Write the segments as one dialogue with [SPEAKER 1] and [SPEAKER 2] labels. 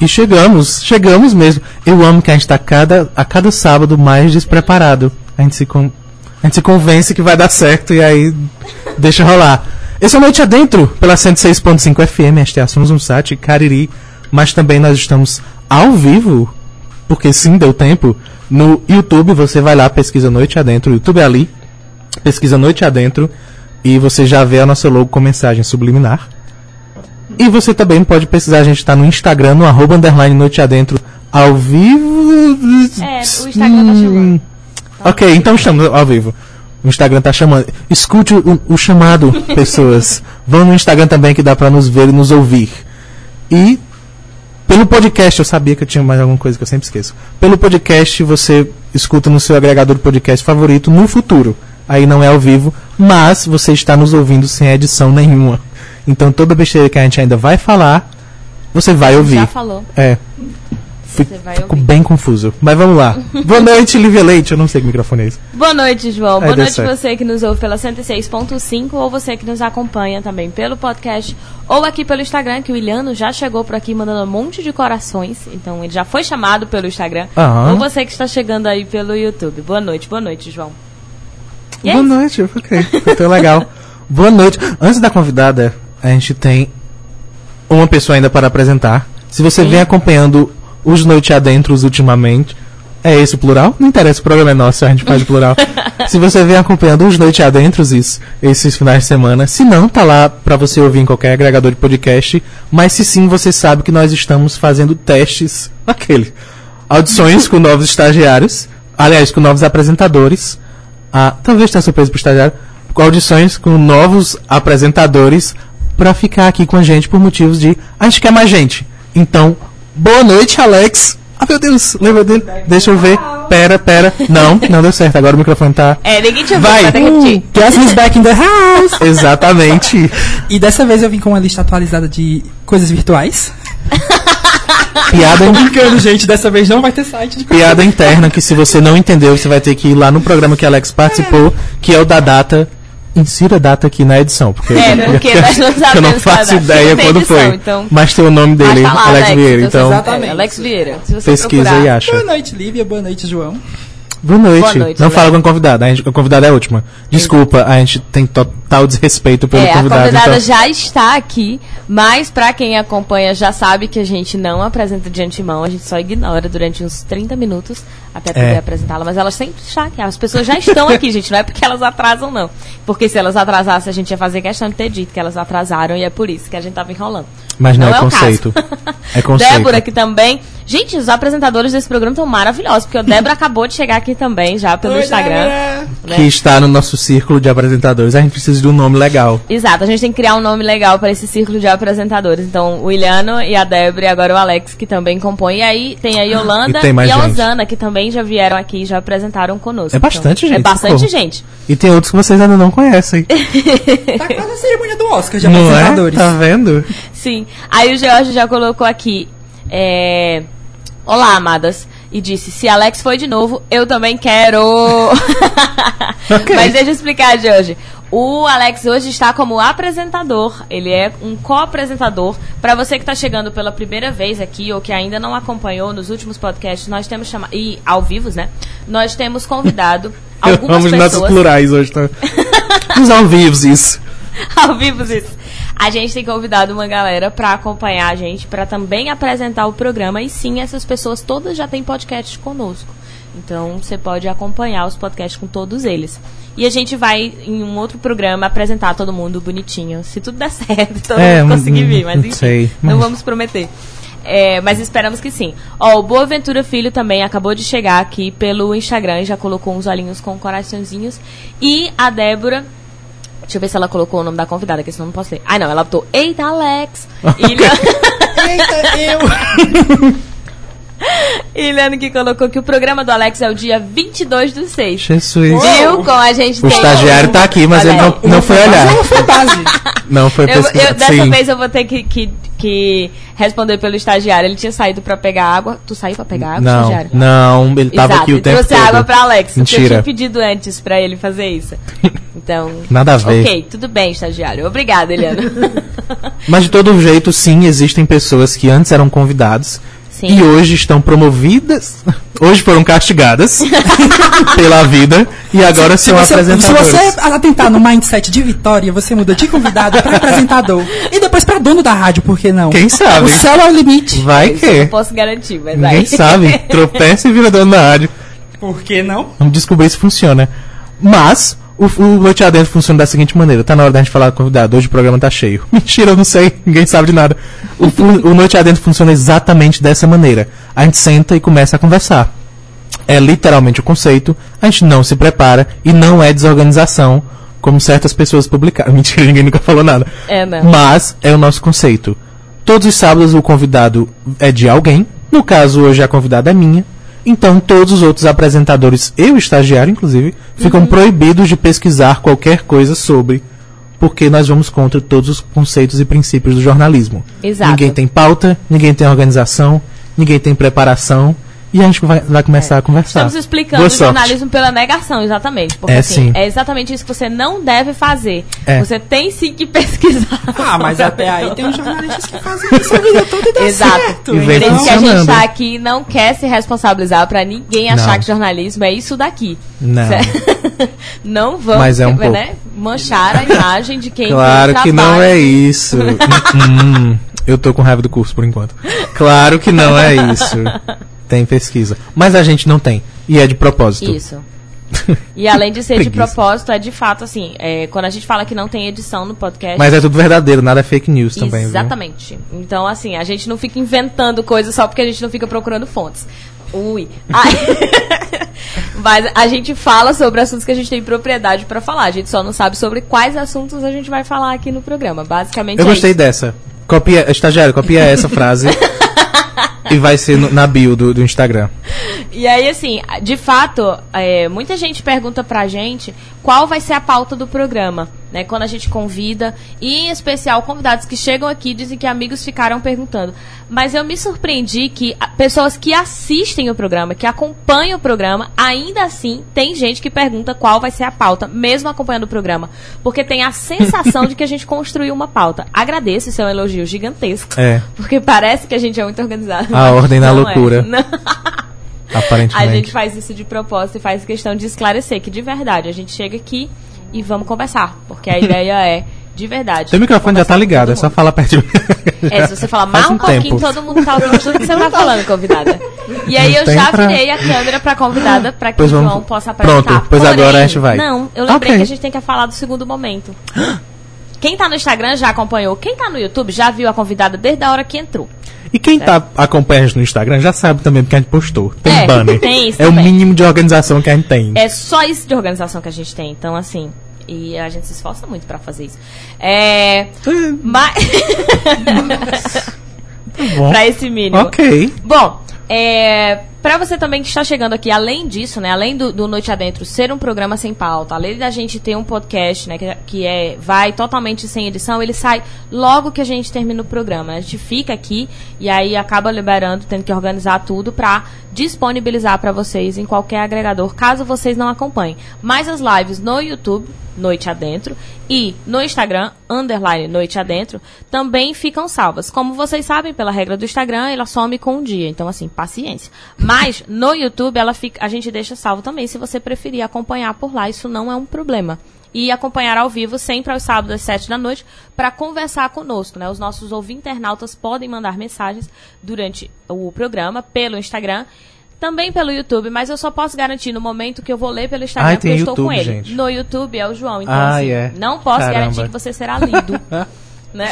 [SPEAKER 1] E chegamos, chegamos mesmo. Eu amo que a gente tá cada, a cada sábado mais despreparado. A gente, se con, a gente se convence que vai dar certo e aí deixa rolar. Esse é o Noite Adentro, pela 106.5 FM, este é Somos um site, Cariri. Mas também nós estamos ao vivo, porque sim, deu tempo. No YouTube, você vai lá, pesquisa Noite Adentro, YouTube é ali. Pesquisa Noite Adentro e você já vê a nossa logo com mensagem subliminar. E você também pode pesquisar, a gente está no Instagram, no arroba underline Noite Adentro, ao vivo.
[SPEAKER 2] É, o Instagram tá chamando.
[SPEAKER 1] Ok, então estamos ao vivo. O Instagram tá chamando. Escute o, o chamado, pessoas. Vão no Instagram também que dá para nos ver e nos ouvir. E pelo podcast, eu sabia que eu tinha mais alguma coisa que eu sempre esqueço. Pelo podcast, você escuta no seu agregador de podcast favorito no futuro. Aí não é ao vivo, mas você está nos ouvindo sem edição nenhuma. Então toda besteira que a gente ainda vai falar, você vai ouvir.
[SPEAKER 2] Já falou.
[SPEAKER 1] É. Fico,
[SPEAKER 2] Você vai
[SPEAKER 1] fico
[SPEAKER 2] ouvir.
[SPEAKER 1] bem confuso. Mas vamos lá. Boa noite, Lívia Leite. Eu não sei que microfone é esse.
[SPEAKER 2] Boa noite, João.
[SPEAKER 1] Aí
[SPEAKER 2] Boa noite
[SPEAKER 1] certo.
[SPEAKER 2] você que nos ouve pela 106.5 ou você que nos acompanha também pelo podcast ou aqui pelo Instagram, que o Iliano já chegou por aqui mandando um monte de corações. Então ele já foi chamado pelo Instagram.
[SPEAKER 1] Aham.
[SPEAKER 2] Ou você que está chegando aí pelo YouTube. Boa noite, boa noite, João. E é
[SPEAKER 1] Boa
[SPEAKER 2] isso.
[SPEAKER 1] noite, ok. Foi tão legal. Boa noite. Antes da convidada, a gente tem uma pessoa ainda para apresentar. Se você
[SPEAKER 2] Sim.
[SPEAKER 1] vem acompanhando os Noite Adentros ultimamente, é esse o plural? Não interessa, o programa é nosso, a gente faz o plural. se você vem acompanhando os Noite Adentros is- esses finais de semana, se não, tá lá para você ouvir em qualquer agregador de podcast. Mas se sim, você sabe que nós estamos fazendo testes, aquele, audições com novos estagiários, aliás, com novos apresentadores. Ah, talvez tenha surpresa pro estagiário, com audições com novos apresentadores para ficar aqui com a gente por motivos de a gente quer mais gente. Então, boa noite, Alex. Ah, meu Deus, lembra dele? Deixa eu ver. Pera, pera. Não, não deu certo. Agora o microfone tá.
[SPEAKER 2] É, ninguém te ouviu,
[SPEAKER 1] Vai!
[SPEAKER 2] repetir.
[SPEAKER 3] Guess who's back in the house?
[SPEAKER 1] Exatamente.
[SPEAKER 3] E dessa vez eu vim com uma lista atualizada de coisas virtuais.
[SPEAKER 1] Piada,
[SPEAKER 3] Tô brincando, gente. Dessa vez não vai ter site de
[SPEAKER 1] piada interna que se você não entendeu, você vai ter que ir lá no programa que Alex participou, que é o da data. Insira a data aqui na edição, porque,
[SPEAKER 2] É, porque nós não
[SPEAKER 1] eu não
[SPEAKER 2] sabemos é a
[SPEAKER 1] faço ideia
[SPEAKER 2] Não
[SPEAKER 1] quando
[SPEAKER 2] edição,
[SPEAKER 1] foi.
[SPEAKER 2] então-
[SPEAKER 1] Mas tem o nome dele,
[SPEAKER 2] tá lá,
[SPEAKER 1] Alex, Vieira.
[SPEAKER 2] então
[SPEAKER 1] Então,
[SPEAKER 3] Exatamente.
[SPEAKER 2] é, Alex Vieira. Se você
[SPEAKER 1] pesquisa
[SPEAKER 2] procurar,
[SPEAKER 1] e acha.
[SPEAKER 3] Boa noite, Lívia. Boa noite, João.
[SPEAKER 1] Boa noite.
[SPEAKER 2] Boa noite,
[SPEAKER 1] não
[SPEAKER 2] Léo.
[SPEAKER 1] fala com a convidada. A, gente, a convidada é a última. Desculpa, a gente tem total desrespeito pelo
[SPEAKER 2] É, a
[SPEAKER 1] convidado.
[SPEAKER 2] convidada
[SPEAKER 1] então-
[SPEAKER 2] já está aqui, mas pra quem acompanha já sabe que a gente não apresenta de antemão, a gente só ignora durante uns 30 minutos até poder
[SPEAKER 1] É.
[SPEAKER 2] apresentá-la, mas elas sempre estão aqui. As pessoas já estão aqui, gente, não é porque elas atrasam, não. Porque se elas atrasassem, a gente ia fazer questão de ter dito que elas atrasaram e é por isso que a gente tava enrolando.
[SPEAKER 1] Mas não, é,
[SPEAKER 2] o
[SPEAKER 1] conceito.
[SPEAKER 2] caso.
[SPEAKER 1] É conceito.
[SPEAKER 2] Débora aqui também. Gente, os apresentadores desse programa estão maravilhosos, porque o Débora acabou de chegar aqui também, já pelo
[SPEAKER 3] Oi,
[SPEAKER 2] Instagram. Né?
[SPEAKER 1] Que está no nosso círculo de apresentadores. A gente precisa de um nome legal.
[SPEAKER 2] Exato, a gente tem que criar um nome legal para esse círculo de apresentadores. Então, o Iliano e a Débora e agora o Alex, que também compõem. E aí tem a Yolanda
[SPEAKER 1] E tem mais
[SPEAKER 2] a. Osana, que também já vieram aqui e já apresentaram conosco.
[SPEAKER 1] É bastante
[SPEAKER 2] Então,
[SPEAKER 1] gente,
[SPEAKER 2] É bastante
[SPEAKER 1] socorro.
[SPEAKER 2] gente.
[SPEAKER 1] E tem outros que vocês ainda não conhecem.
[SPEAKER 3] Tá quase a cerimônia do Oscar de
[SPEAKER 1] não é?
[SPEAKER 3] apresentadores.
[SPEAKER 1] Tá vendo?
[SPEAKER 2] Sim. Aí o George já colocou aqui. é, Olá, amadas. E disse: se Alex foi de novo, eu também quero.
[SPEAKER 1] Ok.
[SPEAKER 2] Mas deixa eu explicar, George. O Alex hoje está como apresentador. Ele é um co-apresentador. Para você que está chegando pela primeira vez aqui ou que ainda não acompanhou nos últimos podcasts, nós temos chamado. E ao vivo, né? Nós temos convidado algumas
[SPEAKER 1] Vamos nos nossos
[SPEAKER 2] pessoas.
[SPEAKER 1] plurais hoje. Tá? Os ao vivo, isso.
[SPEAKER 2] ao vivo isso. A gente tem convidado uma galera pra acompanhar a gente, pra também apresentar o programa. E sim, essas pessoas todas já têm podcast conosco. Então você pode acompanhar os podcasts com todos eles. E a gente vai, em um outro programa, apresentar todo mundo bonitinho. Se tudo der certo, todo
[SPEAKER 1] É,
[SPEAKER 2] mundo conseguir vir. Mas
[SPEAKER 1] não
[SPEAKER 2] enfim,
[SPEAKER 1] sei,
[SPEAKER 2] não
[SPEAKER 1] mas-
[SPEAKER 2] vamos prometer. É, mas esperamos que sim. Ó, o Boaventura Filho também acabou de chegar aqui pelo Instagram e já colocou uns olhinhos com coraçõezinhos. E a Débora Deixa eu ver se ela colocou o nome da convidada, que senão não posso ler. Ah, não, ela botou Eita, Alex! E Iliana-
[SPEAKER 3] Eita, eu.
[SPEAKER 2] e Iliana que colocou que o programa do Alex é o dia 22 do 6.
[SPEAKER 1] Jesus.
[SPEAKER 2] Viu? Com a gente
[SPEAKER 1] O
[SPEAKER 2] tem-
[SPEAKER 1] estagiário tá aqui, mas
[SPEAKER 2] Olha
[SPEAKER 1] ele
[SPEAKER 2] aí.
[SPEAKER 1] não, não foi olhar.
[SPEAKER 3] Não foi base.
[SPEAKER 1] Não foi
[SPEAKER 2] Eu, eu- dessa
[SPEAKER 1] Sim.
[SPEAKER 2] vez eu vou ter que, que, que responder pelo estagiário. Ele tinha saído pra pegar água. Tu saiu pra pegar água,
[SPEAKER 1] Não,
[SPEAKER 2] estagiário?
[SPEAKER 1] não, ele tava
[SPEAKER 2] Exato,
[SPEAKER 1] aqui o tempo
[SPEAKER 2] trouxe
[SPEAKER 1] todo.
[SPEAKER 2] água pra Alex. porque Eu
[SPEAKER 1] Mentira.
[SPEAKER 2] tinha pedido antes pra ele fazer isso. Então.
[SPEAKER 1] Nada a ver.
[SPEAKER 2] Ok, tudo bem, estagiário. Obrigada, Eliana.
[SPEAKER 1] Mas de todo jeito, sim, existem pessoas que antes eram convidados
[SPEAKER 2] Sim.
[SPEAKER 1] e hoje estão promovidas, hoje foram castigadas pela vida e agora
[SPEAKER 3] Se
[SPEAKER 1] são
[SPEAKER 3] você, se você atentar no mindset de Vitória, você muda de convidado para apresentador. E depois para dono da rádio, por que não?
[SPEAKER 1] Quem sabe?
[SPEAKER 3] O céu é o limite.
[SPEAKER 1] Vai
[SPEAKER 2] Isso eu não
[SPEAKER 1] que.
[SPEAKER 2] posso garantir, mas
[SPEAKER 1] Ninguém
[SPEAKER 2] aí.
[SPEAKER 1] sabe. Tropeça e vira dono da rádio.
[SPEAKER 3] Por que não?
[SPEAKER 1] Vamos descobrir se funciona. Mas, o, o Noite Adentro funciona da seguinte maneira. Tá na hora da gente falar com o convidado. Hoje o programa tá cheio. Mentira, eu não sei. Ninguém sabe de nada. O, fu- o Noite Adentro funciona exatamente dessa maneira. A gente senta e começa a conversar. É literalmente o conceito. A gente não se prepara e não é desorganização, como certas pessoas publicaram. Mentira, ninguém nunca falou nada.
[SPEAKER 2] É, não.
[SPEAKER 1] Mas é o nosso conceito. Todos os sábados o convidado é de alguém. No caso, hoje a convidada é minha. Então, todos os outros apresentadores, eu estagiário inclusive, ficam
[SPEAKER 2] Uhum.
[SPEAKER 1] proibidos de pesquisar qualquer coisa sobre, porque nós vamos contra todos os conceitos e princípios do jornalismo.
[SPEAKER 2] Exato.
[SPEAKER 1] Ninguém tem pauta, ninguém tem organização, ninguém tem preparação, e a gente vai, vai começar a conversar.
[SPEAKER 2] Estamos explicando
[SPEAKER 1] Boa
[SPEAKER 2] o
[SPEAKER 1] sorte.
[SPEAKER 2] jornalismo pela negação, exatamente. Porque
[SPEAKER 1] É,
[SPEAKER 2] assim,
[SPEAKER 1] sim.
[SPEAKER 2] é exatamente isso que você não deve fazer.
[SPEAKER 1] É.
[SPEAKER 2] Você tem sim que pesquisar.
[SPEAKER 3] Ah, mas até aí tem uns jornalistas que fazem isso a vida toda e dá
[SPEAKER 2] Exato.
[SPEAKER 3] certo.
[SPEAKER 1] E
[SPEAKER 2] Por
[SPEAKER 1] vem
[SPEAKER 2] isso que a gente
[SPEAKER 1] funcionando.
[SPEAKER 2] tá aqui e não quer se responsabilizar pra ninguém achar
[SPEAKER 1] Não.
[SPEAKER 2] que jornalismo é isso daqui.
[SPEAKER 1] Não.
[SPEAKER 2] Certo? não vamos
[SPEAKER 1] Mas é um
[SPEAKER 2] né, manchar a imagem de quem
[SPEAKER 1] Claro que não é isso. Hum, eu tô com raiva do curso por enquanto. Claro que não é isso. Tem pesquisa. Mas a gente não tem. E é de propósito.
[SPEAKER 2] Isso. E além de ser de propósito, é de fato assim, é, quando a gente fala que não tem edição no podcast.
[SPEAKER 1] Mas é tudo verdadeiro, nada é fake news também, viu?
[SPEAKER 2] Exatamente. Então, assim, a gente não fica inventando coisas só porque a gente não fica procurando fontes. Ui. Ai. Mas a gente fala sobre assuntos que a gente tem propriedade pra falar. A gente só não sabe sobre quais assuntos a gente vai falar aqui no programa. Basicamente
[SPEAKER 1] Eu
[SPEAKER 2] é
[SPEAKER 1] gostei
[SPEAKER 2] isso.
[SPEAKER 1] dessa. Copia, estagiário, copia essa frase. E vai ser no- na bio do, do Instagram.
[SPEAKER 2] E aí, assim, de fato, é, muita gente pergunta pra gente qual vai ser a pauta do programa, né? Quando a gente convida, e em especial convidados que chegam aqui dizem que amigos ficaram perguntando. Mas eu me surpreendi que pessoas que assistem o programa, que acompanham o programa, ainda assim tem gente que pergunta qual vai ser a pauta, mesmo acompanhando o programa. Porque tem a sensação de que a gente construiu uma pauta. Agradeço, isso é um elogio gigantesco.
[SPEAKER 1] É.
[SPEAKER 2] Porque parece que a gente é muito organizado.
[SPEAKER 1] A ordem na
[SPEAKER 2] não é. Não. A
[SPEAKER 1] Aparentemente.
[SPEAKER 2] gente faz isso de propósito e faz questão de esclarecer que de verdade a gente chega aqui e vamos conversar, porque a ideia é de verdade.
[SPEAKER 1] Seu microfone já tá ligado, é só falar perto de mim.
[SPEAKER 2] É, se você falar mais um,
[SPEAKER 1] um
[SPEAKER 2] pouquinho,
[SPEAKER 1] tempo.
[SPEAKER 2] todo mundo tá ouvindo tudo que você tá falando, convidada. E aí eu já virei a câmera pra convidada pra que o
[SPEAKER 1] vamos-
[SPEAKER 2] João possa apresentar.
[SPEAKER 1] Pronto, pois
[SPEAKER 2] Porém,
[SPEAKER 1] agora a gente vai.
[SPEAKER 2] Não, eu lembrei
[SPEAKER 1] Ok.
[SPEAKER 2] que a gente tem que falar do segundo momento. Quem tá no Instagram já acompanhou. Quem tá no YouTube já viu a convidada desde a hora que entrou.
[SPEAKER 1] E quem tá acompanhando a gente no Instagram já sabe também porque a gente postou. Tem
[SPEAKER 2] É,
[SPEAKER 1] banner.
[SPEAKER 2] tem isso
[SPEAKER 1] é o
[SPEAKER 2] também.
[SPEAKER 1] mínimo de organização que a gente tem.
[SPEAKER 2] É só isso de organização que a gente tem. Então, assim. E a gente se esforça muito pra fazer isso. É. Mas.
[SPEAKER 1] Tá bom.
[SPEAKER 2] pra esse mínimo.
[SPEAKER 1] Ok.
[SPEAKER 2] Bom, é, para você também que está chegando aqui, além disso, né, além do, do Noite Adentro ser um programa sem pauta, além da gente ter um podcast, né, que, que é vai totalmente sem edição, ele sai logo que a gente termina o programa. A gente fica aqui e aí acaba liberando, tendo que organizar tudo para disponibilizar para vocês em qualquer agregador, caso vocês não acompanhem. Mas as lives no YouTube Noite Adentro e no Instagram, underline Noite Adentro, também ficam salvas. Como vocês sabem, pela regra do Instagram, ela some com um dia. Então, assim, paciência. Mas no YouTube, ela fica, a gente deixa salvo também, se você preferir acompanhar por lá, isso não é um problema. E acompanhar ao vivo sempre aos sábados às sete da noite para conversar conosco, né? Os nossos ouvintes internautas podem mandar mensagens durante o programa pelo Instagram também pelo YouTube, mas eu só posso garantir no momento que eu vou ler pelo Instagram
[SPEAKER 1] Ai,
[SPEAKER 2] porque
[SPEAKER 1] tem
[SPEAKER 2] eu estou com
[SPEAKER 1] YouTube,
[SPEAKER 2] ele.
[SPEAKER 1] gente.
[SPEAKER 2] No YouTube é o João, então
[SPEAKER 1] Ah,
[SPEAKER 2] assim,
[SPEAKER 1] é.
[SPEAKER 2] não posso
[SPEAKER 1] Caramba.
[SPEAKER 2] garantir que você será lido. né?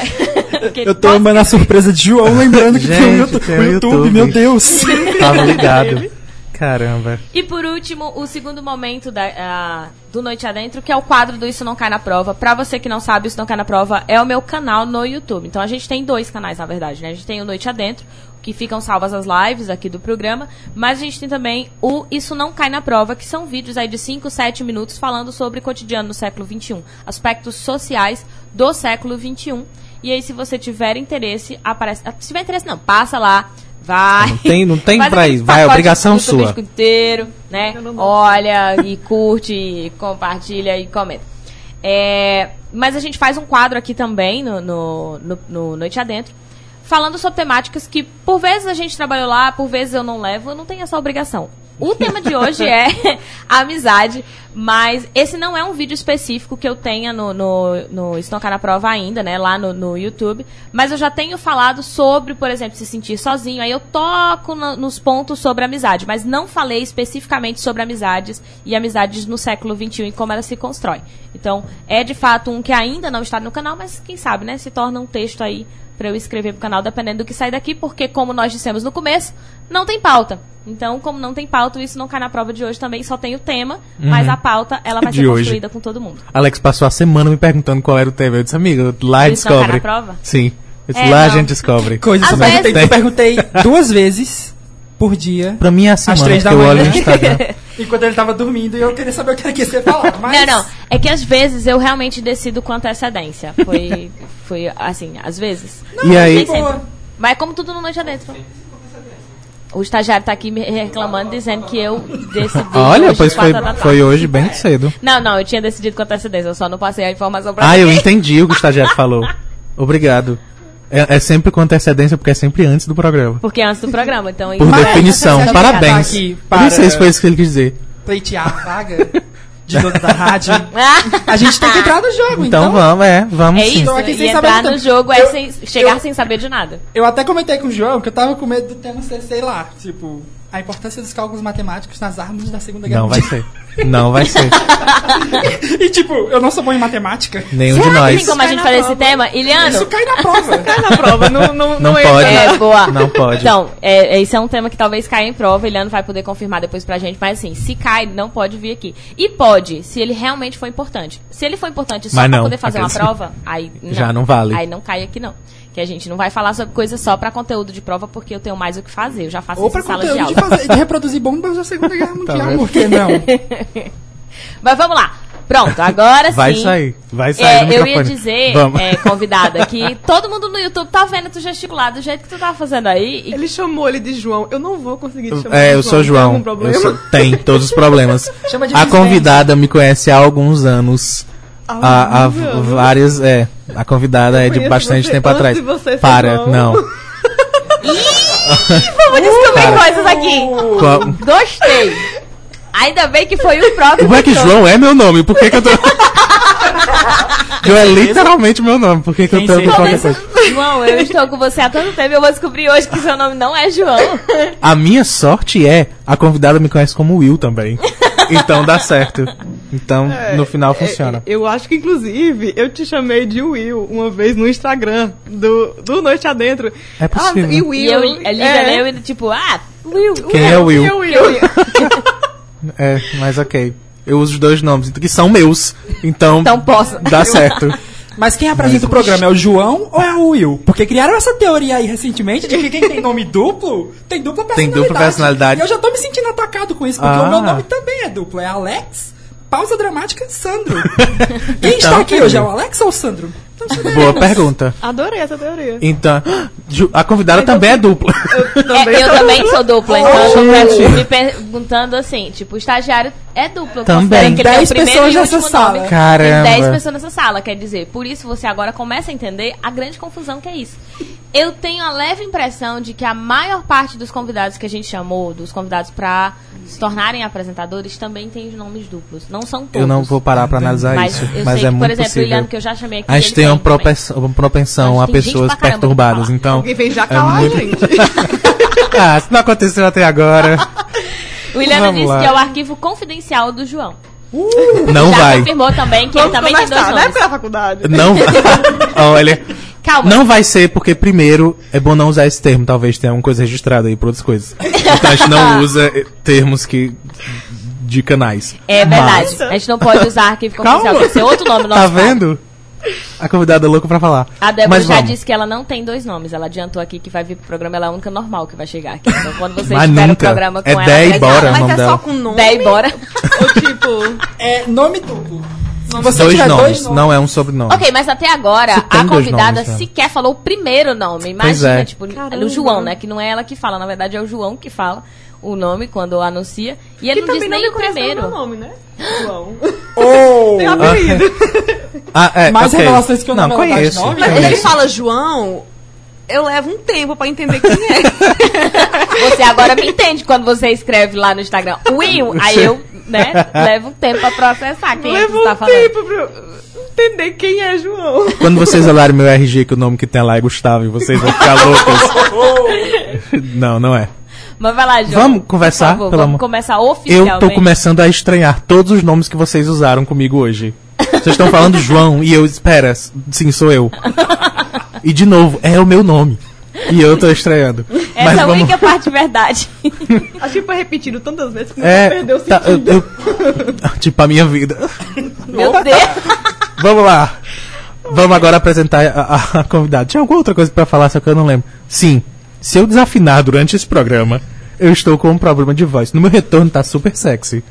[SPEAKER 2] Porque
[SPEAKER 3] Eu tô
[SPEAKER 2] posso-
[SPEAKER 3] amando a surpresa de João, lembrando que tem o
[SPEAKER 1] Gente,
[SPEAKER 3] YouTube,
[SPEAKER 1] tem
[SPEAKER 3] o YouTube,
[SPEAKER 1] YouTube.
[SPEAKER 3] meu Deus.
[SPEAKER 1] Tava ligado. Caramba.
[SPEAKER 2] E por último, o segundo momento da, ah, do Noite Adentro, que é o quadro do Isso Não Cai na Prova. Pra você que não sabe, Isso Não Cai na Prova é o meu canal no YouTube. Então a gente tem dois canais, na verdade, né? A gente tem o Noite Adentro, que ficam salvas as lives aqui do programa, mas a gente tem também o Isso Não Cai na Prova, que são vídeos aí de 5, 7 minutos falando sobre cotidiano no século XXI, aspectos sociais do século XXI. E aí, se você tiver interesse, aparece. ah, Se tiver interesse, não, passa lá. Vai.
[SPEAKER 1] Não tem- não tem pra ir, vai, é obrigação sua.
[SPEAKER 2] inteiro, né? Olha e curte, e compartilha e comenta. É, mas a gente faz um quadro aqui também no, no, no, no Noite Adentro, falando sobre temáticas que, por vezes, a gente trabalhou lá, por vezes eu não levo, eu não tenho essa obrigação. O tema de hoje é amizade, mas esse não é um vídeo específico que eu tenha no, no, no Estocar na Prova ainda, né? Lá no, no YouTube. Mas eu já tenho falado sobre, por exemplo, se sentir sozinho. Aí eu toco no- nos pontos sobre amizade, mas não falei especificamente sobre amizades e amizades no século XXI e como elas se constroem. Então, é de fato um que ainda não está no canal, mas quem sabe, né? Se torna um texto aí para eu escrever pro canal, dependendo do que sair daqui, porque, como nós dissemos no começo, não tem pauta. Então, como não tem pauta, isso não cai na prova de hoje também, só tem o tema, mas a pauta, ela vai
[SPEAKER 1] De
[SPEAKER 2] ser
[SPEAKER 1] hoje.
[SPEAKER 2] construída com todo mundo.
[SPEAKER 1] Alex passou a semana me perguntando qual era o tema. Eu disse, amigo, lá
[SPEAKER 2] Isso não cai
[SPEAKER 1] descobre.
[SPEAKER 2] na prova?
[SPEAKER 1] Sim. Eu disse,
[SPEAKER 2] É,
[SPEAKER 1] lá a
[SPEAKER 2] não.
[SPEAKER 1] gente descobre.
[SPEAKER 3] Coisas
[SPEAKER 2] Às
[SPEAKER 3] eu perguntei,
[SPEAKER 1] vezes-
[SPEAKER 3] eu perguntei duas vezes por dia.
[SPEAKER 1] Pra mim é a semana
[SPEAKER 3] três
[SPEAKER 1] que
[SPEAKER 3] da
[SPEAKER 1] eu
[SPEAKER 3] manhã.
[SPEAKER 1] olho no Instagram.
[SPEAKER 3] Enquanto ele tava dormindo e eu queria saber o que ele quis falar. Mas...
[SPEAKER 2] Não, não. É que às vezes eu realmente decido com antecedência. Foi, foi assim, às vezes.
[SPEAKER 1] e aí,
[SPEAKER 2] Nem sempre.
[SPEAKER 3] boa.
[SPEAKER 2] Mas é como tudo no Noite Adentro. O estagiário tá aqui me reclamando, dizendo que eu decidi.
[SPEAKER 1] olha,
[SPEAKER 2] hoje,
[SPEAKER 1] pois foi, foi hoje bem cedo.
[SPEAKER 2] Não, não, eu tinha decidido com antecedência, eu só não passei a informação pra
[SPEAKER 1] Ah, eu
[SPEAKER 2] ninguém.
[SPEAKER 1] entendi o que o estagiário falou. Obrigado. É, é sempre com antecedência, porque é sempre antes do programa.
[SPEAKER 2] Porque é antes do programa, então...
[SPEAKER 1] Por definição, parabéns.
[SPEAKER 3] aqui para-
[SPEAKER 1] Não sei se foi isso que ele quis dizer.
[SPEAKER 3] Pleitear a vaga de dono da rádio. A gente tem que entrar no jogo,
[SPEAKER 1] Então,
[SPEAKER 3] então.
[SPEAKER 1] vamos, é, vamos
[SPEAKER 2] é
[SPEAKER 1] sim.
[SPEAKER 2] isso,
[SPEAKER 3] aqui
[SPEAKER 2] e
[SPEAKER 3] sem
[SPEAKER 2] entrar no jogo é
[SPEAKER 3] Eu-
[SPEAKER 2] sem, chegar
[SPEAKER 3] eu-
[SPEAKER 2] sem saber de nada.
[SPEAKER 3] Eu até comentei com o João que eu tava com medo do tema ser, sei lá, tipo, a importância dos cálculos matemáticos nas armas da Segunda Guerra
[SPEAKER 1] Não vai
[SPEAKER 3] Mundial.
[SPEAKER 1] ser. Não vai ser.
[SPEAKER 3] E tipo, eu não sou bom em matemática.
[SPEAKER 1] Nenhum de
[SPEAKER 2] Será que
[SPEAKER 1] nós.
[SPEAKER 2] tem como a
[SPEAKER 3] cai
[SPEAKER 2] gente fazer esse tema? Iliano,
[SPEAKER 3] Isso cai na prova.
[SPEAKER 4] na prova, não, não,
[SPEAKER 1] Não
[SPEAKER 4] entra.
[SPEAKER 1] pode.
[SPEAKER 2] É, boa.
[SPEAKER 1] Não pode.
[SPEAKER 2] Então, é, é, isso é um tema que talvez caia em prova, Eliano vai poder confirmar depois pra gente, mas assim, se cai, não pode vir aqui. E pode, se ele realmente for importante. Se ele for importante só
[SPEAKER 1] Mas
[SPEAKER 2] pra
[SPEAKER 1] não,
[SPEAKER 2] poder fazer uma prova, aí não.
[SPEAKER 1] Já não vale.
[SPEAKER 2] Aí não cai aqui não. Que a gente não vai falar sobre coisas só pra conteúdo de prova, porque eu tenho mais o que fazer. Eu já faço
[SPEAKER 3] Ou
[SPEAKER 2] isso
[SPEAKER 3] pra
[SPEAKER 2] em sala de
[SPEAKER 3] conteúdo
[SPEAKER 2] aula.
[SPEAKER 3] de, fazer, de reproduzir bombas da Segunda Guerra Mundial. Por que não?
[SPEAKER 2] Mas vamos lá. Pronto, agora
[SPEAKER 1] Vai
[SPEAKER 2] sim.
[SPEAKER 1] sair. Vai sair
[SPEAKER 2] É,
[SPEAKER 1] no
[SPEAKER 2] eu
[SPEAKER 1] microfone.
[SPEAKER 2] ia dizer, é, convidada, que todo mundo no YouTube tá vendo tu gesticular do jeito que tu tá fazendo aí. e
[SPEAKER 4] Ele chamou ele de João. Eu não vou conseguir te chamar
[SPEAKER 1] É,
[SPEAKER 4] de
[SPEAKER 1] eu sou
[SPEAKER 4] Tem
[SPEAKER 1] João. Eu
[SPEAKER 4] problema?
[SPEAKER 1] sou- tem todos os problemas.
[SPEAKER 3] Chama de
[SPEAKER 1] A convidada me conhece há alguns anos. Há, há várias. É, a convidada é de bastante
[SPEAKER 4] você
[SPEAKER 1] tempo
[SPEAKER 4] antes
[SPEAKER 1] atrás.
[SPEAKER 4] de você ser
[SPEAKER 1] Para,
[SPEAKER 4] João.
[SPEAKER 1] não.
[SPEAKER 2] Vamos descobrir
[SPEAKER 1] Cara.
[SPEAKER 2] coisas aqui.
[SPEAKER 1] Qual-
[SPEAKER 2] Gostei. Ainda bem que foi o próprio.
[SPEAKER 1] Como é que. João é meu nome? Por que, que eu tô. João é literalmente meu nome. Por que, que eu tô com qualquer coisa?
[SPEAKER 2] João, eu estou com você há tanto tempo eu vou descobrir hoje que seu nome não é João.
[SPEAKER 1] A minha sorte é a convidada me conhece como Will também. Então dá certo. Então, no final funciona.
[SPEAKER 4] É, eu acho que, inclusive, eu te chamei de Will uma vez no Instagram do, do Noite Adentro.
[SPEAKER 1] É possível.
[SPEAKER 4] Ah, e Will.
[SPEAKER 2] E eu, a Lívia
[SPEAKER 4] é,
[SPEAKER 2] leu e tipo, ah, Will.
[SPEAKER 1] Quem é o Will?
[SPEAKER 4] e o Will.
[SPEAKER 1] É, mas ok. Eu uso os dois nomes, que são meus. Então,
[SPEAKER 2] Então posso.
[SPEAKER 1] dá certo.
[SPEAKER 3] Mas quem apresenta o programa é o João ou é o Will? Porque criaram essa teoria aí recentemente de que quem tem nome duplo tem dupla
[SPEAKER 1] Tem
[SPEAKER 3] personalidade.
[SPEAKER 1] dupla personalidade.
[SPEAKER 3] E eu já tô me sentindo atacado com isso, porque
[SPEAKER 1] Ah.
[SPEAKER 3] o meu nome também é duplo. É Alex, pausa dramática, Sandro. Quem está
[SPEAKER 1] Então,
[SPEAKER 3] aqui
[SPEAKER 1] entendi.
[SPEAKER 3] hoje é o Alex ou o Sandro? Então.
[SPEAKER 1] Boa pergunta.
[SPEAKER 4] Adorei essa teoria.
[SPEAKER 1] Então, a convidada também é dupla.
[SPEAKER 2] É, eu também sou dupla, então eu tô per- me perguntando assim, tipo, o estagiário é duplo. Eu
[SPEAKER 1] Também.
[SPEAKER 2] que ele é o
[SPEAKER 3] Dez pessoas nessa sala.
[SPEAKER 2] nome.
[SPEAKER 1] Caramba.
[SPEAKER 2] Tem 10 pessoas nessa sala, quer dizer. Por isso você agora começa a entender a grande confusão que é isso. Eu tenho a leve impressão de que a maior parte dos convidados que a gente chamou, dos convidados pra se tornarem apresentadores, também tem os nomes duplos. Não são todos.
[SPEAKER 1] Eu não vou parar pra analisar
[SPEAKER 2] Mas
[SPEAKER 1] isso,
[SPEAKER 2] eu
[SPEAKER 1] mas
[SPEAKER 2] sei
[SPEAKER 1] é
[SPEAKER 2] que, por
[SPEAKER 1] muito
[SPEAKER 2] exemplo, o
[SPEAKER 1] possível.
[SPEAKER 2] Iliano, que eu já chamei aqui.
[SPEAKER 1] A gente
[SPEAKER 2] ele
[SPEAKER 1] tem uma propensão, uma propensão a pessoas perturbadas, então...
[SPEAKER 4] Alguém vem já
[SPEAKER 1] é
[SPEAKER 4] calar,
[SPEAKER 1] muito-
[SPEAKER 4] gente.
[SPEAKER 1] Ah, se não aconteceu até agora,
[SPEAKER 2] O Iliano disse
[SPEAKER 1] lá.
[SPEAKER 2] que é o arquivo confidencial do João.
[SPEAKER 1] não
[SPEAKER 2] já
[SPEAKER 1] vai.
[SPEAKER 2] confirmou também que ele
[SPEAKER 4] Vamos
[SPEAKER 2] também tem dois
[SPEAKER 4] né?
[SPEAKER 2] nomes.
[SPEAKER 4] Pela faculdade.
[SPEAKER 1] Não vai. Olha,
[SPEAKER 2] Calma.
[SPEAKER 1] não vai ser porque, primeiro, é bom não usar esse termo, talvez tenha alguma coisa registrada aí por outras coisas. Então a gente não usa eh, termos que... de canais.
[SPEAKER 2] É verdade.
[SPEAKER 4] Mas-
[SPEAKER 2] A gente não pode usar arquivo
[SPEAKER 1] Calma.
[SPEAKER 2] confidencial. Tem que ser outro nome no
[SPEAKER 1] Tá
[SPEAKER 2] nosso caso.
[SPEAKER 1] vendo? A convidada é louca pra falar.
[SPEAKER 2] A Débora
[SPEAKER 1] Mas
[SPEAKER 2] já
[SPEAKER 1] vamos.
[SPEAKER 2] disse que ela não tem dois nomes. Ela adiantou aqui que vai vir pro programa. Ela é a única normal que vai chegar aqui. Então, quando você
[SPEAKER 1] Mas
[SPEAKER 2] estiver no
[SPEAKER 1] nunca.
[SPEAKER 2] programa com
[SPEAKER 1] É
[SPEAKER 2] ela...
[SPEAKER 1] Déi
[SPEAKER 2] vai-
[SPEAKER 1] Bora. o
[SPEAKER 4] Mas é
[SPEAKER 1] dela.
[SPEAKER 4] só com nome?
[SPEAKER 2] Déi Bora.
[SPEAKER 4] Ou tipo...
[SPEAKER 3] É nome duplo. Se você
[SPEAKER 1] Dois
[SPEAKER 3] tiver
[SPEAKER 1] nomes,
[SPEAKER 3] dois nomes,
[SPEAKER 1] não é um sobrenome.
[SPEAKER 2] Ok, mas até agora, a convidada
[SPEAKER 1] nomes, né?
[SPEAKER 2] sequer falou o primeiro nome. Imagina,
[SPEAKER 1] é.
[SPEAKER 2] tipo,
[SPEAKER 4] Caramba.
[SPEAKER 2] o João, né? Que não é ela que fala. Na verdade, é o João que fala o nome quando anuncia. E ele
[SPEAKER 4] Que
[SPEAKER 2] não diz
[SPEAKER 4] também não
[SPEAKER 2] nem
[SPEAKER 4] me
[SPEAKER 2] o primeiro.
[SPEAKER 4] meu nome, né? João.
[SPEAKER 3] Oh!
[SPEAKER 4] Tem apelido.
[SPEAKER 1] Ah, é,
[SPEAKER 3] Mais
[SPEAKER 1] ok.
[SPEAKER 3] revelações que eu
[SPEAKER 1] não
[SPEAKER 3] não
[SPEAKER 1] conheço.
[SPEAKER 3] nome,
[SPEAKER 4] Mas
[SPEAKER 3] É
[SPEAKER 4] quando ele
[SPEAKER 1] conheço.
[SPEAKER 4] fala João, eu levo um tempo pra entender quem é.
[SPEAKER 2] Você agora me entende quando você escreve lá no Instagram Will, aí eu, né, levo um tempo pra processar quem é que tá
[SPEAKER 4] um
[SPEAKER 2] falando.
[SPEAKER 4] tempo pra eu entender quem é João.
[SPEAKER 1] Quando vocês olharem meu RG, que o nome que tem lá é Gustavo, e vocês vão ficar loucos. não, não é.
[SPEAKER 2] Mas vai lá, João.
[SPEAKER 1] Vamos conversar,
[SPEAKER 2] Por favor,
[SPEAKER 1] pelo
[SPEAKER 2] vamos
[SPEAKER 1] amor-
[SPEAKER 2] começar
[SPEAKER 1] Eu
[SPEAKER 2] oficialmente.
[SPEAKER 1] tô começando a estranhar todos os nomes que vocês usaram comigo hoje. Vocês estão falando João e eu, espera, sim, sou eu. E de novo, é o meu nome. E eu tô estranhando.
[SPEAKER 2] Essa
[SPEAKER 1] Mas
[SPEAKER 2] é a
[SPEAKER 1] vamos.
[SPEAKER 2] única parte de verdade.
[SPEAKER 4] Acho que foi repetido tantas vezes que
[SPEAKER 1] É,
[SPEAKER 4] perdeu o
[SPEAKER 1] tá, eu,
[SPEAKER 4] sentido.
[SPEAKER 1] eu- tipo a minha vida.
[SPEAKER 2] Meu Deus.
[SPEAKER 1] Vamos lá. Vamos agora apresentar a, a- a convidada. Tinha alguma outra coisa pra falar, só que eu não lembro. Sim, se eu desafinar durante esse programa, eu estou com um problema de voz. No meu retorno tá super sexy.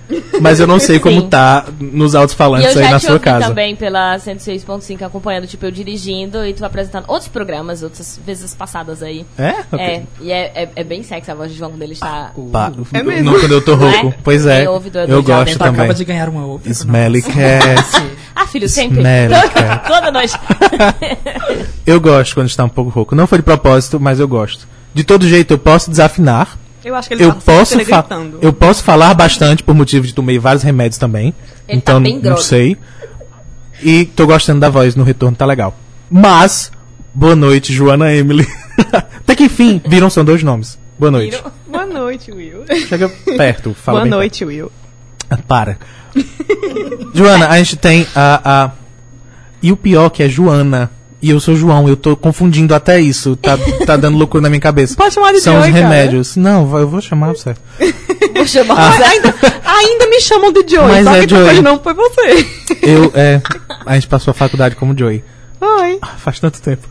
[SPEAKER 1] Mas eu não sei como
[SPEAKER 2] Sim.
[SPEAKER 1] tá nos altos-falantes
[SPEAKER 2] eu
[SPEAKER 1] aí na
[SPEAKER 2] te
[SPEAKER 1] sua
[SPEAKER 2] ouvi
[SPEAKER 1] casa.
[SPEAKER 2] também pela 106.5 acompanhando, tipo, eu dirigindo e tu apresentando outros programas, outras vezes passadas aí.
[SPEAKER 1] É? Ok.
[SPEAKER 2] É, e é, é, é bem sexy a voz de João dele está.
[SPEAKER 1] Pá,
[SPEAKER 4] É mesmo?
[SPEAKER 1] no- quando eu tô rouco.
[SPEAKER 2] É?
[SPEAKER 1] Pois é.
[SPEAKER 2] Do
[SPEAKER 1] Eu gosto também.
[SPEAKER 3] acaba de ganhar uma outra.
[SPEAKER 1] Smelly cat.
[SPEAKER 2] Ah, filho, sempre.
[SPEAKER 1] Smelly
[SPEAKER 2] Toda, toda noite.
[SPEAKER 1] Eu gosto quando está um pouco rouco. Não foi de propósito, mas eu gosto. De todo jeito, eu posso desafinar.
[SPEAKER 4] Eu acho que ele
[SPEAKER 1] Eu
[SPEAKER 4] tá
[SPEAKER 1] posso,
[SPEAKER 4] gritando.
[SPEAKER 1] eu posso falar bastante por motivo de tomei vários remédios também.
[SPEAKER 2] Ele
[SPEAKER 1] então
[SPEAKER 2] tá bem
[SPEAKER 1] não sei. E tô gostando da voz no retorno, tá legal. Mas, boa noite, Joana Emily. Até que enfim, viram são dois nomes. Boa noite.
[SPEAKER 2] Viram?
[SPEAKER 4] Boa noite, Will.
[SPEAKER 1] Chega perto, fala
[SPEAKER 4] Boa noite, Will.
[SPEAKER 1] perto. Ah, Para. Joana, a gente tem a, a. E o pior que é Joana. E eu sou João, eu tô confundindo até isso. Tá, tá dando loucura na minha cabeça.
[SPEAKER 4] Pode chamar de
[SPEAKER 1] São os
[SPEAKER 4] Joey, cara.
[SPEAKER 1] remédios. Não, vai- eu vou chamar você.
[SPEAKER 2] Vou chamar
[SPEAKER 1] Ah.
[SPEAKER 2] você.
[SPEAKER 4] Ainda, ainda me chamam de Joey,
[SPEAKER 1] Mas
[SPEAKER 4] só
[SPEAKER 1] é
[SPEAKER 4] que
[SPEAKER 1] Joey.
[SPEAKER 4] depois não foi você.
[SPEAKER 1] Eu, é. A gente passou a faculdade como Joey.
[SPEAKER 4] Oi,
[SPEAKER 1] Ah, Faz tanto tempo.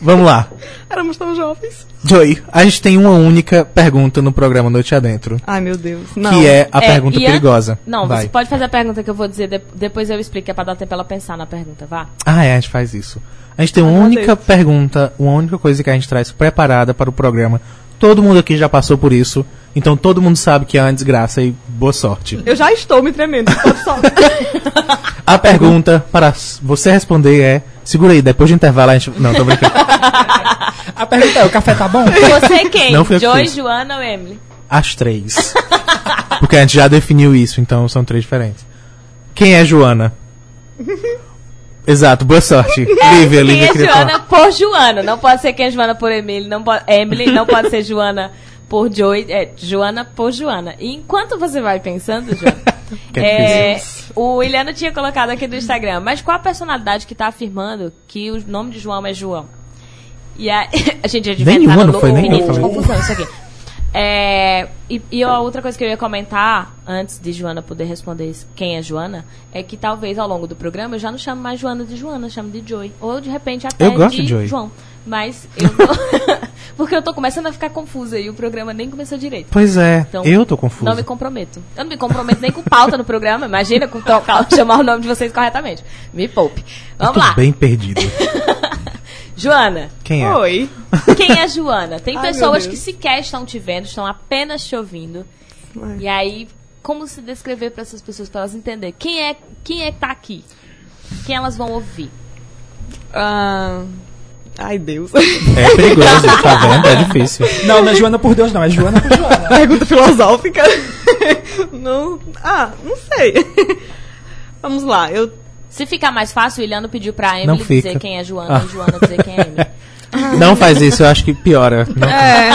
[SPEAKER 1] Vamos lá.
[SPEAKER 4] éramos tão jovens.
[SPEAKER 1] Joey, a gente tem uma única pergunta no programa Noite Adentro.
[SPEAKER 4] Ai, meu Deus. Não.
[SPEAKER 1] Que é a
[SPEAKER 2] É,
[SPEAKER 1] pergunta
[SPEAKER 2] an-
[SPEAKER 1] perigosa.
[SPEAKER 2] Não,
[SPEAKER 1] Vai.
[SPEAKER 2] você pode fazer a pergunta que eu vou dizer, de- depois eu explico, é pra dar tempo ela pensar na pergunta, vá.
[SPEAKER 1] Ah, é, a gente faz isso. A gente tem uma única pergunta, uma única coisa que a gente traz preparada para o programa. Todo mundo aqui já passou por isso, então todo mundo sabe que é uma desgraça e boa sorte.
[SPEAKER 4] Eu já estou me tremendo. Pode só.
[SPEAKER 1] A pergunta para você responder é. Segura aí, depois do intervalo a gente. Não, tô brincando.
[SPEAKER 3] A pergunta é: o café tá bom?
[SPEAKER 2] Você quem?
[SPEAKER 1] Não que
[SPEAKER 2] Joy. Joana ou Emily?
[SPEAKER 1] As três. Porque a gente já definiu isso, então são três diferentes. Quem é Joana? Exato, boa sorte. Lívia,
[SPEAKER 2] Quem
[SPEAKER 1] Lívia
[SPEAKER 2] é
[SPEAKER 1] queria
[SPEAKER 2] Joana
[SPEAKER 1] falar.
[SPEAKER 2] por Joana. Não pode ser quem é Joana por Emily, não pode, Emily, não pode ser Joana por Joy. É Joana por Joana. E enquanto você vai pensando, Joana, é, o Williano tinha colocado aqui no Instagram, mas qual a personalidade que tá afirmando que o nome de João é João? E a, a gente já
[SPEAKER 1] Nenhuma, não foi
[SPEAKER 2] louco
[SPEAKER 1] nem eu
[SPEAKER 2] infinito de
[SPEAKER 1] falei.
[SPEAKER 2] confusão isso aqui. É, e, e a outra coisa que eu ia comentar, antes de Joana poder responder isso, quem é Joana, é que talvez ao longo do programa eu já não chamo mais Joana de Joana, eu chamo de Joy. Ou de repente até
[SPEAKER 1] Eu gosto
[SPEAKER 2] de
[SPEAKER 1] de Joy.
[SPEAKER 2] João. Mas eu não- Porque eu tô começando a ficar confusa e o programa nem começou direito.
[SPEAKER 1] Pois é,
[SPEAKER 2] Então,
[SPEAKER 1] eu tô confuso.
[SPEAKER 2] Não me comprometo. Eu não me comprometo nem com pauta no programa. Imagina com trocar, chamar o nome de vocês corretamente. Me poupe.
[SPEAKER 1] Eu
[SPEAKER 2] Vamos
[SPEAKER 1] tô
[SPEAKER 2] lá.
[SPEAKER 1] bem perdido.
[SPEAKER 2] Joana,
[SPEAKER 1] Quem é?
[SPEAKER 4] Oi.
[SPEAKER 2] quem é Joana? Tem
[SPEAKER 4] Ai,
[SPEAKER 2] pessoas que sequer estão te vendo, estão apenas te ouvindo.
[SPEAKER 4] Ai.
[SPEAKER 2] E aí, como se descrever para essas pessoas, para elas entenderem quem é, quem é que tá aqui? Quem elas vão ouvir?
[SPEAKER 4] Ah, ai, Deus.
[SPEAKER 1] É perigoso, tá vendo? É difícil.
[SPEAKER 3] Não, não é Joana por Deus, não. É Joana por Joana.
[SPEAKER 4] Pergunta filosófica. não. Ah, não sei. Vamos lá. Eu
[SPEAKER 2] Se ficar mais fácil, o Iliano pediu pra Emily dizer quem é Joana
[SPEAKER 1] Ah.
[SPEAKER 2] e Joana dizer quem é Emily.
[SPEAKER 1] Não faz isso, eu acho que piora. Não-
[SPEAKER 4] É.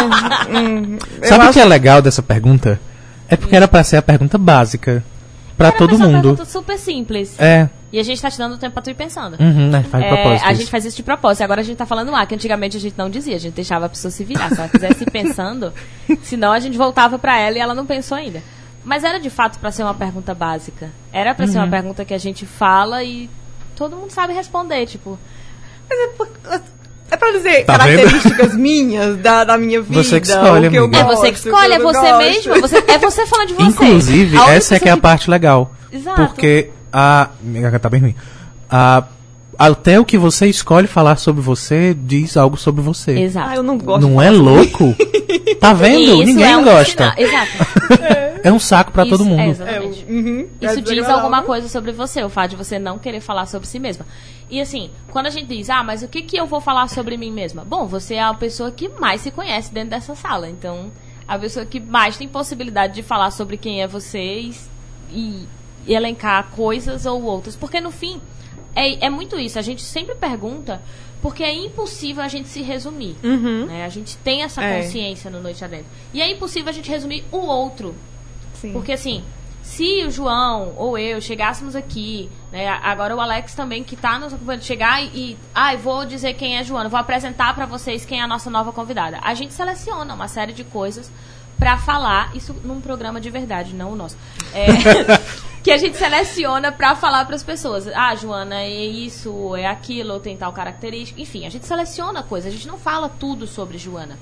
[SPEAKER 4] hum, eu
[SPEAKER 1] Sabe o
[SPEAKER 4] acho-
[SPEAKER 1] que é legal dessa pergunta? É porque era pra ser a pergunta básica. Pra
[SPEAKER 2] Era
[SPEAKER 1] todo mundo.
[SPEAKER 2] pergunta super simples.
[SPEAKER 1] É.
[SPEAKER 2] E a gente tá te dando tempo pra tu ir pensando.
[SPEAKER 1] Uhum, né? Faz
[SPEAKER 2] É,
[SPEAKER 1] propósito.
[SPEAKER 2] a
[SPEAKER 1] isso.
[SPEAKER 2] gente faz isso de propósito. Agora a gente tá falando ah, que antigamente a gente não dizia, a gente deixava a pessoa se virar. Se ela quisesse ir pensando, senão a gente voltava pra ela e ela não pensou ainda. Mas era de fato pra ser uma pergunta básica. Era pra ser
[SPEAKER 1] Uhum.
[SPEAKER 2] uma pergunta que a gente fala e todo mundo sabe responder, tipo.
[SPEAKER 4] Mas é, por- é pra dizer
[SPEAKER 1] Tá
[SPEAKER 4] características minhas da, da minha vida.
[SPEAKER 1] Você que escolhe,
[SPEAKER 4] o que eu
[SPEAKER 1] amiga.
[SPEAKER 2] É
[SPEAKER 4] gosto,
[SPEAKER 2] você que escolhe, é você
[SPEAKER 4] gosto.
[SPEAKER 2] mesmo, é você, é você falando de você.
[SPEAKER 1] Inclusive, essa é que é a parte legal.
[SPEAKER 2] Exato.
[SPEAKER 1] Porque a. Minha tá bem ruim. A, até o que você escolhe falar sobre você diz algo sobre você.
[SPEAKER 2] Exato.
[SPEAKER 4] Ah, eu não gosto.
[SPEAKER 1] Não é louco? Tá vendo?
[SPEAKER 2] Isso
[SPEAKER 1] Ninguém
[SPEAKER 2] é um
[SPEAKER 1] gosta.
[SPEAKER 2] sinal- Exato.
[SPEAKER 1] É um saco pra
[SPEAKER 2] Isso,
[SPEAKER 1] todo
[SPEAKER 2] é,
[SPEAKER 1] mundo.
[SPEAKER 2] exatamente.
[SPEAKER 4] É, Uhum, é
[SPEAKER 2] Isso diz
[SPEAKER 4] desagradável.
[SPEAKER 2] alguma coisa sobre você, o fato de você não querer falar sobre si mesma. E assim, quando a gente diz, ah, mas o que, que eu vou falar sobre mim mesma? Bom, você é a pessoa que mais se conhece dentro dessa sala. Então, a pessoa que mais tem possibilidade de falar sobre quem é você e, e elencar coisas ou outras. Porque no fim, é, é muito isso. A gente sempre pergunta porque é impossível a gente se resumir. né? A gente tem essa
[SPEAKER 4] É.
[SPEAKER 2] consciência no Noite Adentro. E é impossível a gente resumir o outro.
[SPEAKER 4] Sim.
[SPEAKER 2] Porque assim, se o João ou eu chegássemos aqui, né, agora o Alex também que tá nos acompanhando, chegar e, ai, vou dizer quem é Joana, vou apresentar pra vocês quem é a nossa nova convidada. A gente seleciona uma série de coisas pra falar, isso num programa de verdade, não o nosso. É, que a gente seleciona pra falar pras pessoas. Ah, Joana, é isso, é aquilo, ou tem tal característica. Enfim, a gente seleciona coisas, a gente não fala tudo sobre Joana.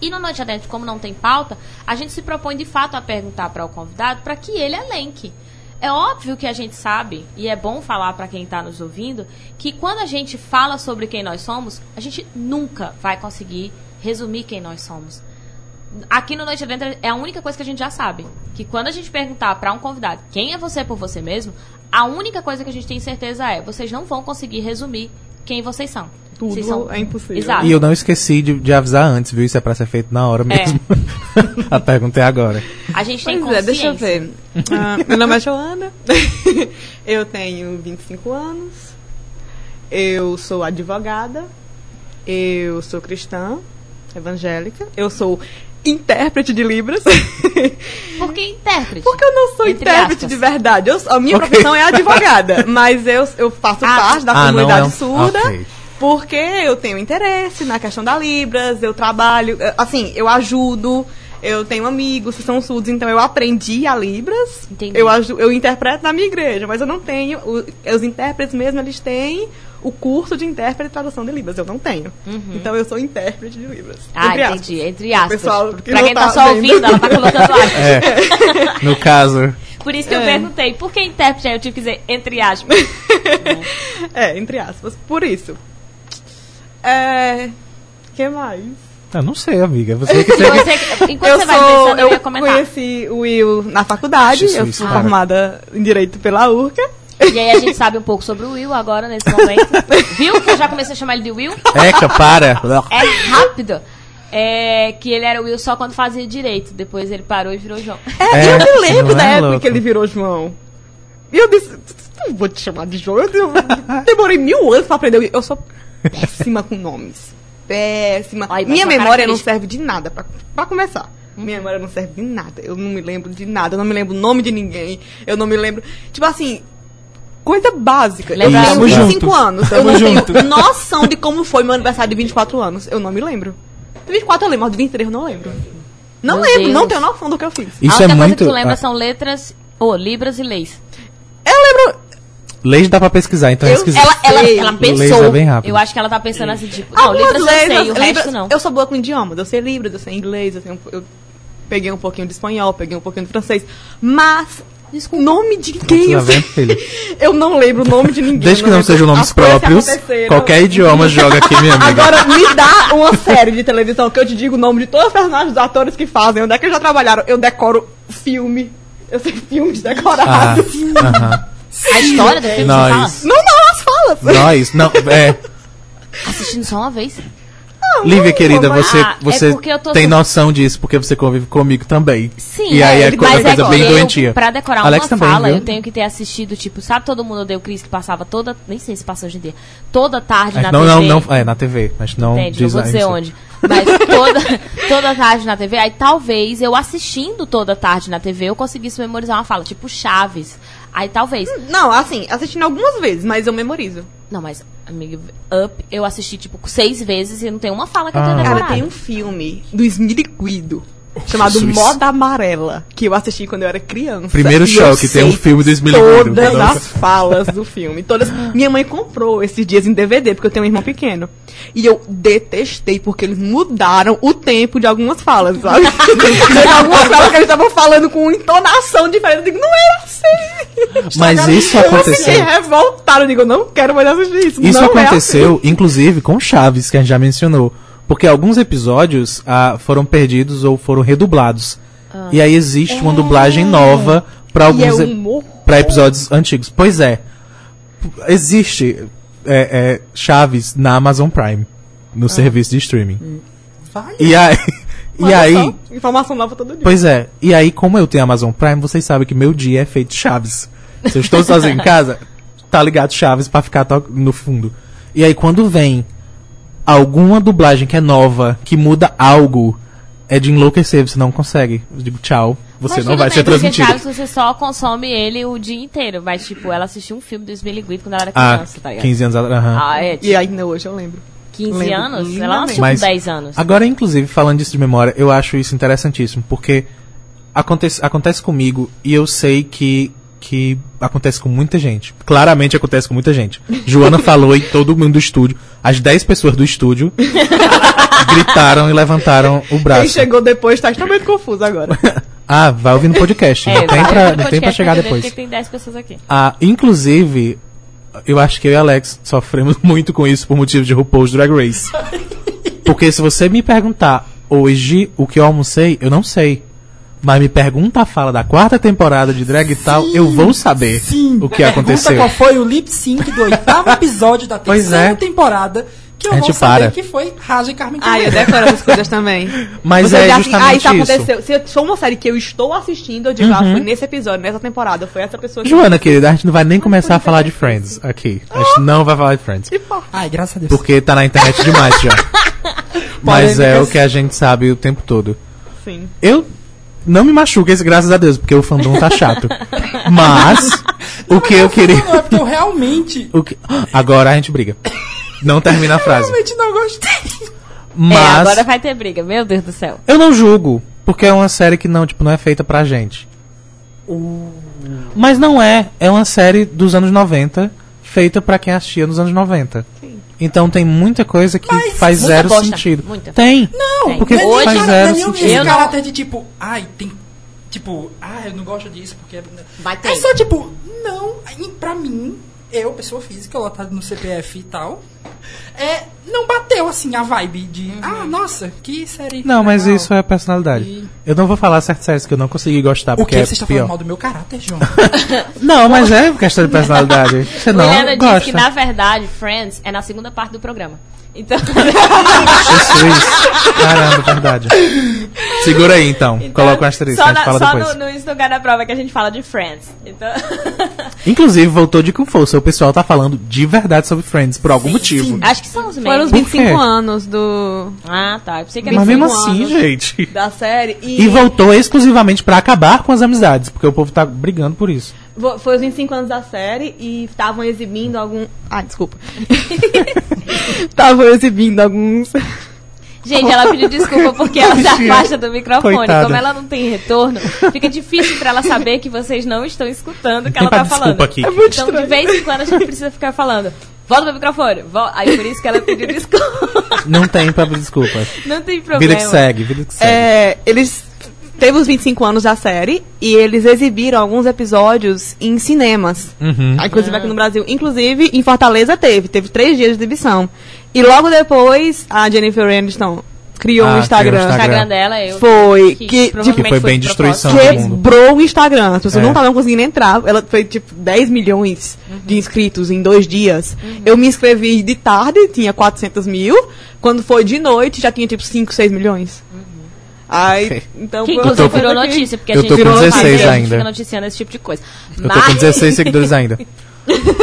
[SPEAKER 2] E no Noite Adentro, como não tem pauta, a gente se propõe de fato a perguntar para o convidado para que ele elenque. É óbvio que a gente sabe, e é bom falar para quem está nos ouvindo, que quando a gente fala sobre quem nós somos, a gente nunca vai conseguir resumir quem nós somos. Aqui no Noite Adentro é a única coisa que a gente já sabe. Que quando a gente perguntar para um convidado quem é você por você mesmo, a única coisa que a gente tem certeza é vocês não vão conseguir resumir quem vocês são.
[SPEAKER 4] Tudo
[SPEAKER 2] são-
[SPEAKER 4] é impossível.
[SPEAKER 2] Exato.
[SPEAKER 1] E eu não esqueci de, de avisar antes, viu? Isso é pra ser feito na hora mesmo. a pergunta é agora.
[SPEAKER 2] A gente tem
[SPEAKER 4] Pois é, deixa eu ver. Ah, meu nome é Joana. eu tenho 25 anos. Eu sou advogada. Eu sou cristã, evangélica. Eu sou intérprete de Libras.
[SPEAKER 2] Por que intérprete?
[SPEAKER 4] Porque eu não sou
[SPEAKER 2] Entre
[SPEAKER 4] intérprete
[SPEAKER 2] aspas.
[SPEAKER 4] de verdade. Eu, a minha
[SPEAKER 1] Ok.
[SPEAKER 4] profissão é advogada. mas eu, eu faço
[SPEAKER 2] Ah,
[SPEAKER 4] parte da
[SPEAKER 1] ah, não
[SPEAKER 4] comunidade
[SPEAKER 1] é um-
[SPEAKER 4] surda.
[SPEAKER 1] ok.
[SPEAKER 4] Porque eu tenho interesse na questão da Libras, eu trabalho, eh, assim, eu ajudo, eu tenho amigos que são surdos, então eu aprendi a Libras.
[SPEAKER 2] Entendi.
[SPEAKER 4] Eu, eu interpreto na minha igreja, mas eu não tenho. os intérpretes mesmo, eles têm o curso de intérprete e tradução de Libras. Eu não tenho. Então eu sou intérprete de Libras.
[SPEAKER 2] Uhum. Ah,
[SPEAKER 4] Entre aspas.
[SPEAKER 2] entendi. Entre aspas.
[SPEAKER 4] Pessoal que
[SPEAKER 2] pra quem tá,
[SPEAKER 4] tá
[SPEAKER 2] só
[SPEAKER 4] vendo.
[SPEAKER 2] ouvindo, ela tá colocando aspas.
[SPEAKER 1] É. No caso,
[SPEAKER 2] Por isso que eu
[SPEAKER 4] É.
[SPEAKER 2] perguntei, por que intérprete? Aí eu tive que dizer entre aspas.
[SPEAKER 4] É, entre aspas. Por isso. É. que mais?
[SPEAKER 1] eu não sei, amiga. Você que tem que...
[SPEAKER 2] Você, enquanto
[SPEAKER 4] eu
[SPEAKER 2] você vai
[SPEAKER 4] sou,
[SPEAKER 2] pensando, eu,
[SPEAKER 4] eu
[SPEAKER 2] ia comentar.
[SPEAKER 4] conheci o Will na faculdade,
[SPEAKER 1] Jesus,
[SPEAKER 4] eu fui
[SPEAKER 1] cara.
[SPEAKER 4] formada em Direito pela URCA.
[SPEAKER 2] E aí a gente sabe um pouco sobre o Will agora, nesse momento. Viu que eu já comecei a chamar ele de Will?
[SPEAKER 1] Eca, para.
[SPEAKER 2] É rápido. É que ele era Will só quando fazia direito. Depois ele parou e virou João.
[SPEAKER 4] É,
[SPEAKER 1] É,
[SPEAKER 4] eu me lembro
[SPEAKER 1] não
[SPEAKER 4] da
[SPEAKER 1] é
[SPEAKER 4] época
[SPEAKER 1] louco?
[SPEAKER 4] que ele virou João. E eu disse, não vou te chamar de João. Eu de- demorei mil anos pra aprender. Eu sou péssima com nomes. Péssima.
[SPEAKER 2] Ai,
[SPEAKER 4] Minha memória não serve de nada, pra, pra começar. Minha memória não serve de nada. Eu não me lembro de nada. Eu não me lembro o nome de ninguém. Eu não me lembro. Tipo assim. Coisa básica.
[SPEAKER 2] Lembra-
[SPEAKER 4] eu tenho
[SPEAKER 1] junto.
[SPEAKER 4] 25 anos. Eu
[SPEAKER 1] Tamo
[SPEAKER 4] não
[SPEAKER 1] junto.
[SPEAKER 4] tenho noção de como foi meu aniversário de 24 anos. Eu não me lembro. De 24 eu lembro, mas de 23 eu não lembro. Não
[SPEAKER 2] Meu
[SPEAKER 4] lembro, não
[SPEAKER 2] Deus.
[SPEAKER 4] tenho noção do que eu fiz.
[SPEAKER 2] a
[SPEAKER 1] Isso
[SPEAKER 2] única
[SPEAKER 1] é
[SPEAKER 2] coisa
[SPEAKER 1] muito.
[SPEAKER 2] que tu lembra
[SPEAKER 1] ah,
[SPEAKER 2] são letras, ou libras e leis.
[SPEAKER 4] Eu lembro.
[SPEAKER 1] Leis dá pra pesquisar, então
[SPEAKER 4] Eu-
[SPEAKER 1] esquisito.
[SPEAKER 2] Ela, ela, ela
[SPEAKER 1] Leis
[SPEAKER 2] pensou.
[SPEAKER 1] é bem rápido.
[SPEAKER 2] Eu acho que ela tá pensando assim, tipo, não,
[SPEAKER 4] Algumas
[SPEAKER 2] eu sei,
[SPEAKER 4] letras,
[SPEAKER 2] o
[SPEAKER 4] libras-
[SPEAKER 2] resto não.
[SPEAKER 4] Eu sou boa com idiomas, eu sei Libras, eu sei inglês, eu, sei um- eu peguei um pouquinho de espanhol, peguei um pouquinho de francês. Mas, nome de ninguém. Eu,
[SPEAKER 1] vendo, filho?
[SPEAKER 4] eu não lembro o nome de ninguém.
[SPEAKER 1] Desde que não
[SPEAKER 4] lembro
[SPEAKER 1] sejam nomes próprios, qualquer idioma joga aqui, minha amiga.
[SPEAKER 4] Agora, me dá uma série de televisão que eu te digo o nome de todos os personagens dos atores que fazem, onde é que eles já trabalharam. Eu decoro filme. Eu sei filmes
[SPEAKER 1] Ah,
[SPEAKER 4] decorados.
[SPEAKER 1] Aham.
[SPEAKER 2] A história do filme você fala?
[SPEAKER 1] Nós.
[SPEAKER 4] Não, não, as falas.
[SPEAKER 1] Nós. Não, é.
[SPEAKER 2] Assistindo só uma vez.
[SPEAKER 1] Lívia, querida,
[SPEAKER 4] mas-
[SPEAKER 1] você,
[SPEAKER 2] Ah, é
[SPEAKER 1] você
[SPEAKER 2] porque eu tô
[SPEAKER 1] tem noção disso, porque você convive comigo também.
[SPEAKER 2] Sim,
[SPEAKER 1] E aí é,
[SPEAKER 4] ele
[SPEAKER 1] co-
[SPEAKER 4] vai
[SPEAKER 1] uma coisa
[SPEAKER 4] decora.
[SPEAKER 1] bem
[SPEAKER 2] eu,
[SPEAKER 1] doentia.
[SPEAKER 2] Pra decorar
[SPEAKER 1] Alex
[SPEAKER 2] uma
[SPEAKER 1] também,
[SPEAKER 2] fala,
[SPEAKER 1] viu?
[SPEAKER 2] eu tenho que ter assistido, tipo, sabe todo mundo odeia o Chris que passava toda. Nem sei se passa hoje em dia. Toda tarde
[SPEAKER 1] Mas
[SPEAKER 2] na
[SPEAKER 1] não,
[SPEAKER 2] TV.
[SPEAKER 1] não, não, é, na TV, mas não
[SPEAKER 2] Entende? Não
[SPEAKER 1] diz
[SPEAKER 2] vou dizer onde. Mas toda, toda tarde na TV, aí talvez eu assistindo toda tarde na TV eu conseguisse memorizar uma fala, tipo Chaves. Aí talvez.
[SPEAKER 4] Não, assim, assistindo algumas vezes, mas eu memorizo.
[SPEAKER 2] Não, mas, amiga, Up eu assisti, tipo, seis vezes e não tem uma fala que eu
[SPEAKER 1] Ah.
[SPEAKER 2] tenho
[SPEAKER 1] Cara,
[SPEAKER 4] Cara,
[SPEAKER 2] decorado.
[SPEAKER 4] tem um filme do Esmiricuido chamado
[SPEAKER 1] Jesus.
[SPEAKER 4] Moda Amarela, que eu assisti quando eu era criança.
[SPEAKER 1] Primeiro
[SPEAKER 4] eu
[SPEAKER 1] choque, tem um filme do Esmiricuido.
[SPEAKER 4] Todas as falas do filme. Todas. Minha mãe comprou esses dias em DVD, porque eu tenho um irmão pequeno. E eu detestei, porque eles mudaram o tempo de algumas falas, sabe? Teve algumas falas que eles estavam falando com entonação diferente. Eu digo, não era assim.
[SPEAKER 1] Mas isso
[SPEAKER 4] Eu
[SPEAKER 1] aconteceu.
[SPEAKER 4] fiquei revoltada. Eu digo, eu não quero mais assistir isso.
[SPEAKER 1] Isso
[SPEAKER 4] é
[SPEAKER 1] aconteceu, inclusive, com Chaves, que a gente já mencionou. Porque alguns episódios ah, foram perdidos ou foram redublados. E aí existe uma dublagem nova pra
[SPEAKER 4] E
[SPEAKER 1] alguns
[SPEAKER 4] é um
[SPEAKER 1] pra episódios antigos. Pois é. Existe é, é, Chaves na Amazon Prime, no serviço de streaming.
[SPEAKER 3] Vai.
[SPEAKER 1] E aí. e aí.
[SPEAKER 4] Informação nova todo dia.
[SPEAKER 1] Pois é. E aí, como eu tenho Amazon Prime, vocês sabem que meu dia é feito Chaves. Se eu estou sozinho em casa, tá ligado Chaves pra ficar no fundo. E aí, quando vem alguma dublagem que é nova, que muda algo, é de enlouquecer, você não consegue. Eu digo tchau, você
[SPEAKER 2] Mas
[SPEAKER 1] não vai
[SPEAKER 2] bem,
[SPEAKER 1] ser transmitido.
[SPEAKER 2] Chaves você só consome ele o dia inteiro. Mas, tipo, ela assistiu um filme do Smiley quando ela era
[SPEAKER 1] Ah,
[SPEAKER 2] criança, tá ligado?
[SPEAKER 1] 15 anos atrás. aham.
[SPEAKER 2] Ah, é.
[SPEAKER 4] E ainda hoje eu lembro.
[SPEAKER 2] 15
[SPEAKER 4] lembro
[SPEAKER 2] anos? Ela não assistiu
[SPEAKER 1] Mas
[SPEAKER 2] com 10 anos.
[SPEAKER 1] Agora, inclusive, falando disso de memória, eu acho isso interessantíssimo, porque acontece, acontece comigo e eu sei que, que acontece com muita gente. Claramente acontece com muita gente. Joana falou e todo mundo do estúdio, as 10 pessoas do estúdio, gritaram e levantaram o
[SPEAKER 4] Quem
[SPEAKER 1] braço.
[SPEAKER 4] chegou depois tá extremamente confuso agora.
[SPEAKER 1] Ah, vai ouvir no podcast. não tem pra, não tem pra chegar depois.
[SPEAKER 2] tem 10 pessoas aqui.
[SPEAKER 1] Ah, inclusive, eu acho que eu e Alex sofremos muito com isso por motivo de RuPaul's Drag Race. Porque se você me perguntar hoje o que eu almocei, eu não sei. Mas me pergunta a fala da quarta temporada de drag e tal, eu vou saber
[SPEAKER 3] Sim.
[SPEAKER 1] o que
[SPEAKER 3] Pergunta
[SPEAKER 1] aconteceu.
[SPEAKER 3] qual foi o lip sync do oitavo episódio da terceira
[SPEAKER 1] é.
[SPEAKER 3] temporada que eu
[SPEAKER 1] A
[SPEAKER 3] vou
[SPEAKER 1] gente
[SPEAKER 3] saber
[SPEAKER 1] para.
[SPEAKER 3] que foi Raja e Carmen
[SPEAKER 4] Ah, eu decoro essas coisas também.
[SPEAKER 1] Mas
[SPEAKER 4] Você
[SPEAKER 1] é
[SPEAKER 4] já-
[SPEAKER 1] justamente
[SPEAKER 4] ah, isso
[SPEAKER 1] isso.
[SPEAKER 4] aconteceu. Se for uma série que eu estou assistindo, eu digo, ah, foi nesse episódio, nessa temporada, foi essa pessoa que.
[SPEAKER 1] Joana, querida, a gente não vai nem começar a falar de Friends aqui. A gente não vai falar de Friends.
[SPEAKER 3] Ai, graças a Deus.
[SPEAKER 1] Porque tá na internet demais já. Mas é o que a gente sabe o tempo todo.
[SPEAKER 4] Sim.
[SPEAKER 1] Eu não me machuco esse graças a Deus, porque o fandom tá chato. Mas o que eu queria.
[SPEAKER 3] Não, é porque eu realmente,
[SPEAKER 1] O que... Agora a gente briga. Não termina a frase.
[SPEAKER 3] realmente não gostei.
[SPEAKER 2] É,
[SPEAKER 1] Mas
[SPEAKER 2] agora vai ter briga, meu Deus do céu.
[SPEAKER 1] eu não julgo, porque é uma série que não, tipo, não é feita pra gente. Mas não é, é uma série dos anos 90, feita pra quem assistia nos anos 90. Então tem muita coisa que faz
[SPEAKER 2] Muita
[SPEAKER 1] zero
[SPEAKER 2] bosta,
[SPEAKER 1] sentido.
[SPEAKER 2] muita.
[SPEAKER 1] Tem.
[SPEAKER 3] Não,
[SPEAKER 2] Tem.
[SPEAKER 1] porque
[SPEAKER 3] é
[SPEAKER 1] faz zero
[SPEAKER 3] não é
[SPEAKER 1] sentido.
[SPEAKER 3] esse caráter de tipo, ai, tem. Tipo, ah, eu não gosto disso porque.
[SPEAKER 2] Vai ter.
[SPEAKER 3] É só tipo, não, pra mim, eu, pessoa física, lotada no CPF e tal, é, não bateu assim a vibe de, ah, nossa, que série.
[SPEAKER 1] Não, mas
[SPEAKER 3] legal.
[SPEAKER 1] isso é personalidade.
[SPEAKER 3] E-
[SPEAKER 1] Eu não vou falar certas séries que eu não consegui gostar,
[SPEAKER 3] O
[SPEAKER 1] porque
[SPEAKER 3] que
[SPEAKER 1] é
[SPEAKER 3] você está
[SPEAKER 1] pior.
[SPEAKER 3] falando mal do meu caráter, João?
[SPEAKER 1] Não, mas é questão de personalidade. Você não
[SPEAKER 2] Juliana
[SPEAKER 1] gosta.
[SPEAKER 2] disse que, na verdade, Friends é na segunda parte do programa. Então,
[SPEAKER 1] Jesus. Caramba, verdade. Segura aí, então. Coloca um asterisco,
[SPEAKER 2] só,
[SPEAKER 1] a gente
[SPEAKER 2] na,
[SPEAKER 1] fala
[SPEAKER 2] só
[SPEAKER 1] depois.
[SPEAKER 2] no, no Isso Lugar da Prova que a gente fala de Friends. Então,
[SPEAKER 1] Inclusive, voltou de com força. O pessoal tá falando de verdade sobre Friends, por algum motivo.
[SPEAKER 2] acho que são os
[SPEAKER 4] Foram os
[SPEAKER 2] mesmos.
[SPEAKER 1] Por
[SPEAKER 4] 25
[SPEAKER 1] quê?
[SPEAKER 4] anos do,
[SPEAKER 2] Ah, tá. Eu pensei que era
[SPEAKER 1] Mas mesmo
[SPEAKER 4] 25
[SPEAKER 1] assim, gente.
[SPEAKER 4] da série. E,
[SPEAKER 1] E voltou exclusivamente pra acabar com as amizades, porque o povo tá brigando por isso.
[SPEAKER 4] foi os 25 anos da série e estavam exibindo algum. Ah, desculpa. Estavam exibindo alguns.
[SPEAKER 2] Gente, ela pediu desculpa porque ela se afasta do microfone.
[SPEAKER 1] Coitada.
[SPEAKER 2] Como ela não tem retorno, fica difícil pra ela saber que vocês não estão escutando o que ela tá
[SPEAKER 1] desculpa
[SPEAKER 2] falando.
[SPEAKER 1] aqui. É
[SPEAKER 4] muito
[SPEAKER 2] então,
[SPEAKER 4] estranho.
[SPEAKER 2] de vez em quando, a gente precisa ficar falando. Volta pro microfone. Vol Aí por isso que ela pediu desculpa.
[SPEAKER 1] Não tem pra desculpa.
[SPEAKER 2] Não tem
[SPEAKER 1] Vida
[SPEAKER 2] problema.
[SPEAKER 1] que segue, vida que segue.
[SPEAKER 4] É, eles teve os 25 anos da série e eles exibiram alguns episódios em cinemas.
[SPEAKER 1] Uhum.
[SPEAKER 4] Inclusive aqui no Brasil. Inclusive, em Fortaleza teve. Teve três dias de exibição. E logo depois, a Jennifer Aniston criou
[SPEAKER 1] Ah,
[SPEAKER 4] um
[SPEAKER 1] criou
[SPEAKER 4] Instagram.
[SPEAKER 1] o
[SPEAKER 2] O
[SPEAKER 1] Instagram.
[SPEAKER 2] Instagram dela, eu.
[SPEAKER 4] Foi, que,
[SPEAKER 2] provavelmente
[SPEAKER 1] Que foi bem
[SPEAKER 2] de
[SPEAKER 1] destruição.
[SPEAKER 4] Quebrou o Instagram. As pessoas
[SPEAKER 1] É.
[SPEAKER 4] não estavam conseguindo entrar. Ela foi tipo 10 milhões
[SPEAKER 2] Uhum.
[SPEAKER 4] de inscritos em dois dias. Eu me inscrevi de tarde, tinha 400 mil. Quando foi de noite, já tinha tipo 5, 6 milhões. Aí, então.
[SPEAKER 2] Que
[SPEAKER 4] foi
[SPEAKER 2] inclusive virou
[SPEAKER 4] que-
[SPEAKER 2] notícia, porque
[SPEAKER 1] Eu
[SPEAKER 2] a gente
[SPEAKER 1] tô com
[SPEAKER 2] não
[SPEAKER 1] 16
[SPEAKER 2] sabe, a gente
[SPEAKER 1] ainda.
[SPEAKER 2] fica noticiando esse tipo de coisa.
[SPEAKER 1] Eu tô com
[SPEAKER 2] Mas-
[SPEAKER 1] 16 seguidores ainda.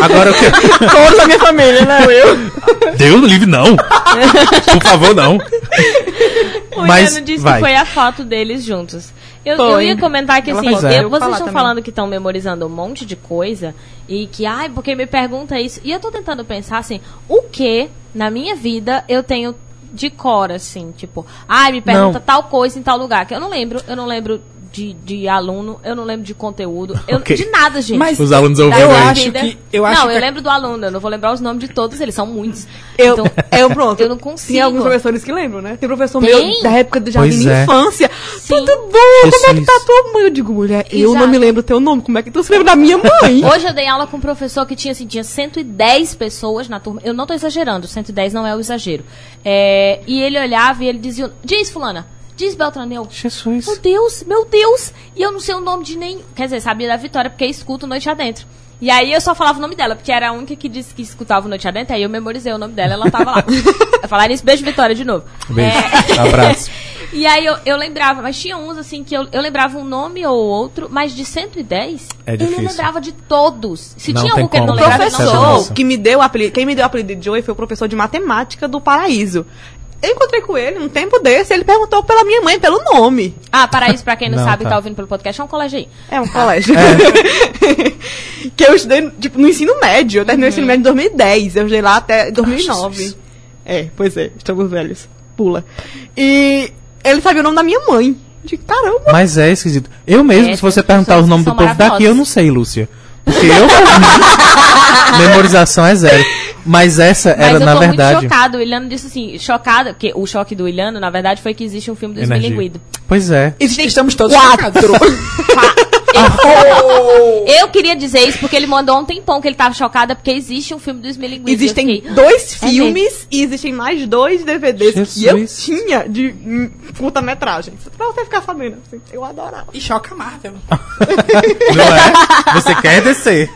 [SPEAKER 1] Agora eu quero.
[SPEAKER 4] Todos da minha família, né? Eu.
[SPEAKER 1] Deus no livre, não! Por favor, não!
[SPEAKER 2] O
[SPEAKER 1] Mas
[SPEAKER 2] Iano disse
[SPEAKER 1] vai.
[SPEAKER 2] que foi a foto deles juntos. Eu, eu ia comentar que
[SPEAKER 4] Ela
[SPEAKER 2] assim, eu- vocês estão falando que estão memorizando um monte de coisa e que, ai, porque me pergunta isso. E eu tô tentando pensar assim, o que na minha vida eu tenho de cor, assim, tipo, ai, me pergunta
[SPEAKER 1] Não.
[SPEAKER 2] tal coisa em tal lugar. Que eu não lembro, eu não lembro de, de aluno, eu não lembro de conteúdo, eu,
[SPEAKER 1] Ok.
[SPEAKER 2] de nada, gente.
[SPEAKER 3] Mas
[SPEAKER 1] Os alunos ouvindo
[SPEAKER 3] eu acho
[SPEAKER 2] vida.
[SPEAKER 3] que- eu acho
[SPEAKER 2] não,
[SPEAKER 3] que
[SPEAKER 2] eu
[SPEAKER 3] a-
[SPEAKER 2] lembro do aluno, eu não vou lembrar os nomes de todos, eles são muitos.
[SPEAKER 4] Eu,
[SPEAKER 2] Então,
[SPEAKER 4] eu pronto.
[SPEAKER 2] eu não consigo.
[SPEAKER 4] Tem alguns professores que lembram, né? Tem professor
[SPEAKER 2] Tem?
[SPEAKER 4] meu da época do jardim de
[SPEAKER 1] é.
[SPEAKER 4] infância.
[SPEAKER 2] Sim.
[SPEAKER 4] Tudo bom? Como é que tá
[SPEAKER 1] Jesus.
[SPEAKER 4] tua mãe? Eu digo, mulher, eu não
[SPEAKER 2] Exato.
[SPEAKER 4] me lembro teu nome. Como é que tu se lembra da minha mãe?
[SPEAKER 2] Hoje eu dei aula com um professor que tinha, assim, tinha 110 pessoas na turma. Eu não tô exagerando, 110 não é o exagero. É, e ele olhava e ele dizia, diz fulana, diz Beltrano. Eu,
[SPEAKER 1] Jesus.
[SPEAKER 2] meu Deus, meu Deus. E eu não sei o nome de nem. Quer dizer, sabia da Vitória, porque escuto Noite Adentro. E aí eu só falava o nome dela, porque era a única que disse que escutava o Noite Adentro, aí eu memorizei o nome dela ela tava lá. eu falar isso, beijo Vitória de novo.
[SPEAKER 1] Beijo.
[SPEAKER 2] É.
[SPEAKER 1] Abraço.
[SPEAKER 2] E aí eu, eu lembrava, mas tinha uns assim que eu, eu lembrava um nome ou outro, mas de 110,
[SPEAKER 1] É
[SPEAKER 2] eu não lembrava de todos. Se
[SPEAKER 1] Não
[SPEAKER 2] tinha algum que ele não lembrava, ele não
[SPEAKER 4] professor que me deu o apelido, quem me deu o apelido de Joey foi o professor de matemática do Paraíso. Eu encontrei com ele um tempo desse, ele perguntou pela minha mãe, pelo nome.
[SPEAKER 2] Ah, Paraíso, pra quem não,
[SPEAKER 1] Não,
[SPEAKER 2] sabe e
[SPEAKER 1] tá.
[SPEAKER 2] tá ouvindo pelo podcast, é um colégio aí.
[SPEAKER 4] É um colégio. que eu estudei, tipo, no ensino médio. Eu terminei o ensino médio em 2010. Eu estudei lá até 2009.
[SPEAKER 1] Jesus.
[SPEAKER 4] É, pois é, estamos velhos. Pula. E ele sabia o nome da minha mãe. De caramba.
[SPEAKER 1] Mas é esquisito. Eu mesmo,
[SPEAKER 2] É,
[SPEAKER 1] se você perguntar os nomes do povo daqui, eu não sei, Lúcia. Porque eu, memorização é zero. Mas essa
[SPEAKER 2] Mas
[SPEAKER 1] era,
[SPEAKER 2] eu tô
[SPEAKER 1] na
[SPEAKER 2] muito
[SPEAKER 1] verdade.
[SPEAKER 2] chocado. O Iliano disse assim, chocado, porque o choque do Iliano, na verdade, foi que existe um filme do
[SPEAKER 1] Energia.
[SPEAKER 2] Esmilinguido.
[SPEAKER 1] Pois é.
[SPEAKER 3] Existem, estamos todos
[SPEAKER 4] Quatro.
[SPEAKER 3] chocados.
[SPEAKER 2] Eu queria dizer isso porque ele mandou um tempão que ele tava chocada porque existe um filme do Esmilinguido.
[SPEAKER 4] Existem
[SPEAKER 2] Eu fiquei,
[SPEAKER 4] dois
[SPEAKER 2] É
[SPEAKER 4] filmes e existem mais dois DVDs que eu
[SPEAKER 1] Jesus.
[SPEAKER 4] tinha de hum, curta-metragem. Pra você ficar sabendo. assim, eu adorava.
[SPEAKER 3] E choca a Marvel.
[SPEAKER 1] Não é? Você quer descer.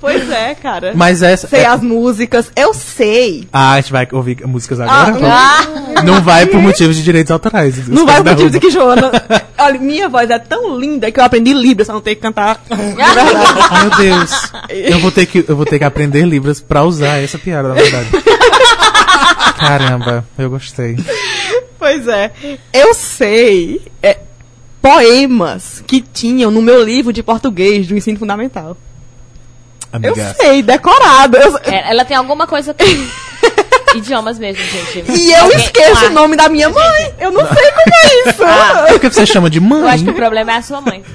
[SPEAKER 4] Pois é, cara.
[SPEAKER 1] Mas essa.
[SPEAKER 4] sei
[SPEAKER 1] é-
[SPEAKER 4] as músicas, eu sei.
[SPEAKER 1] Ah, a gente vai ouvir músicas agora?
[SPEAKER 2] Ah,
[SPEAKER 1] Não vai por motivos de direitos autorais.
[SPEAKER 4] Não vai por motivo de
[SPEAKER 1] que
[SPEAKER 4] Joana. Olha, minha voz é tão linda que eu aprendi Libras pra não ter que cantar. de verdade.
[SPEAKER 1] Meu Deus. Eu vou ter que, eu vou ter que aprender Libras pra usar essa piada, na verdade. Caramba, eu gostei.
[SPEAKER 4] pois é. Eu sei é, poemas que tinham no meu livro de português do ensino fundamental. Eu
[SPEAKER 1] Amiga.
[SPEAKER 4] sei, decorado. Eu-
[SPEAKER 2] É, ela tem alguma coisa com idiomas mesmo, gente.
[SPEAKER 4] E eu
[SPEAKER 2] Alguém-
[SPEAKER 4] esqueço
[SPEAKER 2] Ah,
[SPEAKER 4] o nome da minha mãe. Eu não sei como é isso.
[SPEAKER 2] Ah.
[SPEAKER 1] Por que você chama de
[SPEAKER 2] Eu
[SPEAKER 1] mãe?
[SPEAKER 2] acho que o problema é a sua mãe.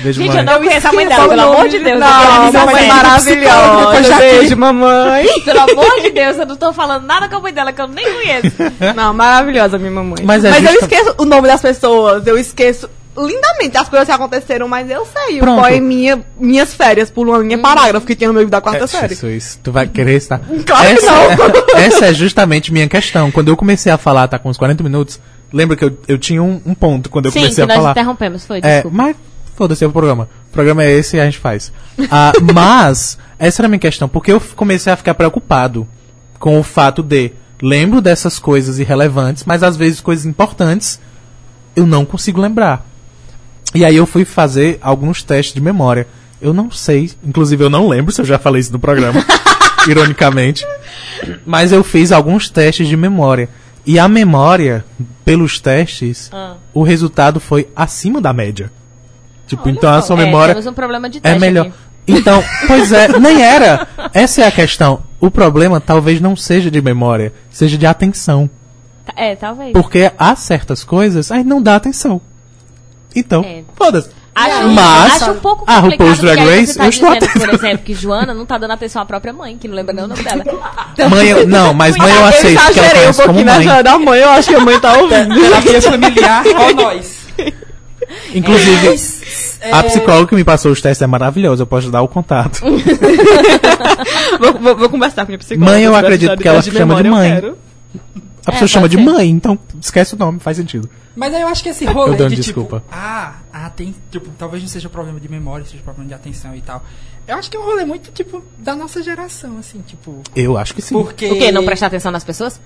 [SPEAKER 1] Beijo,
[SPEAKER 2] Gente,
[SPEAKER 1] mãe.
[SPEAKER 2] eu não conheço a mãe dela, pelo amor de Deus. eu
[SPEAKER 4] Não, minha mãe é maravilhosa.
[SPEAKER 3] depois já
[SPEAKER 4] Beijo, mamãe.
[SPEAKER 2] Pelo amor de Deus, eu não tô falando nada com a mãe dela que eu nem conheço.
[SPEAKER 4] Não, maravilhosa minha mamãe.
[SPEAKER 1] Mas é
[SPEAKER 4] eu
[SPEAKER 1] justa-
[SPEAKER 4] esqueço o nome das pessoas, eu esqueço lindamente as coisas que aconteceram, mas eu sei.
[SPEAKER 1] Pronto.
[SPEAKER 4] O poeminha Minhas Férias por uma linha parágrafo que tinha no meu livro da quarta
[SPEAKER 1] É,
[SPEAKER 4] série.
[SPEAKER 1] Jesus, tu vai querer estar.
[SPEAKER 4] Claro que
[SPEAKER 1] essa,
[SPEAKER 4] não.
[SPEAKER 1] essa é justamente minha questão. Quando eu comecei a falar, tá com uns 40 minutos, lembra que eu, eu tinha um, um ponto quando eu
[SPEAKER 2] Sim,
[SPEAKER 1] comecei
[SPEAKER 2] que
[SPEAKER 1] a
[SPEAKER 2] nós
[SPEAKER 1] falar.
[SPEAKER 2] interrompemos, foi,
[SPEAKER 1] É,
[SPEAKER 2] desculpa.
[SPEAKER 1] mas foda-se é o programa. O programa é esse e a gente faz. Ah, mas, essa era a minha questão, porque eu comecei a ficar preocupado com o fato de lembro dessas coisas irrelevantes, mas às vezes coisas importantes eu não consigo lembrar. E aí eu fui fazer alguns testes de memória. Eu não sei, inclusive eu não lembro se eu já falei isso no programa, ironicamente. Mas eu fiz alguns testes de memória. E a memória, pelos testes,
[SPEAKER 2] Ah.
[SPEAKER 1] o resultado foi acima da média. Tipo, então a sua
[SPEAKER 2] É,
[SPEAKER 1] memória
[SPEAKER 2] temos um problema de
[SPEAKER 1] é
[SPEAKER 2] teste
[SPEAKER 1] melhor.
[SPEAKER 2] aqui.
[SPEAKER 1] Então, pois é, nem era. Essa é a questão. O problema talvez não seja de memória, seja de atenção.
[SPEAKER 2] Tá- É, talvez.
[SPEAKER 1] Porque há certas coisas, aí não dá atenção. Então,
[SPEAKER 2] É.
[SPEAKER 1] foda-se.
[SPEAKER 2] Acho,
[SPEAKER 1] Mas,
[SPEAKER 2] acho um pouco
[SPEAKER 1] a
[SPEAKER 2] complicado
[SPEAKER 1] RuPaul's Drag Race,
[SPEAKER 2] você tá
[SPEAKER 1] eu estou
[SPEAKER 2] dizendo, por exemplo, que Joana não tá dando atenção à própria mãe, que não lembra nem o nome dela.
[SPEAKER 1] Mãe, eu- não, mas mãe eu aceito, porque ela
[SPEAKER 4] exagerei um
[SPEAKER 1] conhece como
[SPEAKER 4] pouquinho
[SPEAKER 1] mãe.
[SPEAKER 4] nessa da mãe, eu acho que a mãe tá ouvindo.
[SPEAKER 3] Terapia familiar, ó nós.
[SPEAKER 1] Inclusive,
[SPEAKER 3] é,
[SPEAKER 1] a psicóloga que me passou os testes é maravilhosa, eu posso dar o contato.
[SPEAKER 4] vou, vou- vou conversar com minha psicóloga.
[SPEAKER 1] Mãe, eu acredito que ela
[SPEAKER 4] teste
[SPEAKER 1] chama de
[SPEAKER 4] memória, eu
[SPEAKER 1] mãe. A pessoa
[SPEAKER 2] É,
[SPEAKER 1] chama de
[SPEAKER 2] ser.
[SPEAKER 1] mãe, então esquece o nome, faz sentido.
[SPEAKER 3] Mas aí eu acho que esse
[SPEAKER 1] Eu
[SPEAKER 3] rolê
[SPEAKER 1] dando
[SPEAKER 3] de
[SPEAKER 1] desculpa.
[SPEAKER 3] tipo, ah, ah, tem, tipo, talvez não seja problema de memória, seja problema de atenção e tal. Eu acho que é um rolê muito, tipo, da nossa geração, assim, tipo,
[SPEAKER 1] Eu acho que sim.
[SPEAKER 3] porque...
[SPEAKER 2] O quê? Não prestar atenção nas pessoas?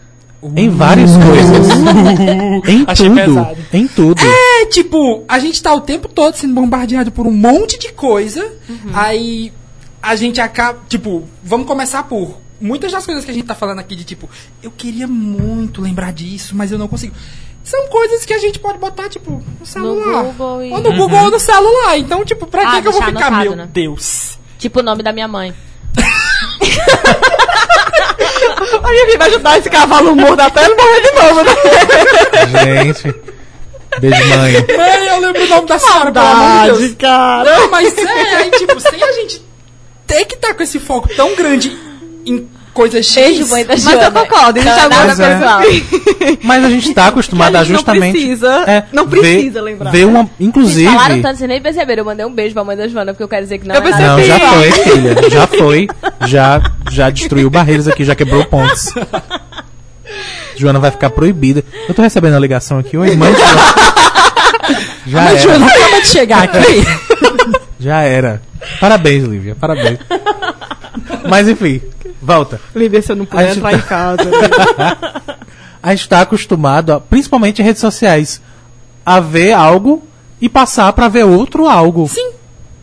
[SPEAKER 1] Em várias coisas. em
[SPEAKER 3] Achei
[SPEAKER 1] tudo.
[SPEAKER 3] pesado.
[SPEAKER 1] Em tudo.
[SPEAKER 3] É, tipo, a gente tá o tempo todo sendo bombardeado por um monte de coisa, aí a gente acaba, tipo, vamos começar por muitas das coisas que a gente tá falando aqui de tipo, eu queria muito lembrar disso, mas eu não consigo. São coisas que a gente pode botar, tipo, no celular.
[SPEAKER 2] Google e-
[SPEAKER 3] Ou no Google ou no celular. Então, tipo, pra
[SPEAKER 2] Ah,
[SPEAKER 3] que, que eu vou ficar,
[SPEAKER 2] anotado,
[SPEAKER 3] meu
[SPEAKER 2] né?
[SPEAKER 3] Deus?
[SPEAKER 2] Tipo o nome da minha mãe.
[SPEAKER 4] A minha filha vai ajudar esse cavalo morto até ele morrer de novo, né?
[SPEAKER 1] Gente. Beijo, mãe.
[SPEAKER 3] Mãe, eu lembro o nome da senhora, pelo amor de
[SPEAKER 4] Saudade,
[SPEAKER 3] Deus.
[SPEAKER 4] cara.
[SPEAKER 3] Não, mas é, aí, tipo, sem a gente ter que estar com esse foco tão grande em coisas X.
[SPEAKER 2] Beijo, mãe da
[SPEAKER 4] Mas eu concordo, existe
[SPEAKER 2] Então,
[SPEAKER 4] algumas
[SPEAKER 2] nada
[SPEAKER 1] Mas é. a gente tá acostumado
[SPEAKER 4] a
[SPEAKER 1] a
[SPEAKER 4] gente não
[SPEAKER 1] justamente.
[SPEAKER 4] precisa-
[SPEAKER 1] é,
[SPEAKER 4] não
[SPEAKER 1] ver-
[SPEAKER 4] precisa lembrar.
[SPEAKER 1] Ver uma.
[SPEAKER 2] Vocês
[SPEAKER 1] Inclusive.
[SPEAKER 2] falaram tanto, vocês nem perceberam. Eu mandei um beijo pra mãe da Joana, porque eu quero dizer que não
[SPEAKER 4] Eu
[SPEAKER 2] é nada.
[SPEAKER 1] Não, já
[SPEAKER 4] Percebi.
[SPEAKER 1] foi, filha. Já foi. Já, já destruiu barreiras aqui, já quebrou pontes. Joana vai ficar proibida. Eu tô recebendo a ligação aqui. Oi, mãe. Já
[SPEAKER 3] Mas,
[SPEAKER 1] era.
[SPEAKER 3] Joana, acaba de chegar aqui.
[SPEAKER 1] Já era. Parabéns, Lívia. Parabéns. Mas enfim, volta.
[SPEAKER 4] Lívia, se eu não puder entrar
[SPEAKER 1] tá-
[SPEAKER 4] em casa.
[SPEAKER 1] A gente tá acostumado, a- principalmente em redes sociais, a ver algo e passar pra ver outro algo.
[SPEAKER 3] Sim.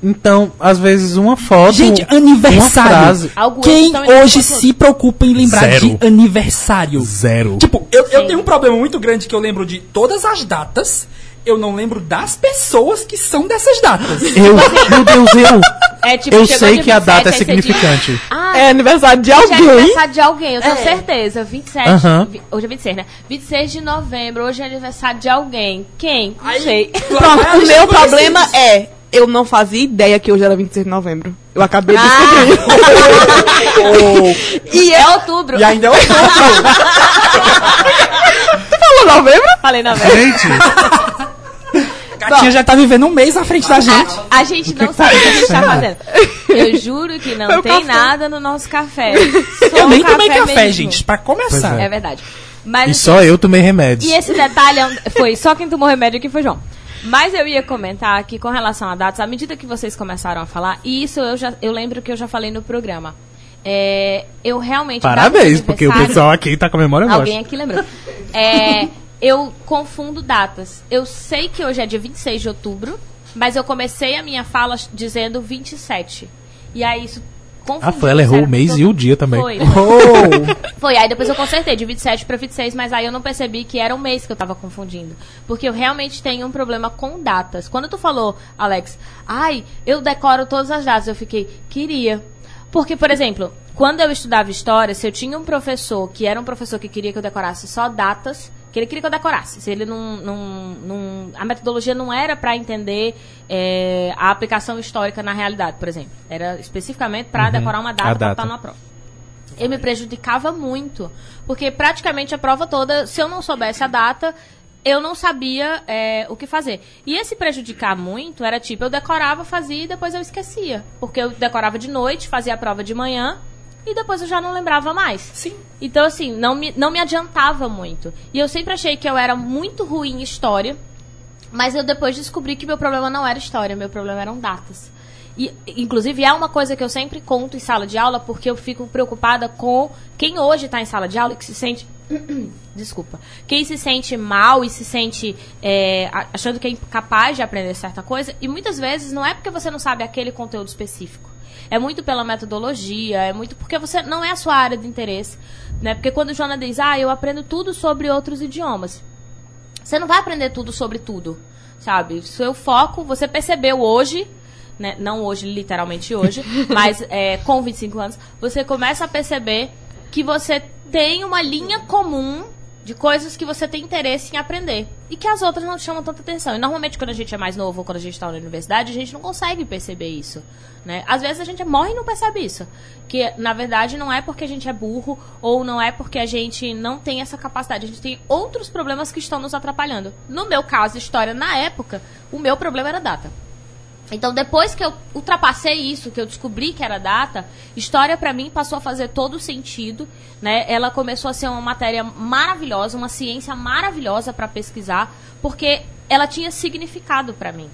[SPEAKER 1] Então, às vezes, uma foto.
[SPEAKER 3] Gente,
[SPEAKER 1] uma
[SPEAKER 3] aniversário.
[SPEAKER 1] frase.
[SPEAKER 2] Algo
[SPEAKER 3] Quem hoje se preocupa em lembrar
[SPEAKER 1] Zero.
[SPEAKER 3] de aniversário?
[SPEAKER 1] Zero.
[SPEAKER 3] Tipo, eu, eu tenho um problema muito grande que eu lembro de todas as datas, eu não lembro das pessoas que são dessas datas.
[SPEAKER 1] Eu, meu Deus, eu.
[SPEAKER 2] É tipo,
[SPEAKER 1] Eu sei que a
[SPEAKER 2] 27,
[SPEAKER 1] data é
[SPEAKER 2] diz,
[SPEAKER 1] significante.
[SPEAKER 2] Ah,
[SPEAKER 4] É aniversário de
[SPEAKER 2] é
[SPEAKER 4] alguém.
[SPEAKER 2] aniversário de alguém, eu tenho certeza. 27.
[SPEAKER 1] Aham.
[SPEAKER 2] vi- Hoje é 26, né? 26 de novembro, hoje é aniversário de alguém. Quem? Não
[SPEAKER 3] Aí,
[SPEAKER 2] sei.
[SPEAKER 3] a
[SPEAKER 4] Pronto, o meu problema é. Eu não fazia ideia que hoje era 26 de novembro. Eu acabei de
[SPEAKER 2] Ah.
[SPEAKER 4] descobrir. e
[SPEAKER 2] É
[SPEAKER 4] eu
[SPEAKER 2] outubro.
[SPEAKER 3] E ainda é outubro.
[SPEAKER 4] falou novembro?
[SPEAKER 2] Falei verdade.
[SPEAKER 1] Gente,
[SPEAKER 3] A Gatinha já tá vivendo um mês na frente da gente.
[SPEAKER 2] A, a gente não sabe o que a gente tá fazendo. Eu juro que não
[SPEAKER 4] É
[SPEAKER 2] tem
[SPEAKER 4] café.
[SPEAKER 2] nada no nosso café. Só
[SPEAKER 3] Eu nem
[SPEAKER 2] um
[SPEAKER 3] tomei café,
[SPEAKER 2] mesmo.
[SPEAKER 3] gente, pra começar.
[SPEAKER 1] Pois
[SPEAKER 2] É verdade. Mas
[SPEAKER 1] e
[SPEAKER 2] assim,
[SPEAKER 1] só eu tomei remédios.
[SPEAKER 2] E esse detalhe é foi só quem tomou remédio aqui foi João. Mas eu ia comentar que com relação a datas, à medida que vocês começaram a falar, e isso eu já eu lembro que eu já falei no programa. É, eu realmente
[SPEAKER 1] Parabéns, porque o pessoal aqui tá com a memória
[SPEAKER 2] Alguém aqui lembrou. É, eu confundo datas. Eu sei que hoje é dia 26 de outubro, mas eu comecei a minha fala dizendo 27. E aí isso confundiu.
[SPEAKER 1] Ah, foi, ela errou o mês
[SPEAKER 2] todo.
[SPEAKER 1] e o dia também.
[SPEAKER 2] Foi.
[SPEAKER 3] Oh.
[SPEAKER 2] Foi, aí depois eu consertei de 27 pra 26, mas aí eu não percebi que era o mês que eu tava confundindo. Porque eu realmente tenho um problema com datas. Quando tu falou, Alex, ai, eu decoro todas as datas, eu fiquei, queria. Porque, por exemplo, quando eu estudava história, se eu tinha um professor que era um professor que queria que eu decorasse só datas, que ele queria que eu decorasse. Se ele não. não, não a metodologia não era para entender é, a aplicação histórica na realidade, por exemplo. Era especificamente para decorar uma data para botar numa prova eu me prejudicava muito. Porque praticamente a prova toda, se eu não soubesse a data, eu não sabia é, o que fazer. E esse prejudicar muito era tipo, eu decorava, fazia e depois eu esquecia. Porque eu decorava de noite, fazia a prova de manhã e depois eu já não lembrava mais.
[SPEAKER 3] Sim.
[SPEAKER 2] Então, assim, não me, não me adiantava muito. E eu sempre achei que eu era muito ruim em história. Mas eu depois descobri que meu problema não era história, meu problema eram datas. E, inclusive, é uma coisa que eu sempre conto em sala de aula, porque eu fico preocupada com quem hoje está em sala de aula e que se sente. Desculpa. Quem se sente mal e se sente é, achando que é incapaz de aprender certa coisa. E muitas vezes não é porque você não sabe aquele conteúdo específico. É muito pela metodologia, é muito porque você não é a sua área de interesse. Né? Porque quando o Joana diz, ah, eu aprendo tudo sobre outros idiomas. Você não vai aprender tudo sobre tudo, sabe? Seu foco, você percebeu hoje, né? não hoje, literalmente hoje, mas é, com 25 anos, você começa a perceber que você tem uma linha comum de coisas que você tem interesse em aprender e que as outras não chamam tanta atenção. E normalmente quando a gente é mais novo ou quando a gente está na universidade, a gente não consegue perceber isso, né? Às vezes a gente morre e não percebe isso, que na verdade não é porque a gente é burro ou não é porque a gente não tem essa capacidade, a gente tem outros problemas que estão nos atrapalhando. No meu caso, história na época, o meu problema era data. Então, depois que eu ultrapassei isso, que eu descobri que era data, história pra mim passou a fazer todo sentido, né? Ela começou a ser uma matéria maravilhosa, uma ciência maravilhosa pra pesquisar, porque ela tinha significado pra mim.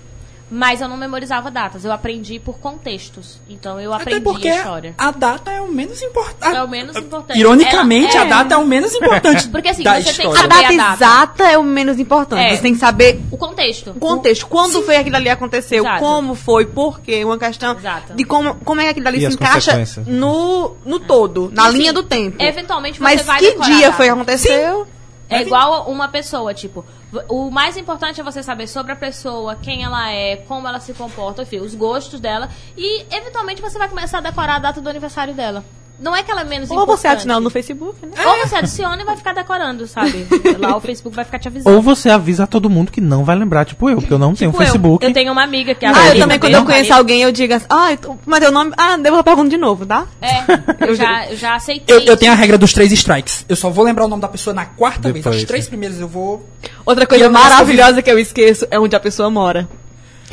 [SPEAKER 2] Mas eu não memorizava datas, eu aprendi por contextos. Então eu
[SPEAKER 3] Até
[SPEAKER 2] aprendi
[SPEAKER 3] porque
[SPEAKER 2] a história.
[SPEAKER 3] a data é o menos importante.
[SPEAKER 2] É o menos importante.
[SPEAKER 3] Ironicamente,
[SPEAKER 2] Ela-
[SPEAKER 3] a data é o menos importante
[SPEAKER 2] Porque, assim,
[SPEAKER 3] da
[SPEAKER 2] você tem que
[SPEAKER 3] história.
[SPEAKER 4] A data,
[SPEAKER 2] Saber a data.
[SPEAKER 4] exata é o menos importante.
[SPEAKER 2] É.
[SPEAKER 4] Você tem que saber
[SPEAKER 2] O contexto.
[SPEAKER 4] o contexto. Quando foi aquilo ali aconteceu,
[SPEAKER 2] Exato.
[SPEAKER 4] como foi, por quê, uma questão
[SPEAKER 2] Exato.
[SPEAKER 4] de como, como é que aquilo ali
[SPEAKER 1] E
[SPEAKER 4] se encaixa no, no todo, na
[SPEAKER 2] E, assim,
[SPEAKER 4] linha do tempo.
[SPEAKER 2] Eventualmente você
[SPEAKER 4] Mas
[SPEAKER 2] vai
[SPEAKER 4] que dia
[SPEAKER 2] data.
[SPEAKER 4] foi que aconteceu?
[SPEAKER 2] É igual uma pessoa, tipo, o mais importante é você saber sobre a pessoa, quem ela é, como ela se comporta, enfim, os gostos dela. E eventualmente você vai começar a decorar a data do aniversário dela. Não é que ela é menos
[SPEAKER 4] Ou
[SPEAKER 2] importante.
[SPEAKER 4] você adiciona no Facebook, né?
[SPEAKER 2] Ou você adiciona e vai ficar decorando, sabe? Lá o Facebook vai ficar te avisando.
[SPEAKER 1] Ou você avisa todo mundo que não vai lembrar, tipo eu, porque eu não tenho
[SPEAKER 2] Tipo eu.
[SPEAKER 1] Facebook.
[SPEAKER 2] Eu tenho uma amiga que é a
[SPEAKER 4] Ah, eu também, quando eu conheço alguém, eu digo assim, ah, mas teu nome. Ah, devo a pergunta de novo, tá?
[SPEAKER 2] É, eu já, eu já aceitei.
[SPEAKER 3] Eu, eu tenho a regra dos três strikes. Eu só vou lembrar o nome da pessoa na quarta vez.
[SPEAKER 1] Depois,
[SPEAKER 3] As três
[SPEAKER 1] né?
[SPEAKER 3] primeiras eu vou.
[SPEAKER 4] Outra coisa
[SPEAKER 3] eu
[SPEAKER 4] maravilhosa que eu esqueço é onde a pessoa mora.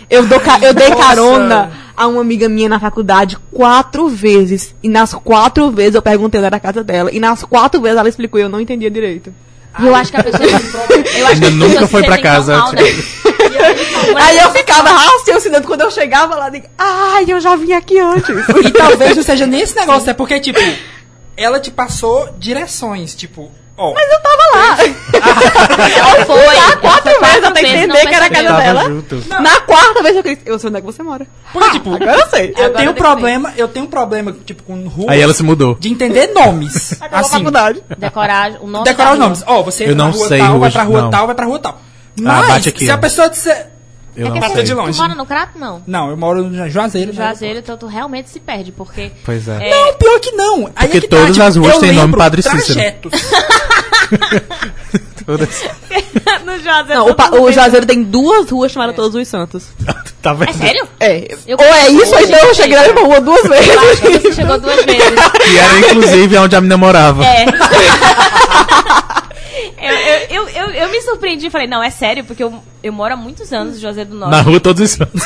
[SPEAKER 4] Eu, dou ca- eu dei
[SPEAKER 3] Nossa.
[SPEAKER 4] carona a uma amiga minha na faculdade quatro vezes. E nas quatro vezes eu perguntei onde era a casa dela. E nas quatro vezes ela explicou e eu não entendia direito.
[SPEAKER 2] E eu acho que a pessoa. Eu acho que
[SPEAKER 1] Ainda
[SPEAKER 2] as
[SPEAKER 1] nunca foi pra casa,
[SPEAKER 2] tão mal, né? E aí,
[SPEAKER 4] eu ficava raciocinando quando eu chegava lá, digo, ai, eu já vim aqui antes.
[SPEAKER 3] E talvez não seja nesse negócio, é porque, tipo, ela te passou direções, tipo, ó.
[SPEAKER 4] Mas eu tava lá.
[SPEAKER 2] Ela foi.
[SPEAKER 4] Ah, quatro vezes até entender que era a casa dela. Na quarta vez eu queria. Eu sei onde é que você mora.
[SPEAKER 3] Porque, tipo,
[SPEAKER 4] Agora eu sei.
[SPEAKER 3] eu
[SPEAKER 2] Agora
[SPEAKER 3] tenho problema, eu tenho problema, tipo, com ruas.
[SPEAKER 1] Aí ela se mudou.
[SPEAKER 3] De entender nomes. Assim,
[SPEAKER 4] faculdade.
[SPEAKER 2] Decorar o nome
[SPEAKER 3] decorar os nomes. Ó, você
[SPEAKER 1] Eu
[SPEAKER 3] entra
[SPEAKER 1] não
[SPEAKER 3] na rua
[SPEAKER 1] sei
[SPEAKER 3] tal, vai pra rua
[SPEAKER 1] não.
[SPEAKER 3] tal, vai pra rua tal.
[SPEAKER 1] Ah,
[SPEAKER 3] Mas,
[SPEAKER 1] aqui,
[SPEAKER 3] se a pessoa disser...
[SPEAKER 1] Eu
[SPEAKER 2] É
[SPEAKER 1] não
[SPEAKER 3] Passei
[SPEAKER 1] sei.
[SPEAKER 3] de
[SPEAKER 2] Tu mora no Crato? Não.
[SPEAKER 3] Não, eu moro no Juazeiro.
[SPEAKER 2] No
[SPEAKER 3] né?
[SPEAKER 2] Juazeiro, então tu realmente se perde, porque.
[SPEAKER 1] Pois é.
[SPEAKER 3] Não, pior que não. Aí
[SPEAKER 1] Porque
[SPEAKER 3] é que tá,
[SPEAKER 1] todas
[SPEAKER 3] tipo,
[SPEAKER 1] as ruas têm nome Padre Cícero.
[SPEAKER 3] trajetos.
[SPEAKER 1] Todas-
[SPEAKER 2] no Juazeiro.
[SPEAKER 4] Não, o, pa- o Juazeiro tem duas ruas chamadas Todos os Santos.
[SPEAKER 1] tá vendo?
[SPEAKER 2] É sério?
[SPEAKER 4] É.
[SPEAKER 2] Eu
[SPEAKER 4] Ou é isso, ou então eu cheguei na mesma rua duas
[SPEAKER 2] Eu acho que
[SPEAKER 4] vezes.
[SPEAKER 2] você chegou duas vezes.
[SPEAKER 1] E era inclusive onde a menina morava.
[SPEAKER 2] É. eu, eu, eu, eu, eu me surpreendi e falei, não, é sério, porque eu, eu moro há muitos anos em José do Norte.
[SPEAKER 1] Na rua todos os santos.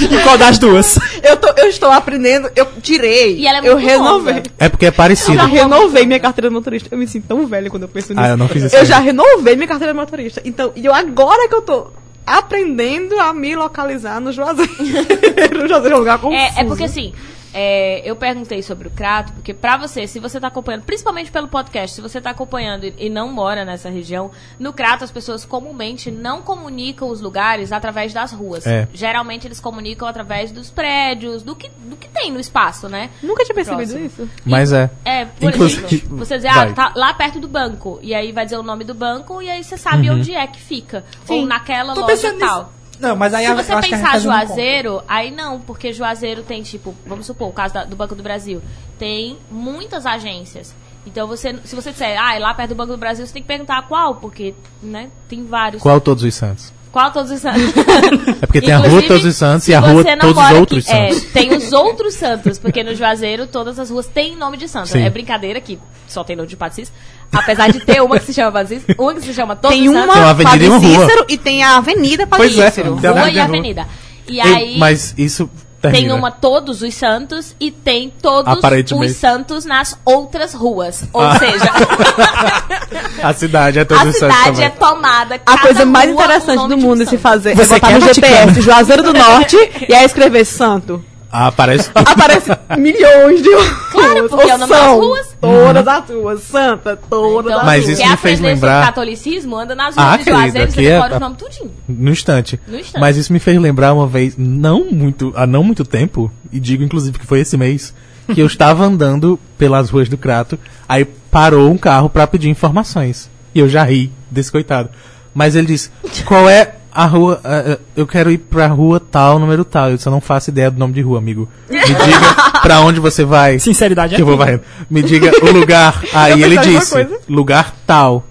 [SPEAKER 3] Em qual das duas?
[SPEAKER 4] Eu, tô, eu estou aprendendo, eu tirei.
[SPEAKER 2] E ela é
[SPEAKER 4] eu
[SPEAKER 2] muito
[SPEAKER 4] renovei.
[SPEAKER 2] nova.
[SPEAKER 1] É porque é
[SPEAKER 4] Eu
[SPEAKER 1] parecido.
[SPEAKER 4] já renovei minha carteira de motorista. Eu me sinto tão velha quando eu penso nisso.
[SPEAKER 1] Ah, eu não fiz isso
[SPEAKER 4] Eu
[SPEAKER 1] aí.
[SPEAKER 4] já renovei minha carteira de motorista. Então, e eu agora que eu tô aprendendo a me localizar no Juazeiro. no Juazeiro é um lugar confuso.
[SPEAKER 2] É, é porque assim, é, eu perguntei sobre o Crato, porque pra você, se você tá acompanhando, principalmente pelo podcast, se você tá acompanhando e, e não mora nessa região, no Crato as pessoas comumente não comunicam os lugares através das ruas.
[SPEAKER 1] É.
[SPEAKER 2] Geralmente eles comunicam através dos prédios, do que, do que tem no espaço, né?
[SPEAKER 4] Nunca tinha percebido
[SPEAKER 2] Próximo.
[SPEAKER 4] isso.
[SPEAKER 1] Mas é.
[SPEAKER 2] É, por
[SPEAKER 1] Inclusive-
[SPEAKER 2] exemplo, você dizer, ah, tá lá perto do banco. E aí vai dizer o nome do banco e aí você sabe
[SPEAKER 1] Uhum.
[SPEAKER 2] onde é que fica.
[SPEAKER 4] Sim.
[SPEAKER 2] Ou naquela
[SPEAKER 3] Tô
[SPEAKER 2] loja tal.
[SPEAKER 3] nisso. Não, mas aí
[SPEAKER 2] Se
[SPEAKER 3] eu
[SPEAKER 2] você
[SPEAKER 3] que a
[SPEAKER 2] pensar. Juazeiro, aí não, porque Juazeiro tem, tipo, vamos supor, o caso da- do Banco do Brasil, tem muitas agências. Então, você, se você disser, ah, é lá perto do Banco do Brasil, você tem que perguntar qual, porque, né, tem vários.
[SPEAKER 1] Qual todos os santos?
[SPEAKER 2] Qual todos os santos?
[SPEAKER 1] É porque tem a rua Todos os Santos e a rua
[SPEAKER 2] você não
[SPEAKER 1] Todos os Outros
[SPEAKER 2] aqui- é,
[SPEAKER 1] Santos.
[SPEAKER 2] tem os outros santos, porque no Juazeiro todas as ruas têm nome de santo.
[SPEAKER 1] Sim.
[SPEAKER 2] É brincadeira que só tem nome de Cícero. Apesar de ter uma que se chama Padre Cícero, uma que se chama Todos
[SPEAKER 4] Tem
[SPEAKER 2] os
[SPEAKER 4] uma
[SPEAKER 2] Santos,
[SPEAKER 1] Tem
[SPEAKER 4] Padre
[SPEAKER 1] e uma rua.
[SPEAKER 4] Cícero e tem a Avenida Padre
[SPEAKER 1] Pois é,
[SPEAKER 4] Cícero.
[SPEAKER 1] tem a
[SPEAKER 2] rua e
[SPEAKER 1] avenida.
[SPEAKER 2] E
[SPEAKER 1] Ei,
[SPEAKER 2] aí...
[SPEAKER 1] Mas isso
[SPEAKER 2] Tem
[SPEAKER 1] termina.
[SPEAKER 2] uma Todos os Santos e tem todos os santos nas outras ruas. Ou
[SPEAKER 1] Ah.
[SPEAKER 2] seja,
[SPEAKER 1] A cidade é Todos
[SPEAKER 2] a
[SPEAKER 1] os Santos
[SPEAKER 2] cidade
[SPEAKER 1] também.
[SPEAKER 2] é tomada.
[SPEAKER 4] A coisa mais interessante do mundo se fazer
[SPEAKER 3] Você
[SPEAKER 4] é botar
[SPEAKER 3] quer,
[SPEAKER 4] no? GPS Juazeiro do Norte e aí escrever santo.
[SPEAKER 1] Ah, parece.
[SPEAKER 4] Aparece milhões de ruas.
[SPEAKER 2] Claro, porque é o nome das ruas.
[SPEAKER 4] Todas as ruas. Santa, todas
[SPEAKER 2] Então,
[SPEAKER 4] as
[SPEAKER 1] Mas isso
[SPEAKER 2] quer
[SPEAKER 1] me fez
[SPEAKER 2] aprender
[SPEAKER 1] lembrar-
[SPEAKER 2] sobre catolicismo, anda nas
[SPEAKER 1] Ah,
[SPEAKER 2] ruas de
[SPEAKER 1] querida,
[SPEAKER 2] Juazeiro você
[SPEAKER 1] é-
[SPEAKER 2] decora os nomes tudinho.
[SPEAKER 1] No instante.
[SPEAKER 2] No instante.
[SPEAKER 1] Mas isso me fez lembrar uma vez, não muito, há não muito tempo, e digo inclusive que foi esse mês, que eu estava andando pelas ruas do Crato, aí parou um carro pra pedir informações. E eu já ri desse coitado. Mas ele disse: "Qual é a rua? ah, ah, eu quero ir pra rua tal, número tal". Eu disse: "Eu não faço ideia do nome de rua, amigo. Me diga pra onde você vai".
[SPEAKER 3] Sinceridade é
[SPEAKER 1] que eu vou varrendo. Me diga o lugar. Aí ele disse: lugar tal.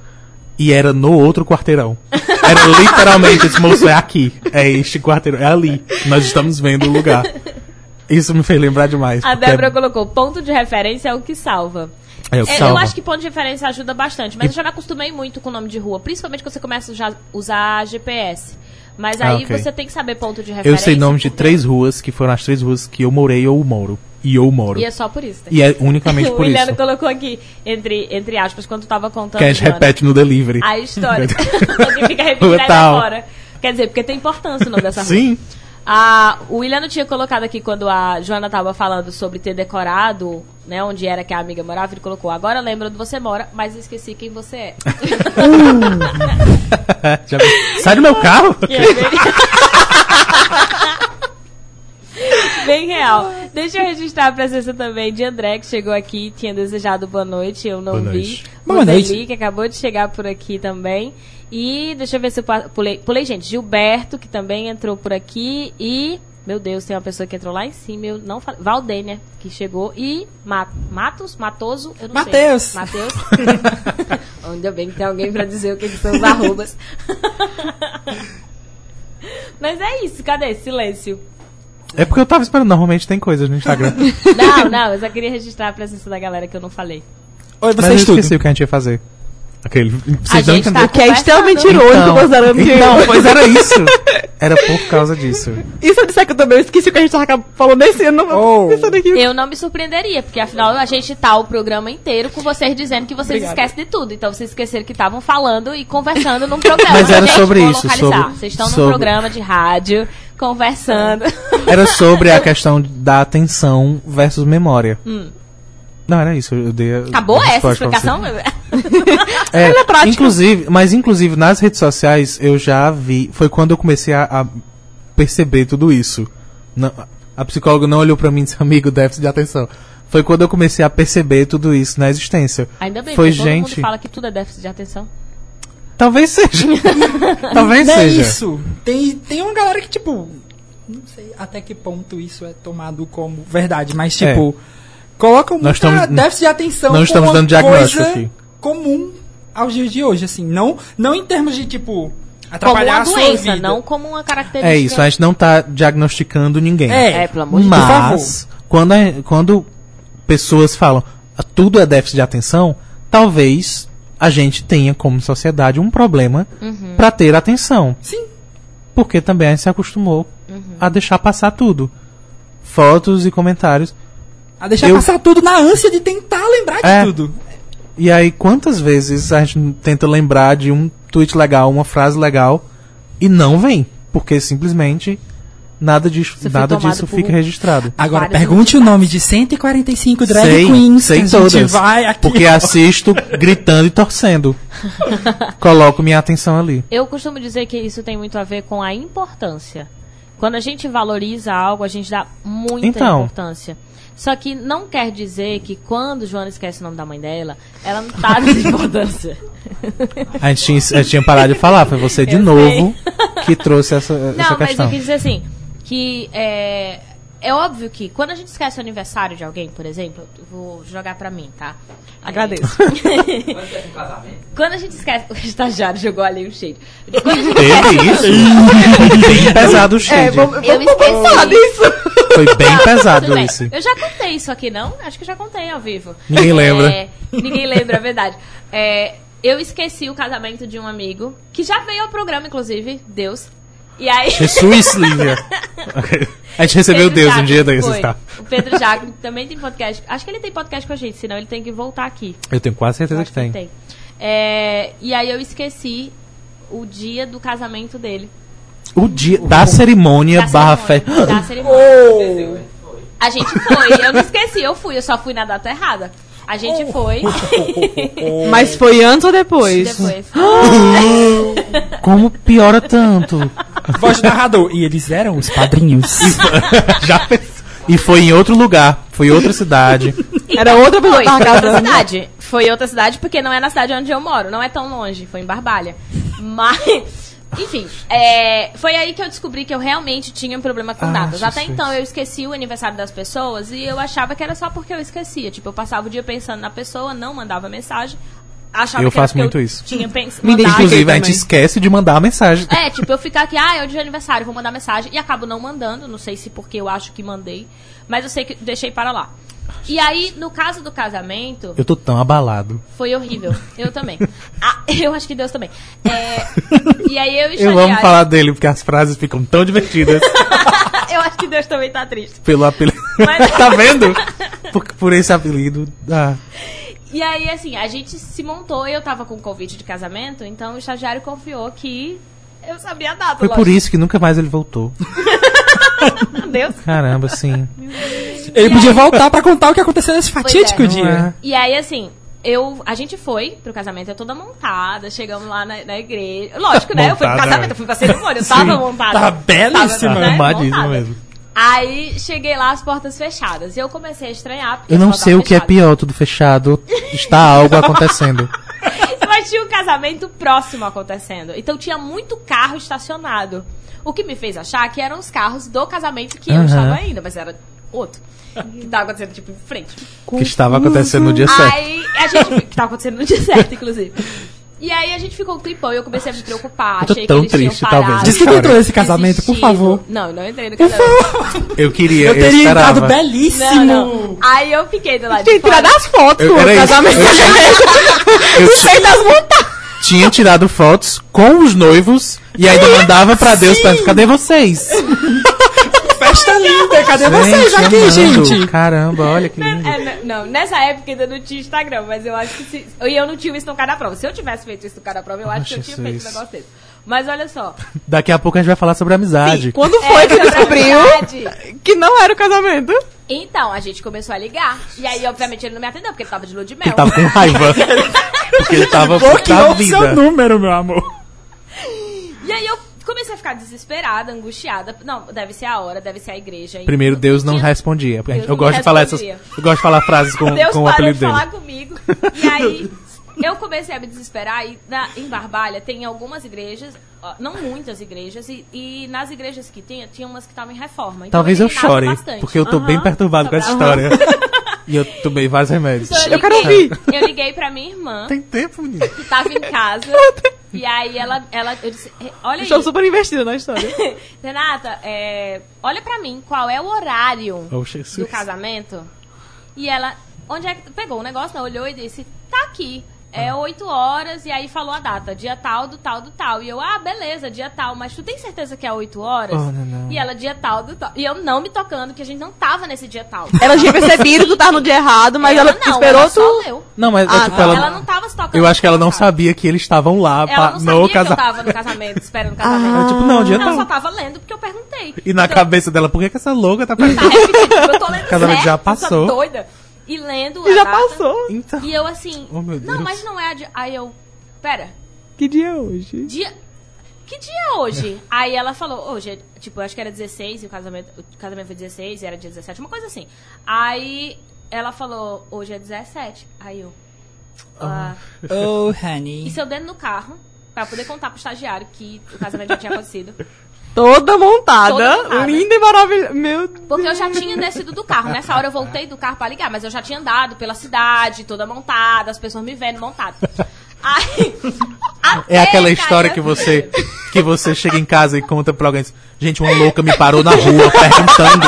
[SPEAKER 1] E era no outro quarteirão. Era literalmente, esse moço é aqui. É este quarteirão. É ali. Nós estamos vendo o lugar. Isso me fez lembrar demais.
[SPEAKER 2] A Débora colocou, ponto de referência é o que salva.
[SPEAKER 1] É, o que
[SPEAKER 2] É, eu acho que ponto de referência ajuda bastante, mas eu já me acostumei muito com o nome de rua, principalmente quando você começa a usar GPS. Mas
[SPEAKER 1] Ah,
[SPEAKER 2] aí
[SPEAKER 1] ok.
[SPEAKER 2] você tem que saber ponto de referência.
[SPEAKER 1] Eu sei nomes de três ruas que foram as três ruas que eu morei ou moro. E eu moro.
[SPEAKER 2] E é só por isso. tá?
[SPEAKER 1] E é unicamente
[SPEAKER 2] o
[SPEAKER 1] por
[SPEAKER 2] Williano
[SPEAKER 1] isso.
[SPEAKER 2] colocou aqui, entre, entre aspas, quando tu tava contando.
[SPEAKER 1] Que a gente repete no delivery.
[SPEAKER 2] A história. Você fica repetindo agora. Quer dizer, porque tem importância o nome dessa rua.
[SPEAKER 1] Sim.
[SPEAKER 2] Ah, o Williano tinha colocado aqui quando a Joana tava falando sobre ter decorado, né, onde era que a amiga morava, ele colocou, agora lembra onde você mora, mas esqueci quem você é.
[SPEAKER 1] Sai do meu carro.
[SPEAKER 2] É bem... bem real. Deixa eu registrar a presença também de André, que chegou aqui, tinha desejado boa noite, eu não
[SPEAKER 1] Boa
[SPEAKER 2] vi.
[SPEAKER 3] Boa
[SPEAKER 2] Roseli,
[SPEAKER 3] noite.
[SPEAKER 2] que acabou de chegar por aqui também. E deixa eu ver se eu pulei. Pulei, gente. Gilberto, que também entrou por aqui. E. Meu Deus, tem uma pessoa que entrou lá em cima. Eu não falei. Valdênia, que chegou. E. Ma Matos? Matoso? Eu não
[SPEAKER 3] Mateus.
[SPEAKER 2] sei. Matheus. Ainda bem que tem alguém pra dizer o que, que são os arrobas. Mas é isso, cadê? Silêncio.
[SPEAKER 1] É porque eu tava esperando. Normalmente tem coisas no Instagram.
[SPEAKER 2] Não, não, eu só queria registrar a presença da galera que eu não falei.
[SPEAKER 3] Oi,
[SPEAKER 1] Mas eu
[SPEAKER 3] vocês tudo.
[SPEAKER 1] esqueci o que a gente ia fazer. Aquele. Vocês
[SPEAKER 2] A
[SPEAKER 1] não
[SPEAKER 2] gente tá.
[SPEAKER 4] Que é extremamente irônico,
[SPEAKER 1] Então,
[SPEAKER 4] que...
[SPEAKER 1] então, pois era isso. Era por causa disso.
[SPEAKER 4] E se eu disser que eu também esqueci o que a gente tava falando nesse ano?
[SPEAKER 3] Oh.
[SPEAKER 2] Eu não me surpreenderia, porque afinal a gente tá o programa inteiro com vocês dizendo que vocês
[SPEAKER 3] Obrigado.
[SPEAKER 2] esquecem de tudo. Então vocês esqueceram que estavam falando e conversando num programa.
[SPEAKER 1] Mas era
[SPEAKER 2] Gente,
[SPEAKER 1] sobre isso, sobre-
[SPEAKER 2] Vocês estão num
[SPEAKER 1] sobre-
[SPEAKER 2] programa de rádio, conversando.
[SPEAKER 1] Era sobre a questão da atenção versus memória. Não, era isso. Eu dei.
[SPEAKER 2] Acabou essa explicação?
[SPEAKER 1] É,
[SPEAKER 4] Ela é prática.
[SPEAKER 1] Inclusive, mas inclusive nas redes sociais eu já vi. Foi quando eu comecei a, a perceber tudo isso. Não- a psicóloga não olhou pra mim e disse, amigo, déficit de atenção. Foi quando eu comecei a perceber tudo isso na existência.
[SPEAKER 2] Ainda bem,
[SPEAKER 1] Foi
[SPEAKER 2] todo
[SPEAKER 1] gente.
[SPEAKER 2] mundo fala que tudo é déficit de atenção.
[SPEAKER 1] Talvez seja. Talvez
[SPEAKER 3] Não é
[SPEAKER 1] seja.
[SPEAKER 3] isso. Tem, tem uma galera que, tipo. Não sei até que ponto isso é tomado como verdade, mas, tipo. Colocam
[SPEAKER 1] Nós
[SPEAKER 3] muita
[SPEAKER 1] estamos-
[SPEAKER 3] déficit de atenção
[SPEAKER 1] não
[SPEAKER 3] como
[SPEAKER 1] estamos
[SPEAKER 3] uma
[SPEAKER 1] dando diagnóstico aqui.
[SPEAKER 3] comum aos dias de hoje, assim. Não, não em termos de, tipo.
[SPEAKER 2] Como
[SPEAKER 3] Atrapalhar
[SPEAKER 2] uma
[SPEAKER 3] a sua
[SPEAKER 2] doença,
[SPEAKER 3] vida.
[SPEAKER 2] não como uma característica.
[SPEAKER 1] É isso, a gente não tá diagnosticando ninguém.
[SPEAKER 3] É,
[SPEAKER 2] É, pelo amor de
[SPEAKER 3] Por
[SPEAKER 1] Mas, quando, a- quando pessoas falam "Ah, tudo é déficit de atenção, talvez a gente tenha, como sociedade, um problema pra ter atenção.
[SPEAKER 3] Sim.
[SPEAKER 1] Porque também a gente se acostumou a deixar passar tudo. Fotos e comentários.
[SPEAKER 3] A deixar
[SPEAKER 1] Eu-
[SPEAKER 3] passar tudo na ânsia de tentar lembrar de
[SPEAKER 1] É.
[SPEAKER 3] tudo.
[SPEAKER 1] E aí, quantas vezes a gente tenta lembrar de um tweet legal, uma frase legal, e não vem? Porque simplesmente nada disso,
[SPEAKER 2] Você
[SPEAKER 1] nada disso fica registrado.
[SPEAKER 3] Agora, pergunte o nome de 145 drag
[SPEAKER 1] sei,
[SPEAKER 3] queens
[SPEAKER 1] sei
[SPEAKER 3] que a
[SPEAKER 1] todas.
[SPEAKER 3] gente vai aqui.
[SPEAKER 1] Porque assisto gritando e torcendo. Coloco minha atenção ali.
[SPEAKER 2] Eu costumo dizer que isso tem muito a ver com a importância. Quando a gente valoriza algo, a gente dá muita
[SPEAKER 1] Então.
[SPEAKER 2] importância. Só que não quer dizer que quando Joana esquece o nome da mãe dela, ela não tá dando importância.
[SPEAKER 1] A gente tinha, a gente tinha parado de falar, foi você de
[SPEAKER 2] Eu
[SPEAKER 1] novo que trouxe essa, essa
[SPEAKER 2] Não, mas
[SPEAKER 1] questão.
[SPEAKER 2] eu quis dizer assim, que é, é óbvio que quando a gente esquece o aniversário de alguém, por exemplo, eu vou jogar pra mim, tá?
[SPEAKER 4] Agradeço.
[SPEAKER 2] Quando a gente esquece. O estagiário jogou ali um shade. Quando a gente
[SPEAKER 1] Teve
[SPEAKER 2] esquece.
[SPEAKER 1] isso? bem pesado o
[SPEAKER 4] É,
[SPEAKER 1] shade.
[SPEAKER 4] vamos,
[SPEAKER 2] Eu
[SPEAKER 4] vamos falar
[SPEAKER 2] esqueci.
[SPEAKER 1] Foi bem pesado isso.
[SPEAKER 2] Eu já contei isso aqui, não? Acho que já contei ao vivo.
[SPEAKER 1] Ninguém lembra.
[SPEAKER 2] É, ninguém lembra, é verdade. É, eu esqueci o casamento de um amigo, que já veio ao programa, inclusive, Deus. E aí.
[SPEAKER 1] Jesus, Lívia. A gente recebeu
[SPEAKER 2] Pedro
[SPEAKER 1] Deus um
[SPEAKER 2] Jacques
[SPEAKER 1] dia desses, tá?
[SPEAKER 2] O Pedro Jaco também tem podcast. Acho que ele tem podcast com a gente, senão ele tem que voltar aqui.
[SPEAKER 1] Eu tenho quase certeza
[SPEAKER 2] acho
[SPEAKER 1] que tem.
[SPEAKER 2] tem. É, e aí eu esqueci o dia do casamento dele.
[SPEAKER 1] O dia da cerimônia
[SPEAKER 2] Da
[SPEAKER 1] barra
[SPEAKER 2] cerimônia,
[SPEAKER 1] festa.
[SPEAKER 2] Da cerimônia. A gente foi, eu não esqueci, eu fui, eu só fui na data errada. A gente foi.
[SPEAKER 4] Mas foi antes ou depois?
[SPEAKER 2] Depois.
[SPEAKER 1] Como piora tanto?
[SPEAKER 3] Voz do narrador. E eles eram os padrinhos.
[SPEAKER 1] Já fez. E foi em outro lugar, foi em outra cidade.
[SPEAKER 4] Era outra pessoa
[SPEAKER 2] Foi, foi outra cidade. Foi outra cidade porque não é na cidade onde eu moro. Não é tão longe. Foi em Barbalha. Mas, enfim, é, foi aí que eu descobri que eu realmente tinha um problema com
[SPEAKER 1] Ah,
[SPEAKER 2] datas. Até
[SPEAKER 1] Jesus.
[SPEAKER 2] então eu esqueci o aniversário das pessoas e eu achava que era só porque eu esquecia. Tipo, eu passava o dia pensando na pessoa, não mandava mensagem. Achava
[SPEAKER 1] Eu
[SPEAKER 2] que
[SPEAKER 1] faço muito
[SPEAKER 2] eu
[SPEAKER 1] isso.
[SPEAKER 2] Tinha pens-.
[SPEAKER 1] Inclusive, a gente esquece de mandar a mensagem.
[SPEAKER 2] É, tipo, eu ficar aqui, ah, é o dia de aniversário, vou mandar mensagem. E acabo não mandando, não sei se porque eu acho que mandei. Mas eu sei que deixei para lá. E aí, no caso do casamento,
[SPEAKER 1] Eu tô tão abalado.
[SPEAKER 2] foi horrível. Eu também. Ah, eu acho que Deus também. É, e aí eu e
[SPEAKER 1] Eu amo falar dele porque as frases ficam tão divertidas
[SPEAKER 2] eu acho que Deus também tá triste.
[SPEAKER 1] pelo apelido.
[SPEAKER 2] Mas-
[SPEAKER 1] tá vendo? Por, por esse apelido. Ah,
[SPEAKER 2] E aí, assim, a gente se montou, eu tava com convite de casamento, então o estagiário confiou que eu sabia a data.
[SPEAKER 1] foi por
[SPEAKER 2] lógico.
[SPEAKER 1] isso que nunca mais ele voltou.
[SPEAKER 2] Deus.
[SPEAKER 1] Caramba, sim.
[SPEAKER 3] Ele podia voltar pra contar o que aconteceu nesse fatídico
[SPEAKER 2] é.
[SPEAKER 3] dia.
[SPEAKER 1] É?
[SPEAKER 2] E aí, assim, eu, a gente foi pro casamento, eu toda montada, chegamos lá na, na igreja. Lógico, né? Eu fui pro
[SPEAKER 1] Montada,
[SPEAKER 2] casamento, eu fui pra cerimônia, eu tava montada.
[SPEAKER 3] Tava belíssima.
[SPEAKER 2] Tava, né, montada.
[SPEAKER 1] mesmo.
[SPEAKER 2] Aí cheguei lá, as portas fechadas. E eu comecei a estranhar. Porque
[SPEAKER 1] Eu não sei o que é pior, tudo fechado. Está algo acontecendo.
[SPEAKER 2] Tinha um casamento próximo acontecendo. Então tinha muito carro estacionado. O que me fez achar que eram os carros do casamento que eu
[SPEAKER 1] Aham.
[SPEAKER 2] estava ainda, mas era outro. Que tava acontecendo, tipo, em frente.
[SPEAKER 1] que estava acontecendo no dia certo.
[SPEAKER 2] Aí a gente. Que tava acontecendo no dia certo, inclusive. E aí a gente ficou um tripão e eu comecei a me preocupar.
[SPEAKER 1] Eu tô
[SPEAKER 2] achei
[SPEAKER 1] tão
[SPEAKER 2] que eles tinham
[SPEAKER 1] triste, talvez.
[SPEAKER 3] Diz que entrou nesse casamento, por favor.
[SPEAKER 2] Não, eu não entrei no casamento.
[SPEAKER 1] Eu queria,
[SPEAKER 3] Eu
[SPEAKER 1] eu,
[SPEAKER 3] teria
[SPEAKER 1] esperava.
[SPEAKER 3] entrado belíssimo.
[SPEAKER 2] Não, não. Aí eu fiquei do lado
[SPEAKER 4] Tem
[SPEAKER 2] de
[SPEAKER 4] que tirar
[SPEAKER 2] fora.
[SPEAKER 4] das fotos
[SPEAKER 1] Eu-
[SPEAKER 4] do
[SPEAKER 1] isso.
[SPEAKER 4] casamento.
[SPEAKER 1] Eu- Eu,
[SPEAKER 4] Sei das montagens.
[SPEAKER 1] tinha tirado fotos com os noivos e ainda mandava pra Deus pra cadê vocês?
[SPEAKER 3] Festa linda, cadê vocês
[SPEAKER 1] Gente,
[SPEAKER 3] aqui,
[SPEAKER 1] amando.
[SPEAKER 3] gente?
[SPEAKER 1] Caramba, olha que lindo.
[SPEAKER 2] É, n- não, nessa época ainda não tinha Instagram, mas eu acho que se. E eu não tinha isso no cara da prova. Se eu tivesse feito isso no cara da prova, eu acho que eu tinha feito um negócio desse. Mas olha só.
[SPEAKER 1] Daqui a pouco a gente vai falar sobre amizade.
[SPEAKER 4] Quando
[SPEAKER 2] É,
[SPEAKER 4] foi que
[SPEAKER 2] sobre
[SPEAKER 4] descobriu
[SPEAKER 2] amizade.
[SPEAKER 4] que não era o casamento?
[SPEAKER 2] Então, a gente começou a ligar. E aí, obviamente, ele não me atendeu, porque ele tava de lua de mel.
[SPEAKER 1] Ele tava com raiva. Porque ele tava da
[SPEAKER 3] Bloqueou o
[SPEAKER 1] vida.
[SPEAKER 3] seu número, meu amor.
[SPEAKER 2] E aí eu comecei a ficar desesperada, angustiada. Não, deve ser a hora, deve ser a igreja.
[SPEAKER 1] Primeiro, Deus não
[SPEAKER 2] tinha-
[SPEAKER 1] respondia.
[SPEAKER 2] Deus
[SPEAKER 1] eu
[SPEAKER 2] não
[SPEAKER 1] gosto de falar essas.
[SPEAKER 2] respondia.
[SPEAKER 1] Eu gosto de falar frases com,
[SPEAKER 2] Deus
[SPEAKER 1] com o
[SPEAKER 2] parou
[SPEAKER 1] apelido
[SPEAKER 2] de
[SPEAKER 1] dele.
[SPEAKER 2] falar comigo. E aí, eu comecei a me desesperar. E na- em Barbalha tem algumas igrejas, não muitas igrejas, e, e nas igrejas que tinha, tinha umas que estavam em reforma. Então
[SPEAKER 1] Talvez eu chore,
[SPEAKER 2] bastante.
[SPEAKER 1] porque eu tô bem
[SPEAKER 2] Aham.
[SPEAKER 1] perturbado com essa história. E eu tomei vários remédios.
[SPEAKER 2] Então,
[SPEAKER 4] Eu quero
[SPEAKER 2] liguei-
[SPEAKER 4] ouvir.
[SPEAKER 2] Eu liguei pra minha irmã,
[SPEAKER 1] Tem tempo, menino.
[SPEAKER 2] que tava em casa. E aí ela, ela eu disse, olha
[SPEAKER 4] Estou
[SPEAKER 2] aí,
[SPEAKER 4] super investida na história.
[SPEAKER 2] Renata, é, olha pra mim, qual é o horário
[SPEAKER 1] Oh,
[SPEAKER 2] do casamento? E ela, onde é que pegou o negócio, né? olhou e disse, tá aqui. É
[SPEAKER 1] Ah.
[SPEAKER 2] 8 horas e aí falou a data, dia tal, do tal, do tal. E eu, ah, beleza, dia tal, mas tu tem certeza que é 8 horas?
[SPEAKER 1] Oh, não, não.
[SPEAKER 2] E ela, dia tal, do tal. E eu não me tocando, que a gente não tava nesse dia tal.
[SPEAKER 4] Ela tinha percebido que tu tava no dia errado, mas ela,
[SPEAKER 2] não,
[SPEAKER 4] esperou
[SPEAKER 2] ela só
[SPEAKER 4] tu.
[SPEAKER 2] leu.
[SPEAKER 1] Não, mas é
[SPEAKER 4] Ah,
[SPEAKER 1] tipo,
[SPEAKER 4] tá.
[SPEAKER 1] ela,
[SPEAKER 2] Ela não tava se tocando.
[SPEAKER 1] Eu acho que ela não sabia que eles estavam lá
[SPEAKER 2] Ela
[SPEAKER 1] pra-
[SPEAKER 2] não sabia
[SPEAKER 1] no
[SPEAKER 2] que eu
[SPEAKER 1] casamento.
[SPEAKER 2] tava no casamento, esperando o casamento.
[SPEAKER 1] Eu, tipo, não, dia
[SPEAKER 2] não,
[SPEAKER 1] tal.
[SPEAKER 2] só tava lendo porque eu perguntei.
[SPEAKER 1] E na
[SPEAKER 2] Então,
[SPEAKER 1] cabeça dela, por que, que essa louca tá
[SPEAKER 2] Tá
[SPEAKER 1] perguntando?
[SPEAKER 2] repetindo, tipo, eu tô lendo
[SPEAKER 1] Casamento
[SPEAKER 2] certo,
[SPEAKER 1] já passou.
[SPEAKER 2] doida. E lendo
[SPEAKER 4] E
[SPEAKER 2] a
[SPEAKER 4] já
[SPEAKER 2] data.
[SPEAKER 4] passou.
[SPEAKER 1] Então,
[SPEAKER 2] E eu assim,
[SPEAKER 1] Oh, meu
[SPEAKER 2] não, mas não é a dia... Aí eu, pera,
[SPEAKER 4] Que dia é hoje?
[SPEAKER 2] dia... Que dia é hoje? Aí ela falou, hoje, é, tipo, eu acho que era 16 e o casamento, o casamento foi 16 e era dia 17, uma coisa assim. Aí ela falou, hoje é 17. Aí eu, ah,
[SPEAKER 3] Oh, honey.
[SPEAKER 2] isso eu dentro do carro, pra poder contar pro estagiário que o casamento já tinha acontecido.
[SPEAKER 4] Toda montada,
[SPEAKER 2] Toda montada.
[SPEAKER 4] linda e maravilhosa. Meu
[SPEAKER 2] Porque eu já tinha descido do carro. Nessa hora eu voltei do carro pra ligar, mas eu já tinha andado pela cidade, toda montada, as pessoas me vendo montada. Aí,
[SPEAKER 1] é aquela história que você que você chega em casa e conta pra alguém. Gente, uma louca me parou na rua perguntando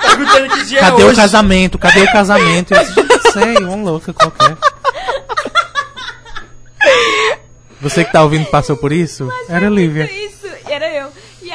[SPEAKER 3] Perguntando que dia
[SPEAKER 1] cadê
[SPEAKER 3] é
[SPEAKER 1] o
[SPEAKER 3] hoje.
[SPEAKER 1] casamento, cadê o casamento? Eu disse, não sei, uma louca qualquer. Você que tá ouvindo passou por isso? Era Lívia.
[SPEAKER 2] Isso, era eu.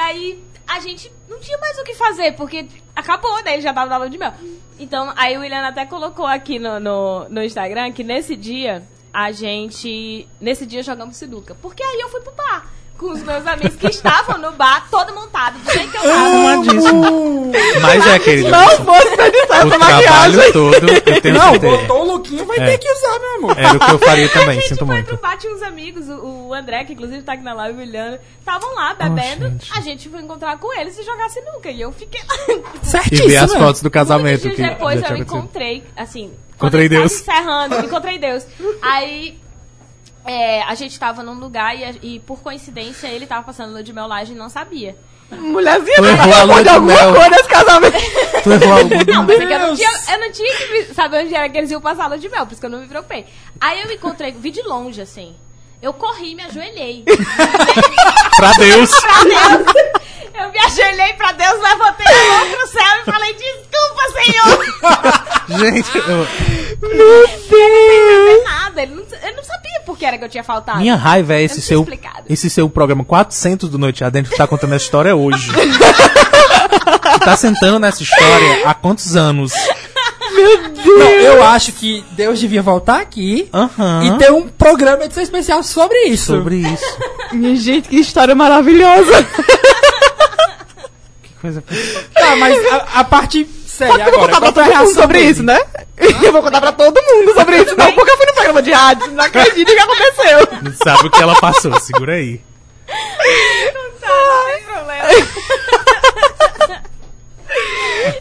[SPEAKER 2] Aí, a gente não tinha mais o que fazer, porque acabou, né? Ele já tava na lua de mel. Então, aí o William até colocou aqui no, no, no Instagram que nesse dia, a gente. Nesse dia jogamos sinuca. Porque aí eu fui pro bar. Com os meus amigos que estavam no bar, todo montado, do jeito que eu tava.
[SPEAKER 1] Arrumadíssimo. Mas é, querido.
[SPEAKER 4] Não fosse pra editar
[SPEAKER 1] o
[SPEAKER 4] essa
[SPEAKER 1] trabalho
[SPEAKER 4] maquiagem.
[SPEAKER 1] todo, eu tenho
[SPEAKER 3] Não,
[SPEAKER 1] certeza.
[SPEAKER 3] botou o lookinho, vai
[SPEAKER 1] É.
[SPEAKER 3] ter que usar, meu amor.
[SPEAKER 1] Era o que eu faria
[SPEAKER 2] a
[SPEAKER 1] também,
[SPEAKER 2] gente
[SPEAKER 1] sinto
[SPEAKER 2] foi
[SPEAKER 1] muito.
[SPEAKER 2] pro bar, tinha uns amigos, o, o André, que inclusive tá aqui na live, o Juliano, estavam lá bebendo.
[SPEAKER 1] gente.
[SPEAKER 2] a gente foi encontrar com eles e jogar sinuca. E eu fiquei lá.
[SPEAKER 1] E
[SPEAKER 3] Certíssimo.
[SPEAKER 1] ver as fotos do casamento.
[SPEAKER 2] Muitos
[SPEAKER 1] que
[SPEAKER 2] dias depois
[SPEAKER 1] já
[SPEAKER 2] eu encontrei, assim.
[SPEAKER 1] Encontrei Deus.
[SPEAKER 2] encerrando, encontrei Deus. Aí. É, a gente tava num lugar e, a- e, por coincidência ele tava passando lua de mel lá e a gente não sabia.
[SPEAKER 4] Mulherzinha,
[SPEAKER 1] Tu errou a lua de
[SPEAKER 4] alguma
[SPEAKER 1] mel.
[SPEAKER 4] coisa nesse casamento.
[SPEAKER 1] Tu errou algum...
[SPEAKER 2] Não, mas é que eu não tinha, eu não tinha que saber onde era que eles iam passar a lua de mel, por isso que eu não me preocupei. Aí eu encontrei, vi de longe, assim. Eu corri, me ajoelhei.
[SPEAKER 1] Pra Deus.
[SPEAKER 2] pra Deus. Eu me ajoelhei pra Deus, levantei a mão pro céu e falei, desculpa, Senhor.
[SPEAKER 1] Gente, eu-
[SPEAKER 4] Meu Deus.
[SPEAKER 2] Nada, ele não, ele não sabia por que era que eu tinha faltado.
[SPEAKER 1] minha raiva é esse seu,
[SPEAKER 2] explicado.
[SPEAKER 1] esse seu programa 400 do Noite Adentro que tá contando essa história hoje. Tu tá sentando nessa história há quantos anos?
[SPEAKER 3] Não, eu acho que Deus devia voltar aqui
[SPEAKER 1] Aham.
[SPEAKER 3] e ter um programa edição especial sobre isso.
[SPEAKER 1] Sobre isso.
[SPEAKER 4] Minha gente, que história maravilhosa.
[SPEAKER 1] Que coisa...
[SPEAKER 3] Tá, mas a, a parte séria
[SPEAKER 4] Eu vou
[SPEAKER 3] agora.
[SPEAKER 4] contar pra todo mundo
[SPEAKER 3] reação
[SPEAKER 4] sobre
[SPEAKER 3] dele?
[SPEAKER 4] isso, né? Eu vou contar pra todo mundo sobre isso, não, porque eu fui no programa de rádio, não acredito o que aconteceu.
[SPEAKER 1] Não sabe o que ela passou, segura aí.
[SPEAKER 2] Tá, não tem problema.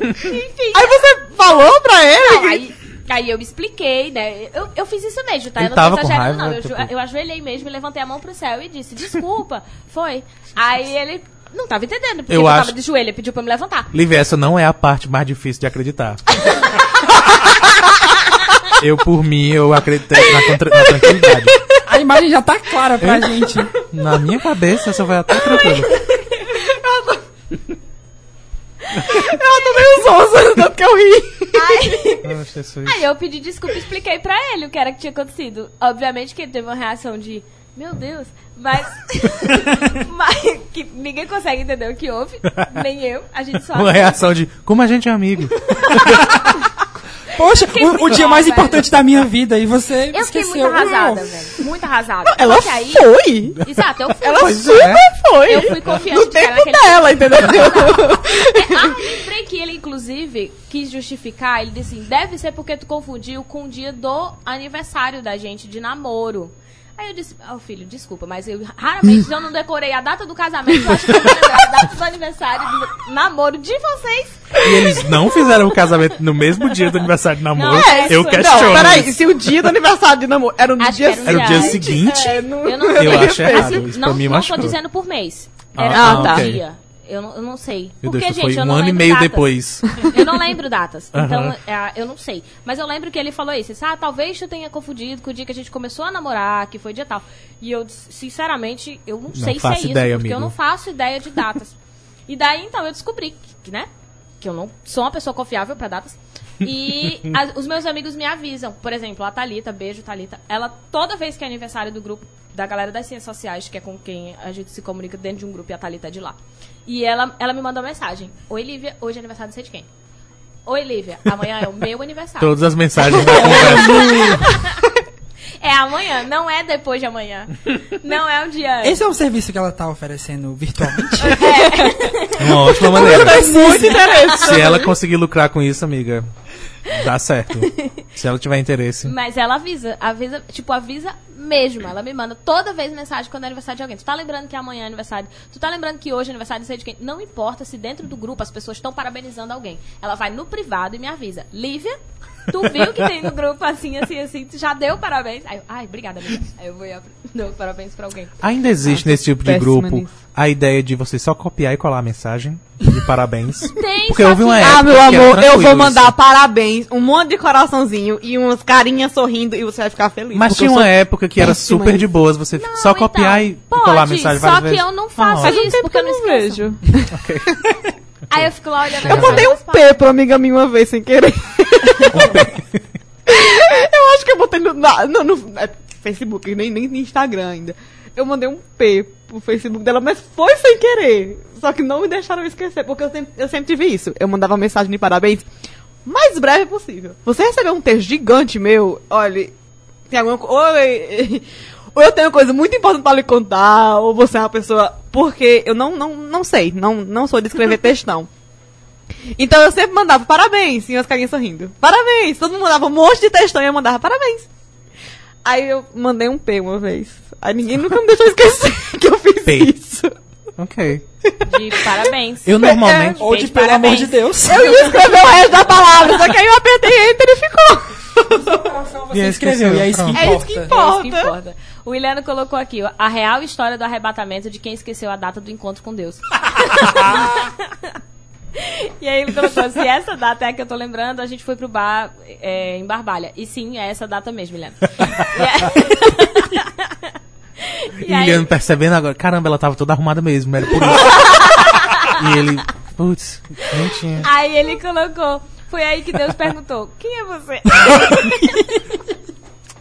[SPEAKER 2] Enfim.
[SPEAKER 4] Aí você falou pra ele?
[SPEAKER 2] Não, aí, aí eu me expliquei, né? Eu, eu fiz isso mesmo, tá? Eu não
[SPEAKER 1] tava
[SPEAKER 2] tô
[SPEAKER 1] com
[SPEAKER 2] exagerando,
[SPEAKER 1] raiva,
[SPEAKER 2] não. Eu,
[SPEAKER 1] tipo-
[SPEAKER 2] eu ajoelhei mesmo, levantei a mão pro céu e disse, desculpa, foi. Aí ele não tava entendendo, porque
[SPEAKER 1] Eu
[SPEAKER 2] eu,
[SPEAKER 1] acho-
[SPEAKER 2] tava de joelho, ele pediu pra eu me levantar.
[SPEAKER 1] Lívia, essa não é a parte mais difícil de acreditar. eu, por mim, eu acreditei na, contra- na tranquilidade.
[SPEAKER 3] A imagem já tá clara pra gente.
[SPEAKER 1] Na minha cabeça, essa vai até tranquilo.
[SPEAKER 4] Eu tô meio zonza, tanto que eu ri.
[SPEAKER 2] Aí,
[SPEAKER 1] Jesus.
[SPEAKER 2] aí eu pedi desculpa e expliquei pra ele o que era que tinha acontecido. Obviamente que ele teve uma reação de Meu Deus. Mas. mas que ninguém consegue entender o que houve. Nem eu. A gente só.
[SPEAKER 1] Uma reação de, como a gente é amigo.
[SPEAKER 3] Poxa, o, o dia mais
[SPEAKER 2] velho.
[SPEAKER 3] importante da minha vida e você
[SPEAKER 2] Eu fiquei
[SPEAKER 3] esqueceu.
[SPEAKER 2] muito arrasada,
[SPEAKER 3] Não.
[SPEAKER 2] velho. Muito arrasada.
[SPEAKER 4] Ela
[SPEAKER 2] Só que aí-
[SPEAKER 4] foi!
[SPEAKER 2] Exato, eu fui.
[SPEAKER 4] Ela
[SPEAKER 1] Pois
[SPEAKER 4] super
[SPEAKER 1] é.
[SPEAKER 4] foi!
[SPEAKER 2] Eu fui confiante
[SPEAKER 4] No
[SPEAKER 2] que era
[SPEAKER 4] tempo
[SPEAKER 2] naquele-
[SPEAKER 4] dela, entendeu?
[SPEAKER 2] Ah, lembrei que ele, inclusive, quis justificar. Ele disse assim: deve ser porque tu confundiu com o dia do aniversário da gente de namoro. Aí eu disse, oh filho, desculpa, mas eu raramente eu não decorei a data do casamento, eu acho que eu a data do aniversário do namoro de vocês.
[SPEAKER 1] E eles não fizeram o casamento no mesmo dia do aniversário de namoro.
[SPEAKER 2] Não, é
[SPEAKER 1] eu questiono.
[SPEAKER 4] Não, peraí, se o dia do aniversário de namoro era no
[SPEAKER 2] Acho
[SPEAKER 4] dia
[SPEAKER 2] era
[SPEAKER 1] Era o dia seguinte?
[SPEAKER 4] É, não-
[SPEAKER 2] Eu não
[SPEAKER 1] Eu
[SPEAKER 2] sei.
[SPEAKER 1] acho errado. Isso
[SPEAKER 2] não,
[SPEAKER 1] pra mim
[SPEAKER 2] não tô dizendo por mês.
[SPEAKER 1] Ah,
[SPEAKER 2] Era
[SPEAKER 4] ah,
[SPEAKER 2] um
[SPEAKER 4] tá.
[SPEAKER 2] dia. Eu não, eu não sei.
[SPEAKER 1] Meu
[SPEAKER 2] Porque,
[SPEAKER 1] Deus,
[SPEAKER 2] gente,
[SPEAKER 1] foi
[SPEAKER 2] eu
[SPEAKER 1] um
[SPEAKER 2] não
[SPEAKER 1] ano e meio
[SPEAKER 2] datas.
[SPEAKER 1] depois.
[SPEAKER 2] Eu não lembro datas. Então, é, eu não sei. Mas eu lembro que ele falou isso. Disse, ah, talvez tu tenha confundido com o dia que a gente começou a namorar, que foi dia tal. E eu, sinceramente, eu não, sei se é isso,
[SPEAKER 1] ideia,
[SPEAKER 2] porque eu não faço ideia de datas. e daí, então, eu descobri que, né? Que eu não sou uma pessoa confiável pra datas. E as- os meus amigos me avisam. Por exemplo, a Thalita, beijo, Thalita. Ela, toda vez que é aniversário do grupo, da galera das ciências sociais, que é com quem a gente se comunica dentro de um grupo, e a Thalita é de lá. E ela, ela me mandou uma mensagem. Oi, Lívia, hoje é aniversário não sei de quem. Oi, Lívia, amanhã é o meu aniversário.
[SPEAKER 1] Todas as mensagens da conversa.
[SPEAKER 2] É amanhã, não é depois de amanhã. Não é um dia antes.
[SPEAKER 3] Esse é um serviço que ela tá oferecendo virtualmente?
[SPEAKER 1] Uma ótima maneira.
[SPEAKER 4] Muito interesse.
[SPEAKER 1] Se ela conseguir lucrar com isso, amiga, dá certo. Se ela tiver interesse.
[SPEAKER 2] Mas ela avisa, avisa, tipo, avisa mesmo. Ela me manda toda vez mensagem quando é aniversário de alguém. Tu tá lembrando que amanhã é aniversário? Tu tá lembrando que hoje é aniversário não sei de quem? Não importa se dentro do grupo as pessoas estão parabenizando alguém. Ela vai no privado e me avisa. Lívia, tu viu que tem no grupo assim, assim, assim, tu já deu parabéns? Aí eu, ai, obrigada, amiga. Aí eu vou e dou parabéns pra alguém.
[SPEAKER 1] Ainda existe nesse tipo de grupo
[SPEAKER 4] nisso.
[SPEAKER 1] a ideia de você só copiar e colar a mensagem de parabéns.
[SPEAKER 2] Tem,
[SPEAKER 1] Porque
[SPEAKER 2] só
[SPEAKER 1] houve uma
[SPEAKER 2] que-
[SPEAKER 1] época
[SPEAKER 4] Ah, meu
[SPEAKER 1] que
[SPEAKER 4] amor, eu vou mandar
[SPEAKER 1] isso.
[SPEAKER 4] parabéns, um monte de coraçãozinho e umas carinhas sorrindo e você vai ficar feliz.
[SPEAKER 1] Mas tinha uma época que era super de boas, você
[SPEAKER 2] Não,
[SPEAKER 1] só copiar
[SPEAKER 2] então,
[SPEAKER 1] e colar a
[SPEAKER 2] pode,
[SPEAKER 1] mensagem
[SPEAKER 2] Só
[SPEAKER 1] várias
[SPEAKER 2] que
[SPEAKER 1] vezes.
[SPEAKER 2] eu não faço
[SPEAKER 1] Ah,
[SPEAKER 2] isso,
[SPEAKER 4] Faz um tempo
[SPEAKER 2] porque
[SPEAKER 4] que
[SPEAKER 2] eu não
[SPEAKER 4] não
[SPEAKER 2] esqueço.
[SPEAKER 4] vejo.
[SPEAKER 2] Aí eu fico lá olhando
[SPEAKER 4] Eu mandei um P pra amiga minha uma vez sem querer. eu acho que eu botei no, no, no- é, Facebook, nem, nem no Instagram ainda. Eu mandei um P pro Facebook dela, mas foi sem querer. Só que não me deixaram esquecer, porque eu sempre, eu sempre tive isso. Eu mandava mensagem de parabéns mais breve possível. Você recebeu um texto gigante meu, olha, tem alguma coisa. Ou eu tenho coisa muito importante pra lhe contar, ou você é uma pessoa. Porque eu não, não, não sei, não, não sou de escrever textão. Então eu sempre mandava parabéns, e as carinhas sorrindo. Parabéns! Todo mundo mandava um monte de textão e eu mandava parabéns. Aí eu mandei um P uma vez. Aí ninguém nunca me deixou esquecer que eu fiz
[SPEAKER 1] P.
[SPEAKER 4] isso.
[SPEAKER 1] Ok.
[SPEAKER 2] De parabéns.
[SPEAKER 1] Eu normalmente.
[SPEAKER 3] Ou de pelo
[SPEAKER 2] parabéns.
[SPEAKER 3] amor de Deus.
[SPEAKER 4] Eu ia escrever o resto da palavra, só que aí eu apertei enter e ficou.
[SPEAKER 3] Você
[SPEAKER 1] E
[SPEAKER 3] escreveu, e é isso que
[SPEAKER 1] esqueceu,
[SPEAKER 4] É isso que
[SPEAKER 3] importa.
[SPEAKER 2] É isso que
[SPEAKER 4] importa.
[SPEAKER 2] importa. O Williano colocou aqui ó, a real história do arrebatamento de quem esqueceu a data do encontro com Deus. e aí ele colocou, se essa data é a que eu tô lembrando, a gente foi pro bar é, em Barbalha. E sim, é essa data mesmo, Williano. E aí-
[SPEAKER 1] percebendo agora, caramba, ela tava toda arrumada mesmo, era por isso. e ele, putz, nem tinha.
[SPEAKER 2] Aí ele colocou, foi aí que Deus perguntou, quem é você?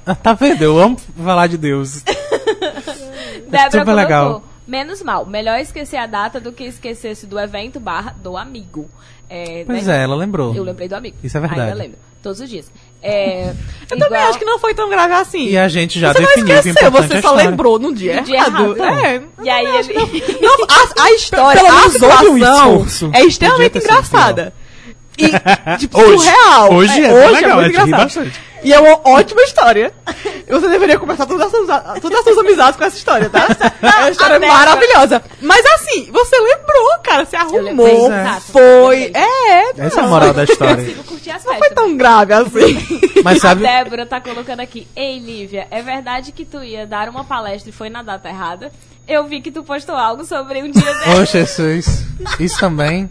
[SPEAKER 1] Ah, tá vendo? Eu amo falar de Deus.
[SPEAKER 2] Débora
[SPEAKER 1] super
[SPEAKER 2] colocou,
[SPEAKER 1] legal.
[SPEAKER 2] menos mal, melhor esquecer a data do que esquecer-se do evento barra do amigo. É,
[SPEAKER 1] Pois
[SPEAKER 2] né?
[SPEAKER 1] é, ela lembrou.
[SPEAKER 2] Eu lembrei do amigo.
[SPEAKER 1] Isso é verdade.
[SPEAKER 2] Ainda lembro. Todos os dias. É,
[SPEAKER 4] Eu também acho que não foi tão grave assim.
[SPEAKER 1] E a gente já
[SPEAKER 4] você não
[SPEAKER 1] definiu que o
[SPEAKER 4] esqueceu, você
[SPEAKER 1] é a
[SPEAKER 4] só lembrou no dia,
[SPEAKER 2] No dia
[SPEAKER 4] errado.
[SPEAKER 2] errado.
[SPEAKER 4] É.
[SPEAKER 2] E aí ele...
[SPEAKER 4] Não, a, a história,
[SPEAKER 3] Pelo
[SPEAKER 4] a situação é extremamente engraçada. E, tipo,
[SPEAKER 1] Hoje.
[SPEAKER 4] surreal.
[SPEAKER 1] Hoje é
[SPEAKER 4] hoje
[SPEAKER 1] legal,
[SPEAKER 4] muito
[SPEAKER 1] eu te ri
[SPEAKER 4] engraçado.
[SPEAKER 1] bastante.
[SPEAKER 4] E é uma ótima história. Você deveria começar todas as, suas- todas as suas amizades com essa história, tá? É uma história maravilhosa. Mas assim, você lembrou, cara. Você arrumou.
[SPEAKER 2] exato.
[SPEAKER 4] Foi.
[SPEAKER 2] Lembrei.
[SPEAKER 4] É.
[SPEAKER 1] Essa é a moral da história.
[SPEAKER 2] curtir as
[SPEAKER 4] Não foi tão grave assim.
[SPEAKER 1] Mas
[SPEAKER 2] A
[SPEAKER 1] sabe,
[SPEAKER 2] Débora tá colocando aqui. Ei, Lívia, é verdade que tu ia dar uma palestra e foi na data errada? Eu vi que tu postou algo sobre um dia desse
[SPEAKER 1] Ô, Jesus, isso também.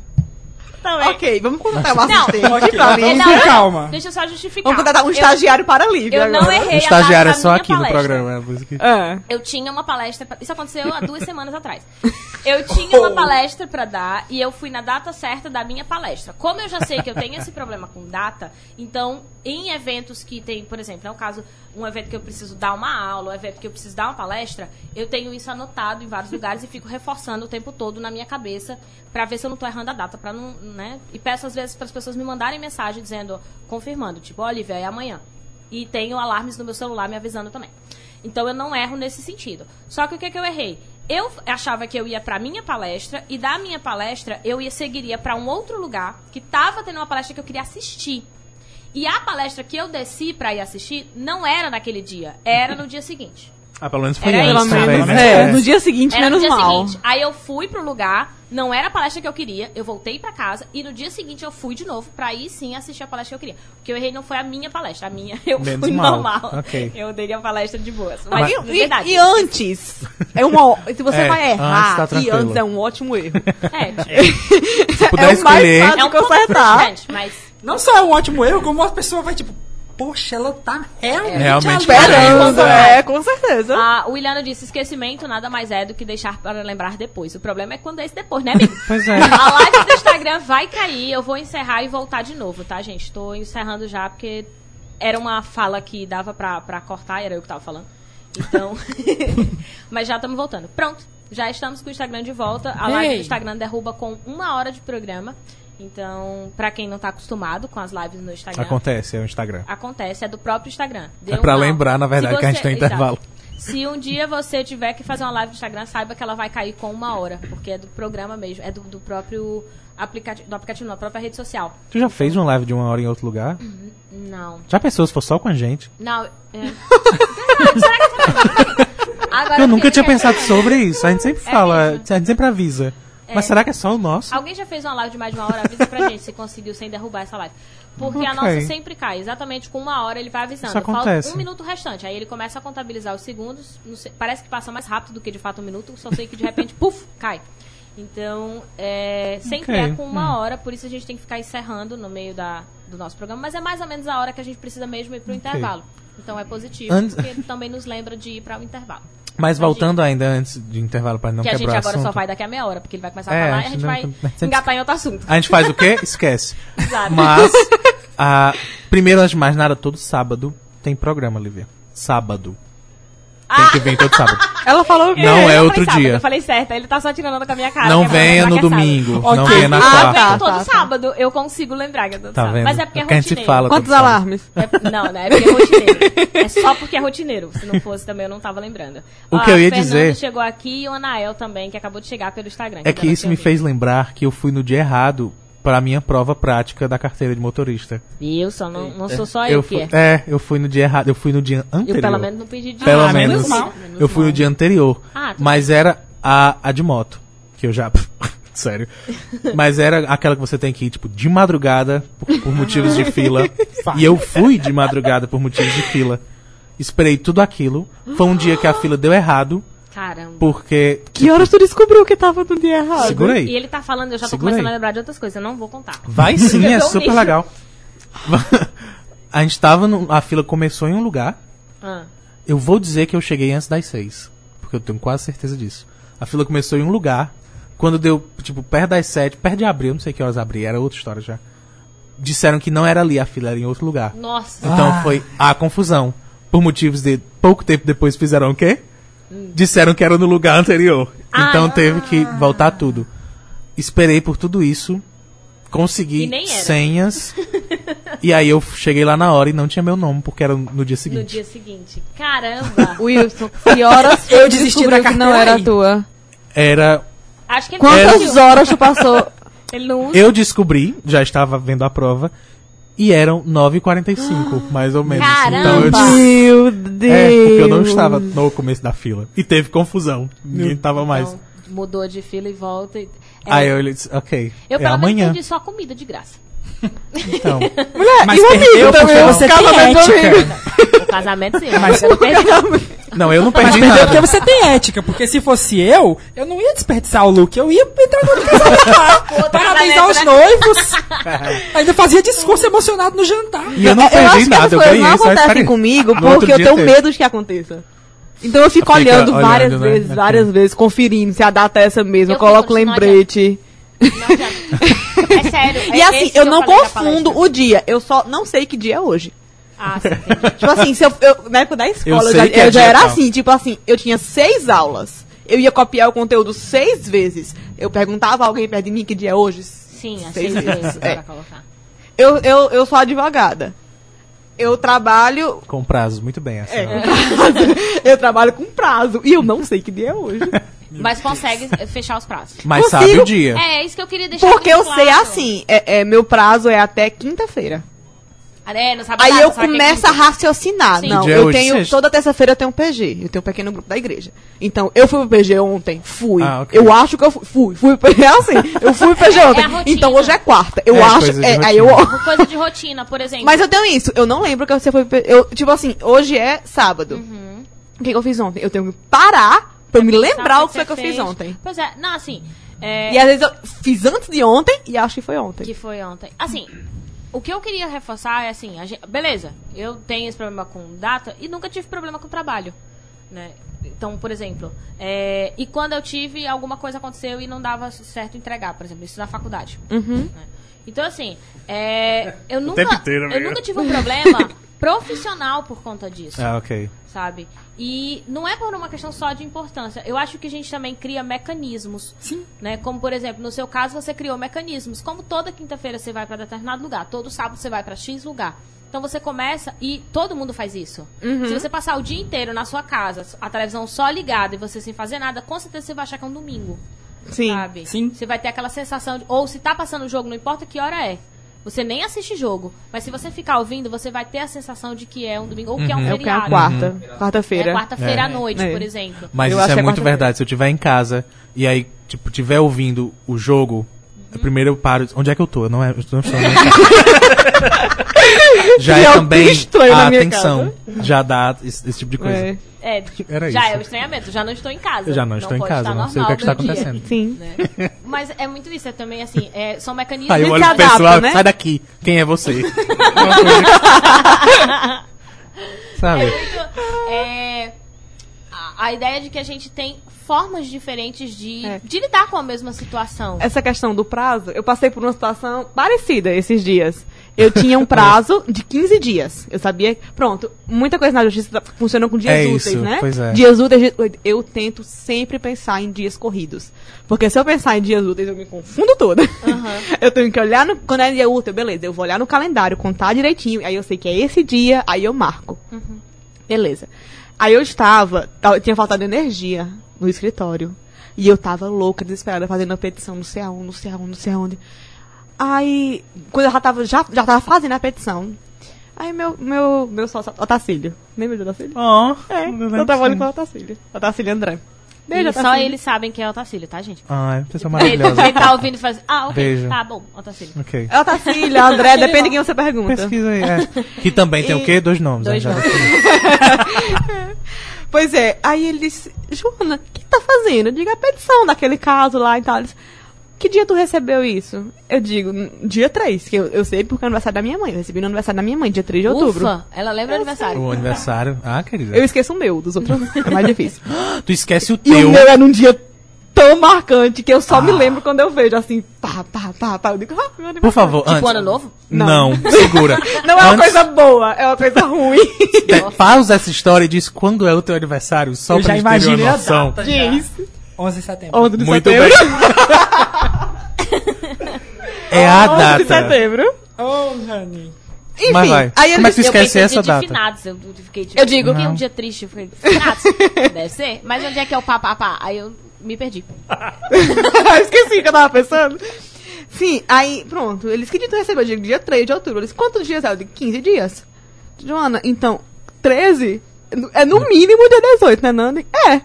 [SPEAKER 2] Também.
[SPEAKER 4] ok, vamos contratar uma
[SPEAKER 2] Não,
[SPEAKER 4] assistente
[SPEAKER 3] ok,
[SPEAKER 4] pra
[SPEAKER 3] vamos
[SPEAKER 4] Lívia.
[SPEAKER 2] Não, não,
[SPEAKER 3] calma.
[SPEAKER 2] Deixa eu só justificar.
[SPEAKER 4] Vamos contratar um
[SPEAKER 2] Eu-
[SPEAKER 4] estagiário para a Lívia
[SPEAKER 2] Eu não
[SPEAKER 4] agora.
[SPEAKER 2] errei
[SPEAKER 1] O
[SPEAKER 2] a
[SPEAKER 1] estagiário é só aqui no
[SPEAKER 2] palestra.
[SPEAKER 1] programa. é
[SPEAKER 4] É.
[SPEAKER 2] Eu tinha uma palestra. pra- Isso aconteceu há duas semanas atrás. Eu tinha uma palestra pra dar e eu fui na data certa da minha palestra. Como eu já sei que eu tenho esse problema com data, então em eventos que tem, por exemplo, é o caso, um evento que eu preciso dar uma aula, um evento que eu preciso dar uma palestra, eu tenho isso anotado em vários lugares e fico reforçando o tempo todo na minha cabeça pra ver se eu não tô errando a data, para não, né? E peço às vezes para as pessoas me mandarem mensagem dizendo, confirmando, tipo, Olivia, é amanhã. E tenho alarmes no meu celular me avisando também. Então eu não erro nesse sentido. Só que o que, que eu errei? Eu achava que eu ia pra minha palestra e da minha palestra eu ia seguiria pra um outro lugar que tava tendo uma palestra que eu queria assistir. E a palestra que eu desci pra ir assistir não era naquele dia, era no dia seguinte.
[SPEAKER 1] Ah, pelo menos foi
[SPEAKER 2] Era
[SPEAKER 1] antes.
[SPEAKER 3] Pelo
[SPEAKER 1] né?
[SPEAKER 3] menos
[SPEAKER 4] É,
[SPEAKER 3] É.
[SPEAKER 4] no dia seguinte,
[SPEAKER 2] Era no
[SPEAKER 4] menos
[SPEAKER 2] dia
[SPEAKER 4] mal.
[SPEAKER 2] seguinte. Aí eu fui pro lugar, não era a palestra que eu queria, eu voltei pra casa e no dia seguinte eu fui de novo pra aí sim assistir a palestra que eu queria. O que eu errei não foi a minha palestra, a minha eu
[SPEAKER 1] Menos
[SPEAKER 2] fui
[SPEAKER 1] mal.
[SPEAKER 2] normal.
[SPEAKER 1] Ok.
[SPEAKER 2] Eu dei a palestra de boas.
[SPEAKER 4] Mas,
[SPEAKER 2] Mas,
[SPEAKER 4] e, e antes? É uma, se você
[SPEAKER 1] É,
[SPEAKER 4] vai
[SPEAKER 1] antes
[SPEAKER 4] errar,
[SPEAKER 1] tá
[SPEAKER 4] e antes é um ótimo erro.
[SPEAKER 2] É, tipo,
[SPEAKER 1] Se puder
[SPEAKER 4] é o mais
[SPEAKER 1] escolher.
[SPEAKER 4] fácil
[SPEAKER 2] é um
[SPEAKER 4] consertar.
[SPEAKER 2] mas
[SPEAKER 3] Não só é um ótimo erro, como a pessoa vai tipo, poxa, ela tá realmente,
[SPEAKER 1] Realmente.
[SPEAKER 4] Esperando,
[SPEAKER 2] Esperando.
[SPEAKER 4] é, com certeza.
[SPEAKER 2] a o Williano disse, esquecimento nada mais é do que deixar para lembrar depois. O problema é quando é esse depois, né, amigo?
[SPEAKER 1] Pois é.
[SPEAKER 2] A live do Instagram vai cair, eu vou encerrar e voltar de novo, tá, gente? Tô encerrando já porque era uma fala que dava pra, pra cortar, era eu que tava falando. Então. Mas já estamos voltando. Pronto, já estamos com o Instagram de volta. A live
[SPEAKER 3] Ei.
[SPEAKER 2] do Instagram derruba com uma hora de programa. Então, pra quem não tá acostumado com as lives no Instagram.
[SPEAKER 1] Acontece, é o Instagram.
[SPEAKER 2] Acontece, é do próprio Instagram.
[SPEAKER 1] É pra
[SPEAKER 2] mal.
[SPEAKER 1] lembrar, na verdade,
[SPEAKER 2] Se
[SPEAKER 1] que a gente tem
[SPEAKER 2] exato.
[SPEAKER 1] intervalo.
[SPEAKER 2] Se um dia você tiver que fazer uma live no Instagram, saiba que ela vai cair com uma hora, porque é do programa mesmo, é do, do próprio aplicativo, do aplicativo, não, da própria rede social.
[SPEAKER 1] Tu já fez uma live de uma hora em outro lugar?
[SPEAKER 2] Não.
[SPEAKER 1] Já pensou se for só com a gente?
[SPEAKER 2] Não. É... Agora,
[SPEAKER 1] Eu nunca tinha pensado sobre isso. A gente sempre
[SPEAKER 2] É
[SPEAKER 1] fala,
[SPEAKER 2] mesmo?
[SPEAKER 1] a gente sempre avisa. Mas será que é só o nosso?
[SPEAKER 2] Alguém já fez uma live de mais de uma hora? Avisa pra gente se conseguiu sem derrubar essa live. Porque a
[SPEAKER 1] Ok.
[SPEAKER 2] nossa sempre cai. Exatamente com uma hora ele vai avisando.
[SPEAKER 1] Isso acontece.
[SPEAKER 2] Falta um minuto restante. Aí ele começa a contabilizar os segundos. sei- parece que passa mais rápido do que de fato um minuto. Só sei que de repente, puf, cai. Então, é, sempre
[SPEAKER 1] Ok,
[SPEAKER 2] é com uma
[SPEAKER 1] hum.
[SPEAKER 2] hora. Por isso a gente tem que ficar encerrando no meio da, do nosso programa. Mas é mais ou menos a hora que a gente precisa mesmo ir pro intervalo. Então é positivo.
[SPEAKER 1] Antes-
[SPEAKER 2] Porque também nos lembra de ir para o intervalo.
[SPEAKER 1] Mas voltando ainda antes de intervalo para não
[SPEAKER 2] que a gente
[SPEAKER 1] quebrar o
[SPEAKER 2] agora
[SPEAKER 1] assunto.
[SPEAKER 2] só vai daqui a meia hora. Porque ele vai começar
[SPEAKER 1] É,
[SPEAKER 2] a falar
[SPEAKER 1] a
[SPEAKER 2] e a
[SPEAKER 1] gente
[SPEAKER 2] gente vai
[SPEAKER 1] a gente-
[SPEAKER 2] engatar em outro assunto.
[SPEAKER 1] A gente faz o quê? Esquece.
[SPEAKER 2] Exato.
[SPEAKER 1] Mas, a, primeiro, antes de mais nada, todo sábado tem programa, Lívia. Sábado. Tem que vir todo sábado.
[SPEAKER 4] Ela falou que
[SPEAKER 1] Não
[SPEAKER 2] Eu
[SPEAKER 1] é
[SPEAKER 2] falei
[SPEAKER 1] outro
[SPEAKER 2] sábado,
[SPEAKER 1] dia.
[SPEAKER 2] Eu falei certo, ele tá só tirando com a minha cara.
[SPEAKER 1] Não
[SPEAKER 2] é
[SPEAKER 1] venha no
[SPEAKER 2] é
[SPEAKER 1] domingo. Não venha na
[SPEAKER 4] Ah,
[SPEAKER 1] quarta.
[SPEAKER 2] Venho
[SPEAKER 4] tá,
[SPEAKER 2] todo
[SPEAKER 4] tá, tá.
[SPEAKER 2] sábado, eu consigo lembrar que é todo
[SPEAKER 1] Tá
[SPEAKER 2] sábado.
[SPEAKER 1] vendo?
[SPEAKER 2] Mas é porque é
[SPEAKER 1] Porque a gente se
[SPEAKER 2] rotineiro.
[SPEAKER 1] fala.
[SPEAKER 4] Quantos alarmes?
[SPEAKER 2] É- não, né? É porque é rotineiro. É só porque é rotineiro. Se não fosse também eu não tava lembrando.
[SPEAKER 1] O
[SPEAKER 2] Ó,
[SPEAKER 1] que eu ia dizer-
[SPEAKER 2] chegou aqui e o Anael também, que acabou de chegar pelo Instagram.
[SPEAKER 1] É que isso me fez lembrar que eu fui no dia errado para minha prova prática da carteira de motorista.
[SPEAKER 2] visto. Eu só não, não sou só eu,
[SPEAKER 1] Eu
[SPEAKER 2] que é.
[SPEAKER 1] é, eu fui no dia errado. Eu fui no dia anterior.
[SPEAKER 2] Eu pelo menos não pedi dinheiro.
[SPEAKER 1] Pelo
[SPEAKER 3] Ah,
[SPEAKER 1] menos.
[SPEAKER 3] menos mal.
[SPEAKER 1] Eu fui no dia anterior.
[SPEAKER 2] Ah, tudo
[SPEAKER 1] mas era a, a de moto. Que eu já. Sério. Mas era aquela que você tem que ir, tipo, de madrugada, por, por motivos de fila. e eu fui de madrugada por motivos de fila. Esperei tudo aquilo. Foi um dia que a fila deu errado,
[SPEAKER 2] Caramba.
[SPEAKER 1] porque.
[SPEAKER 4] Que horas tu descobriu que tava no dia errado?
[SPEAKER 1] Segura
[SPEAKER 2] E
[SPEAKER 1] aí.
[SPEAKER 2] ele tá falando, eu já tô
[SPEAKER 1] Segura
[SPEAKER 2] começando
[SPEAKER 1] aí.
[SPEAKER 2] a lembrar de outras coisas, eu não vou contar.
[SPEAKER 1] Vai sim, é super legal. a gente tava. No, a fila começou em um lugar.
[SPEAKER 2] Ah.
[SPEAKER 1] Eu vou dizer que eu cheguei antes das seis. Porque eu tenho quase certeza disso. A fila começou em um lugar. Quando deu, tipo, perto das sete, perto de abril, não sei que horas abrir, era outra história já. Disseram que não era ali a fila, era em outro lugar.
[SPEAKER 2] Nossa.
[SPEAKER 1] Então
[SPEAKER 3] Ah.
[SPEAKER 1] foi a confusão. Por motivos de pouco tempo depois fizeram o quê? Disseram que era no lugar anterior.
[SPEAKER 2] Ah.
[SPEAKER 1] Então teve que voltar tudo. Esperei por tudo isso.
[SPEAKER 2] E
[SPEAKER 1] Consegui
[SPEAKER 2] era.
[SPEAKER 1] senhas. e aí eu cheguei lá na hora e não tinha meu nome, porque era no dia
[SPEAKER 2] No
[SPEAKER 1] seguinte.
[SPEAKER 2] dia seguinte. Caramba.
[SPEAKER 4] Wilson, que horas
[SPEAKER 3] Eu
[SPEAKER 4] tu
[SPEAKER 3] desisti da
[SPEAKER 4] que não era
[SPEAKER 3] aí.
[SPEAKER 4] tua?
[SPEAKER 1] Era
[SPEAKER 2] Acho que ele
[SPEAKER 4] Quantas
[SPEAKER 2] desistiu.
[SPEAKER 4] horas tu passou?
[SPEAKER 2] Ele não usa.
[SPEAKER 1] Eu descobri, já estava vendo a prova, e eram 9h45, mais ou menos.
[SPEAKER 2] Caramba!
[SPEAKER 1] Então eu disse,
[SPEAKER 4] Meu Deus!
[SPEAKER 1] é, porque eu não estava no começo da fila. E teve confusão. Ninguém estava mais.
[SPEAKER 2] Então, mudou de fila e volta. E... É,
[SPEAKER 1] Aí eu disse, ok,
[SPEAKER 2] eu
[SPEAKER 1] é
[SPEAKER 2] pelo menos
[SPEAKER 1] amanhã.
[SPEAKER 2] pedi só comida de graça.
[SPEAKER 1] Então,
[SPEAKER 3] Mas
[SPEAKER 4] e o amigo também,
[SPEAKER 3] você tem
[SPEAKER 4] casamento do
[SPEAKER 3] ética.
[SPEAKER 2] O casamento sim,
[SPEAKER 3] Mas-
[SPEAKER 2] mas eu não perdi.
[SPEAKER 1] Não, eu não
[SPEAKER 3] Mas
[SPEAKER 1] perdi
[SPEAKER 3] porque
[SPEAKER 1] nada.
[SPEAKER 3] você tem ética. Porque se fosse eu, eu não ia desperdiçar o look. Eu ia entrar no casamento lá. Parabenizar os
[SPEAKER 2] né?
[SPEAKER 3] noivos. Ainda fazia discurso emocionado no jantar.
[SPEAKER 1] E eu não
[SPEAKER 4] acho
[SPEAKER 1] perdi
[SPEAKER 4] que
[SPEAKER 1] nada,
[SPEAKER 4] essas
[SPEAKER 1] eu
[SPEAKER 4] coisas não acontecem comigo porque eu tenho
[SPEAKER 1] teve.
[SPEAKER 4] medo de que aconteça. Então eu fico
[SPEAKER 1] Fica
[SPEAKER 4] olhando,
[SPEAKER 1] olhando,
[SPEAKER 4] várias
[SPEAKER 1] né?
[SPEAKER 4] vezes, várias vezes, conferindo se a data é essa mesmo. Eu,
[SPEAKER 2] Eu
[SPEAKER 4] coloco lembrete.
[SPEAKER 2] Não. É sério.
[SPEAKER 4] E
[SPEAKER 2] é
[SPEAKER 4] assim,
[SPEAKER 2] esse que
[SPEAKER 4] eu não confundo o dia. Eu só não sei que dia é hoje.
[SPEAKER 2] Ah, sim, entendi.
[SPEAKER 4] Tipo assim, se eu, eu- na época da escola, eu,
[SPEAKER 1] sei
[SPEAKER 4] já,
[SPEAKER 1] é
[SPEAKER 4] eu já
[SPEAKER 1] dia
[SPEAKER 4] era
[SPEAKER 1] tal.
[SPEAKER 4] assim, tipo assim, eu tinha seis aulas. Eu ia copiar o conteúdo seis vezes. Eu perguntava a alguém perto de mim que dia é hoje.
[SPEAKER 2] Sim, às
[SPEAKER 4] Seis
[SPEAKER 2] seis
[SPEAKER 4] vezes,
[SPEAKER 2] vezes
[SPEAKER 4] é.
[SPEAKER 2] pra colocar.
[SPEAKER 4] Eu, eu, eu sou advogada. Eu trabalho.
[SPEAKER 1] Com prazos, muito bem. Assim,
[SPEAKER 4] É, com prazo. eu trabalho com prazo. E eu não sei que dia é hoje.
[SPEAKER 2] Mas consegue fechar os prazos.
[SPEAKER 1] Mas
[SPEAKER 4] Consigo-
[SPEAKER 1] sabe o dia.
[SPEAKER 2] É, é isso que eu queria deixar
[SPEAKER 4] Porque eu sei
[SPEAKER 2] claro.
[SPEAKER 4] assim, é, é, meu prazo é até quinta-feira.
[SPEAKER 2] É, não sabe
[SPEAKER 4] Aí
[SPEAKER 2] nada,
[SPEAKER 4] eu
[SPEAKER 2] que é
[SPEAKER 4] começo a raciocinar.
[SPEAKER 2] Sim.
[SPEAKER 4] Não,
[SPEAKER 1] é
[SPEAKER 4] eu
[SPEAKER 1] hoje,
[SPEAKER 4] tenho.
[SPEAKER 1] sexta.
[SPEAKER 4] Toda terça-feira eu tenho um PG. Eu tenho um pequeno grupo da igreja. Então, eu fui pro PG ontem, fui.
[SPEAKER 1] Ah, ok.
[SPEAKER 4] Eu acho que eu fui. Fui, fui pro PG assim. Eu fui pro PG
[SPEAKER 2] É, é
[SPEAKER 4] ontem. então hoje é quarta. Eu
[SPEAKER 1] É,
[SPEAKER 4] acho.
[SPEAKER 1] coisa de
[SPEAKER 4] é, aí eu.
[SPEAKER 2] coisa de rotina, por exemplo.
[SPEAKER 4] Mas eu tenho isso. Eu não lembro que você foi. pro PG. Eu, tipo assim, hoje é sábado.
[SPEAKER 2] Uhum.
[SPEAKER 4] O que, que eu fiz ontem? Eu tenho que parar pra eu me lembrar o que foi que eu
[SPEAKER 2] você
[SPEAKER 4] fiz
[SPEAKER 2] fez?
[SPEAKER 4] ontem.
[SPEAKER 2] Pois é, não, assim. é,
[SPEAKER 4] E às vezes eu fiz antes de ontem e acho que foi ontem.
[SPEAKER 2] que foi ontem. Assim, o que eu queria reforçar é assim, a gente- beleza, eu tenho esse problema com data e nunca tive problema com trabalho, né? Então, por exemplo, é, e quando eu tive, alguma coisa aconteceu e não dava certo entregar, por exemplo, isso na faculdade.
[SPEAKER 4] Uhum.
[SPEAKER 2] né? Então, assim, é, eu, nunca,
[SPEAKER 1] inteiro,
[SPEAKER 2] eu nunca tive um problema profissional por conta disso
[SPEAKER 1] Ah, ok.
[SPEAKER 2] sabe? E não é por uma questão só de importância. Eu acho que a gente também cria mecanismos.
[SPEAKER 3] Sim.
[SPEAKER 2] Né? Como, por exemplo, no seu caso, você criou mecanismos. Como toda quinta-feira você vai para determinado lugar, todo sábado você vai para X lugar. Então você começa e todo mundo faz isso. Se você passar o dia inteiro na sua casa, a televisão só ligada e você sem fazer nada, com certeza você vai achar que é um domingo.
[SPEAKER 4] Sim.
[SPEAKER 2] Sabe?
[SPEAKER 3] Sim.
[SPEAKER 2] Você vai ter aquela sensação de. Ou se tá passando o jogo, não importa que hora é. Você nem assiste jogo. Mas se você ficar ouvindo, você vai ter a sensação de que é um domingo ou que é um
[SPEAKER 4] É o que é a
[SPEAKER 2] feriado.
[SPEAKER 4] quarta.
[SPEAKER 2] É
[SPEAKER 4] Quarta-feira.
[SPEAKER 2] quarta-feira
[SPEAKER 1] É.
[SPEAKER 2] à noite,
[SPEAKER 4] É.
[SPEAKER 2] por exemplo.
[SPEAKER 1] Mas
[SPEAKER 4] Eu
[SPEAKER 1] isso
[SPEAKER 4] acho
[SPEAKER 1] é
[SPEAKER 4] é
[SPEAKER 1] muito verdade. Se eu estiver em casa e aí, tipo, estiver ouvindo o jogo,
[SPEAKER 2] Uhum.
[SPEAKER 1] Primeiro eu paro. Onde é que eu tô? Eu não, é, eu não estou na minha casa. Já
[SPEAKER 4] Que
[SPEAKER 1] é
[SPEAKER 4] é
[SPEAKER 1] também a atenção. Já dá esse, esse tipo de coisa.
[SPEAKER 4] É.
[SPEAKER 2] É,
[SPEAKER 1] Era
[SPEAKER 2] já
[SPEAKER 1] isso.
[SPEAKER 2] é o estranhamento. Já não estou em casa.
[SPEAKER 1] Eu já não estou em casa, não sei o que é que está
[SPEAKER 2] dia,
[SPEAKER 1] acontecendo.
[SPEAKER 4] Sim.
[SPEAKER 2] né? Mas é muito isso. É também assim, é, são mecanismos.
[SPEAKER 1] Aí eu olho pro
[SPEAKER 4] adapta,
[SPEAKER 1] pessoal,
[SPEAKER 4] né?
[SPEAKER 1] sai daqui. Quem é você? Sabe?
[SPEAKER 2] É, a, a ideia de que a gente tem formas diferentes de,
[SPEAKER 4] É.
[SPEAKER 2] de lidar com a mesma situação.
[SPEAKER 4] Essa questão do prazo, eu passei por uma situação parecida esses dias. Eu tinha um prazo de 15 dias. Eu sabia. Pronto, muita coisa na justiça tá- funciona com dias
[SPEAKER 1] É
[SPEAKER 4] úteis,
[SPEAKER 1] isso,
[SPEAKER 4] né?
[SPEAKER 1] pois é.
[SPEAKER 4] Dias úteis, eu tento sempre pensar em dias corridos. Porque se eu pensar em dias úteis, eu me confundo toda. eu tenho que olhar no. Quando é dia útil, beleza, eu vou olhar no calendário, contar direitinho. Aí eu sei que é esse dia, aí eu marco. Beleza. Aí eu estava, ta- tinha faltado energia no escritório. E eu tava louca, desesperada, fazendo a petição, não sei aonde, não sei aonde, não sei aonde. Aí, quando eu já tava, já, já tava fazendo a petição, aí meu, meu, meu sócio, Otacílio, lembra do Otacílio?
[SPEAKER 1] Oh,
[SPEAKER 4] É,
[SPEAKER 1] eu sim.
[SPEAKER 4] com o Otacílio. Otacílio André. Beijo,
[SPEAKER 2] só eles sabem quem é o Otacílio, tá, gente?
[SPEAKER 1] Ai, pessoa
[SPEAKER 2] Ele,
[SPEAKER 1] maravilhosa.
[SPEAKER 2] ele tá ouvindo e faz. Ah, ok.
[SPEAKER 1] Beijo.
[SPEAKER 2] Tá bom, Otacílio.
[SPEAKER 1] ok.
[SPEAKER 4] É Otacílio, André, depende de quem você pergunta.
[SPEAKER 1] Pesquisa aí. É. Que também tem
[SPEAKER 4] E-
[SPEAKER 1] o quê? Dois nomes.
[SPEAKER 2] Dois
[SPEAKER 1] né, já
[SPEAKER 2] nomes.
[SPEAKER 4] Pois é, aí ele disse, Joana, o que tá fazendo? Eu digo, a petição daquele caso lá e tal. Ele disse, que dia tu recebeu isso? Eu digo, "N- dia 3, que eu, eu sei porque é o aniversário da minha mãe. Eu recebi no aniversário da minha mãe, dia 3 de outubro.
[SPEAKER 2] Ufa, ela lembra o aniversário.
[SPEAKER 1] O aniversário. Ah, querida.
[SPEAKER 4] Eu esqueço o meu, dos outros é mais difícil.
[SPEAKER 1] Tu esquece o
[SPEAKER 4] E o
[SPEAKER 1] teu.
[SPEAKER 4] meu é num dia tão marcante que eu só me lembro quando eu vejo assim, pá, pá, pá, pá. Eu digo, ah, meu aniversário.
[SPEAKER 1] Por favor,
[SPEAKER 2] Tipo
[SPEAKER 1] antes.
[SPEAKER 2] ano novo?
[SPEAKER 1] Não, segura.
[SPEAKER 4] Não é uma
[SPEAKER 1] Antes,
[SPEAKER 4] coisa boa, é uma coisa ruim.
[SPEAKER 1] é, pausa essa história e diz quando é o teu aniversário, só
[SPEAKER 3] Eu
[SPEAKER 1] pra
[SPEAKER 3] já
[SPEAKER 1] gente ter
[SPEAKER 3] imaginei
[SPEAKER 1] uma
[SPEAKER 3] a
[SPEAKER 1] noção.
[SPEAKER 3] data já.
[SPEAKER 4] Diz.
[SPEAKER 3] 11 de setembro.
[SPEAKER 4] 11 de
[SPEAKER 1] Muito
[SPEAKER 4] setembro.
[SPEAKER 1] bem. É a
[SPEAKER 4] 11 de
[SPEAKER 1] data.
[SPEAKER 4] setembro.
[SPEAKER 3] Oh, honey.
[SPEAKER 4] Enfim,
[SPEAKER 1] Mas vai.
[SPEAKER 4] aí ele
[SPEAKER 1] Como é que tu
[SPEAKER 4] disse,
[SPEAKER 1] esquece
[SPEAKER 2] eu pensei
[SPEAKER 1] essa
[SPEAKER 2] dia
[SPEAKER 1] data?
[SPEAKER 2] de finados. Eu fiquei tipo.
[SPEAKER 4] Eu digo-
[SPEAKER 2] que é um
[SPEAKER 1] Não.
[SPEAKER 2] dia triste. Eu falei, finados? Deve ser. Mas onde é que é o pá, pá, pá? Aí eu me perdi.
[SPEAKER 4] Esqueci o que eu tava pensando. Sim, aí, pronto. Eles que dia tu recebeu? Eu digo, dia 3 de outubro. Eles, quantos dias é? Eu digo, 15 dias. Joana, então, 13? É no mínimo dia 18, né, Nanda? É.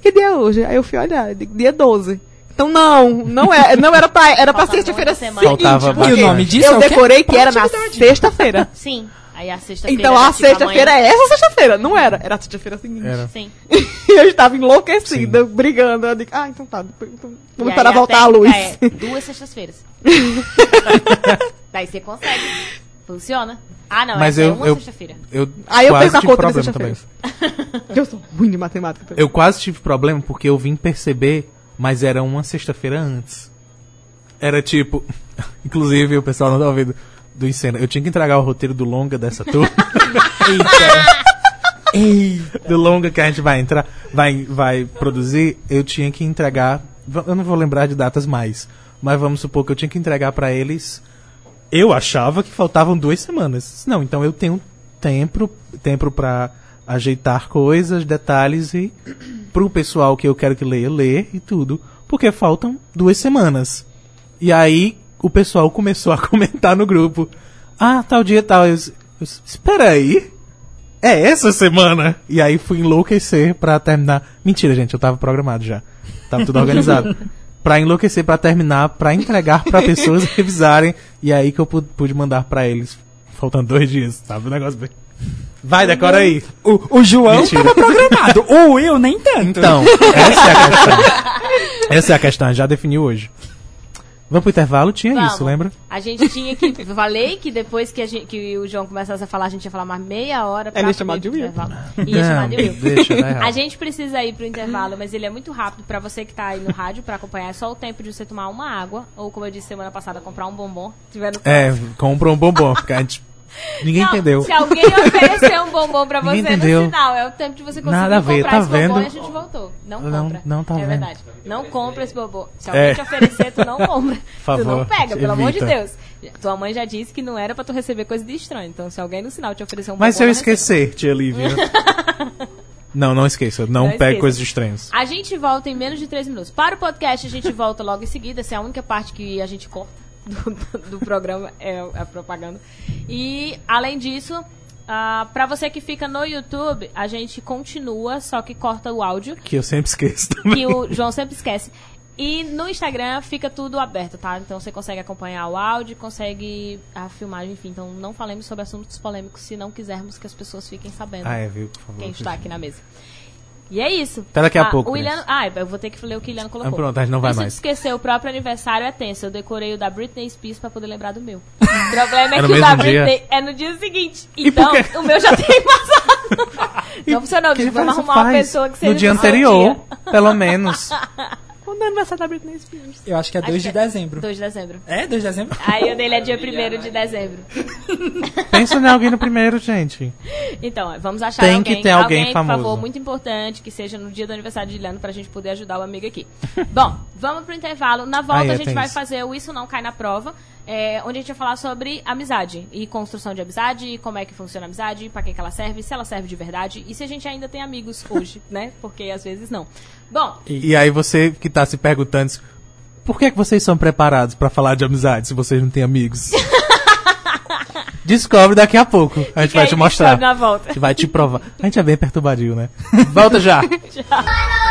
[SPEAKER 4] Que dia é hoje? Aí eu fui olhar, eu digo, dia 12. Então não, não, é, não era pra, era pra
[SPEAKER 2] Faltava
[SPEAKER 4] sexta-feira seguinte.
[SPEAKER 1] Faltava
[SPEAKER 4] porque
[SPEAKER 3] E o nome disso é
[SPEAKER 4] eu
[SPEAKER 3] o quê?
[SPEAKER 4] decorei que era na sexta-feira.
[SPEAKER 2] Sim. Aí a sexta-feira.
[SPEAKER 4] Então a
[SPEAKER 2] tipo
[SPEAKER 4] sexta-feira é essa sexta-feira. Não era. Era a sexta-feira seguinte.
[SPEAKER 1] Era.
[SPEAKER 2] Sim.
[SPEAKER 4] eu estava enlouquecida, brigando. Eu digo, ah, então tá. então
[SPEAKER 2] E
[SPEAKER 4] Vamos esperar voltar a luz.
[SPEAKER 2] É duas sextas-feiras. Daí você consegue. Funciona. Ah, não,
[SPEAKER 1] Mas
[SPEAKER 2] é
[SPEAKER 1] eu-
[SPEAKER 2] uma
[SPEAKER 1] eu-
[SPEAKER 2] sexta-feira.
[SPEAKER 1] Eu
[SPEAKER 4] Aí eu
[SPEAKER 1] quase
[SPEAKER 4] perco a conta
[SPEAKER 1] problema também.
[SPEAKER 4] eu sou ruim de matemática. também.
[SPEAKER 1] Eu quase tive problema porque eu vim perceber, mas era uma sexta-feira antes. Era tipo. Inclusive, o pessoal não tá ouvindo do Encena. Eu tinha que entregar o roteiro do longa dessa turma. do longa que a gente vai entrar, vai, vai produzir, eu tinha que entregar. Eu não vou lembrar de datas mais. Mas vamos supor que eu tinha que entregar pra eles. Eu achava que faltavam duas semanas. Não, então eu tenho tempo, tempo para ajeitar coisas, detalhes e pro pessoal que eu quero que leia, ler e tudo. Porque faltam duas semanas. E aí o pessoal começou a comentar no grupo. Ah, tal dia tal. Eu, eu, espera aí. É essa semana? E aí fui enlouquecer pra terminar. Mentira, gente, eu tava programado já. Tava tudo organizado. Pra enlouquecer, pra terminar, pra entregar pra pessoas revisarem. E aí que eu pu- pude mandar pra eles. Faltando dois dias, sabe? O negócio bem. Vai, decora aí.
[SPEAKER 3] O, o João
[SPEAKER 1] Mentira.
[SPEAKER 3] tava programado. o Will nem tanto.
[SPEAKER 1] Então, essa é a questão. Essa é a questão, já definiu hoje. Vamos pro intervalo? Tinha
[SPEAKER 2] Vamos.
[SPEAKER 1] isso, lembra?
[SPEAKER 2] A gente tinha que. Falei que depois que, a gente- que o João começasse a falar, a gente ia falar mais meia hora pra
[SPEAKER 4] Ele ia chamar de Will.
[SPEAKER 2] Ia chamar de Will.
[SPEAKER 1] deixa, tá.
[SPEAKER 2] A gente precisa ir pro intervalo, mas ele é muito rápido pra você que tá aí no rádio pra acompanhar. É só o tempo de você tomar uma água, ou como eu disse semana passada, comprar um bombom. Tiver no
[SPEAKER 1] É, compra um bombom, porque a gente... Ninguém
[SPEAKER 2] Não,
[SPEAKER 1] entendeu.
[SPEAKER 2] Se alguém oferecer um bombom pra você
[SPEAKER 1] Ninguém
[SPEAKER 2] no
[SPEAKER 1] entendeu.
[SPEAKER 2] final, é o tempo de você conseguir
[SPEAKER 1] Nada a ver,
[SPEAKER 2] comprar
[SPEAKER 1] tá
[SPEAKER 2] esse bombom
[SPEAKER 1] vendo?
[SPEAKER 2] e a gente voltou. Não
[SPEAKER 1] Não-
[SPEAKER 2] compra.
[SPEAKER 1] não tá
[SPEAKER 2] é
[SPEAKER 1] vendo.
[SPEAKER 2] verdade. Não compra esse bombom. Se alguém
[SPEAKER 1] É.
[SPEAKER 2] te oferecer, tu não compra. tu
[SPEAKER 1] favor,
[SPEAKER 2] não pega, pelo amor de
[SPEAKER 1] evita.
[SPEAKER 2] Deus. Tua mãe já disse que não era pra tu receber coisa de estranho. Então, se alguém no sinal te oferecer um
[SPEAKER 1] Mas se
[SPEAKER 2] bombom,
[SPEAKER 1] eu esquecer, tia Lívia... não, não esqueça. Não,
[SPEAKER 2] Não
[SPEAKER 1] pegue coisas estranhas.
[SPEAKER 2] A gente volta em menos de 3 minutos. Para o podcast, a gente volta logo em seguida. Essa é a única parte que a gente corta do, do- programa, é a propaganda. E, além disso, ah, para você que fica no YouTube, a gente continua, só que corta o áudio,
[SPEAKER 1] Que eu sempre esqueço também.
[SPEAKER 2] que o João sempre esquece. E no Instagram fica tudo aberto, tá? Então você consegue acompanhar o áudio, consegue a filmagem, enfim. Então não falemos sobre assuntos polêmicos se não quisermos que as pessoas fiquem sabendo
[SPEAKER 1] Ah, é, viu? Por favor.
[SPEAKER 2] quem está aqui na mesa. E é isso.
[SPEAKER 1] Até daqui a
[SPEAKER 2] Ah,
[SPEAKER 1] pouco,
[SPEAKER 2] O Iliano, ah, eu vou ter que ler o que o Iliano colocou.
[SPEAKER 1] Ah, pronto, a gente não vai
[SPEAKER 2] Isso
[SPEAKER 1] mais.
[SPEAKER 2] de esquecer, o próprio aniversário é tenso. Eu decorei o da Britney Spears pra poder lembrar do meu. O problema é,
[SPEAKER 1] É
[SPEAKER 2] que o da
[SPEAKER 1] dia?
[SPEAKER 2] Britney é no dia seguinte.
[SPEAKER 1] E
[SPEAKER 2] Então, o meu já tem passado. não funcionou. Vamos arrumar uma
[SPEAKER 1] faz?
[SPEAKER 2] pessoa que seja
[SPEAKER 1] No dia anterior,
[SPEAKER 2] dia.
[SPEAKER 1] pelo menos.
[SPEAKER 4] Quando é aniversário da Britney Spears?
[SPEAKER 3] Eu acho que é 2 de
[SPEAKER 2] é
[SPEAKER 3] dezembro.
[SPEAKER 2] 2 de dezembro.
[SPEAKER 3] É, 2 de dezembro?
[SPEAKER 2] Aí o dele é dia 1 de dezembro.
[SPEAKER 1] Pensa em alguém no primeiro, gente.
[SPEAKER 2] Então, ó, vamos achar
[SPEAKER 1] Tem
[SPEAKER 2] alguém,
[SPEAKER 1] que ter alguém
[SPEAKER 2] por
[SPEAKER 1] famoso.
[SPEAKER 2] favor, muito importante, que seja no dia do aniversário de Iliano pra gente poder ajudar o amigo aqui. Bom, vamos pro intervalo. Na volta
[SPEAKER 1] é,
[SPEAKER 2] a gente
[SPEAKER 1] tem
[SPEAKER 2] vai
[SPEAKER 1] isso.
[SPEAKER 2] fazer o Isso Não Cai na Prova, é, onde a gente vai falar sobre amizade e construção de amizade, como é que funciona a amizade, pra que, que ela serve, se ela serve de verdade e se a gente ainda tem amigos hoje, né? Porque às vezes não. Bom,
[SPEAKER 1] E aí você que tá se perguntando, por que, que vocês são preparados pra falar de amizade se vocês não têm amigos? Descobre daqui a pouco. A gente vai te mostrar.
[SPEAKER 2] na volta.
[SPEAKER 1] A gente vai te provar. A gente é bem perturbadinho, né? Volta já.
[SPEAKER 4] É,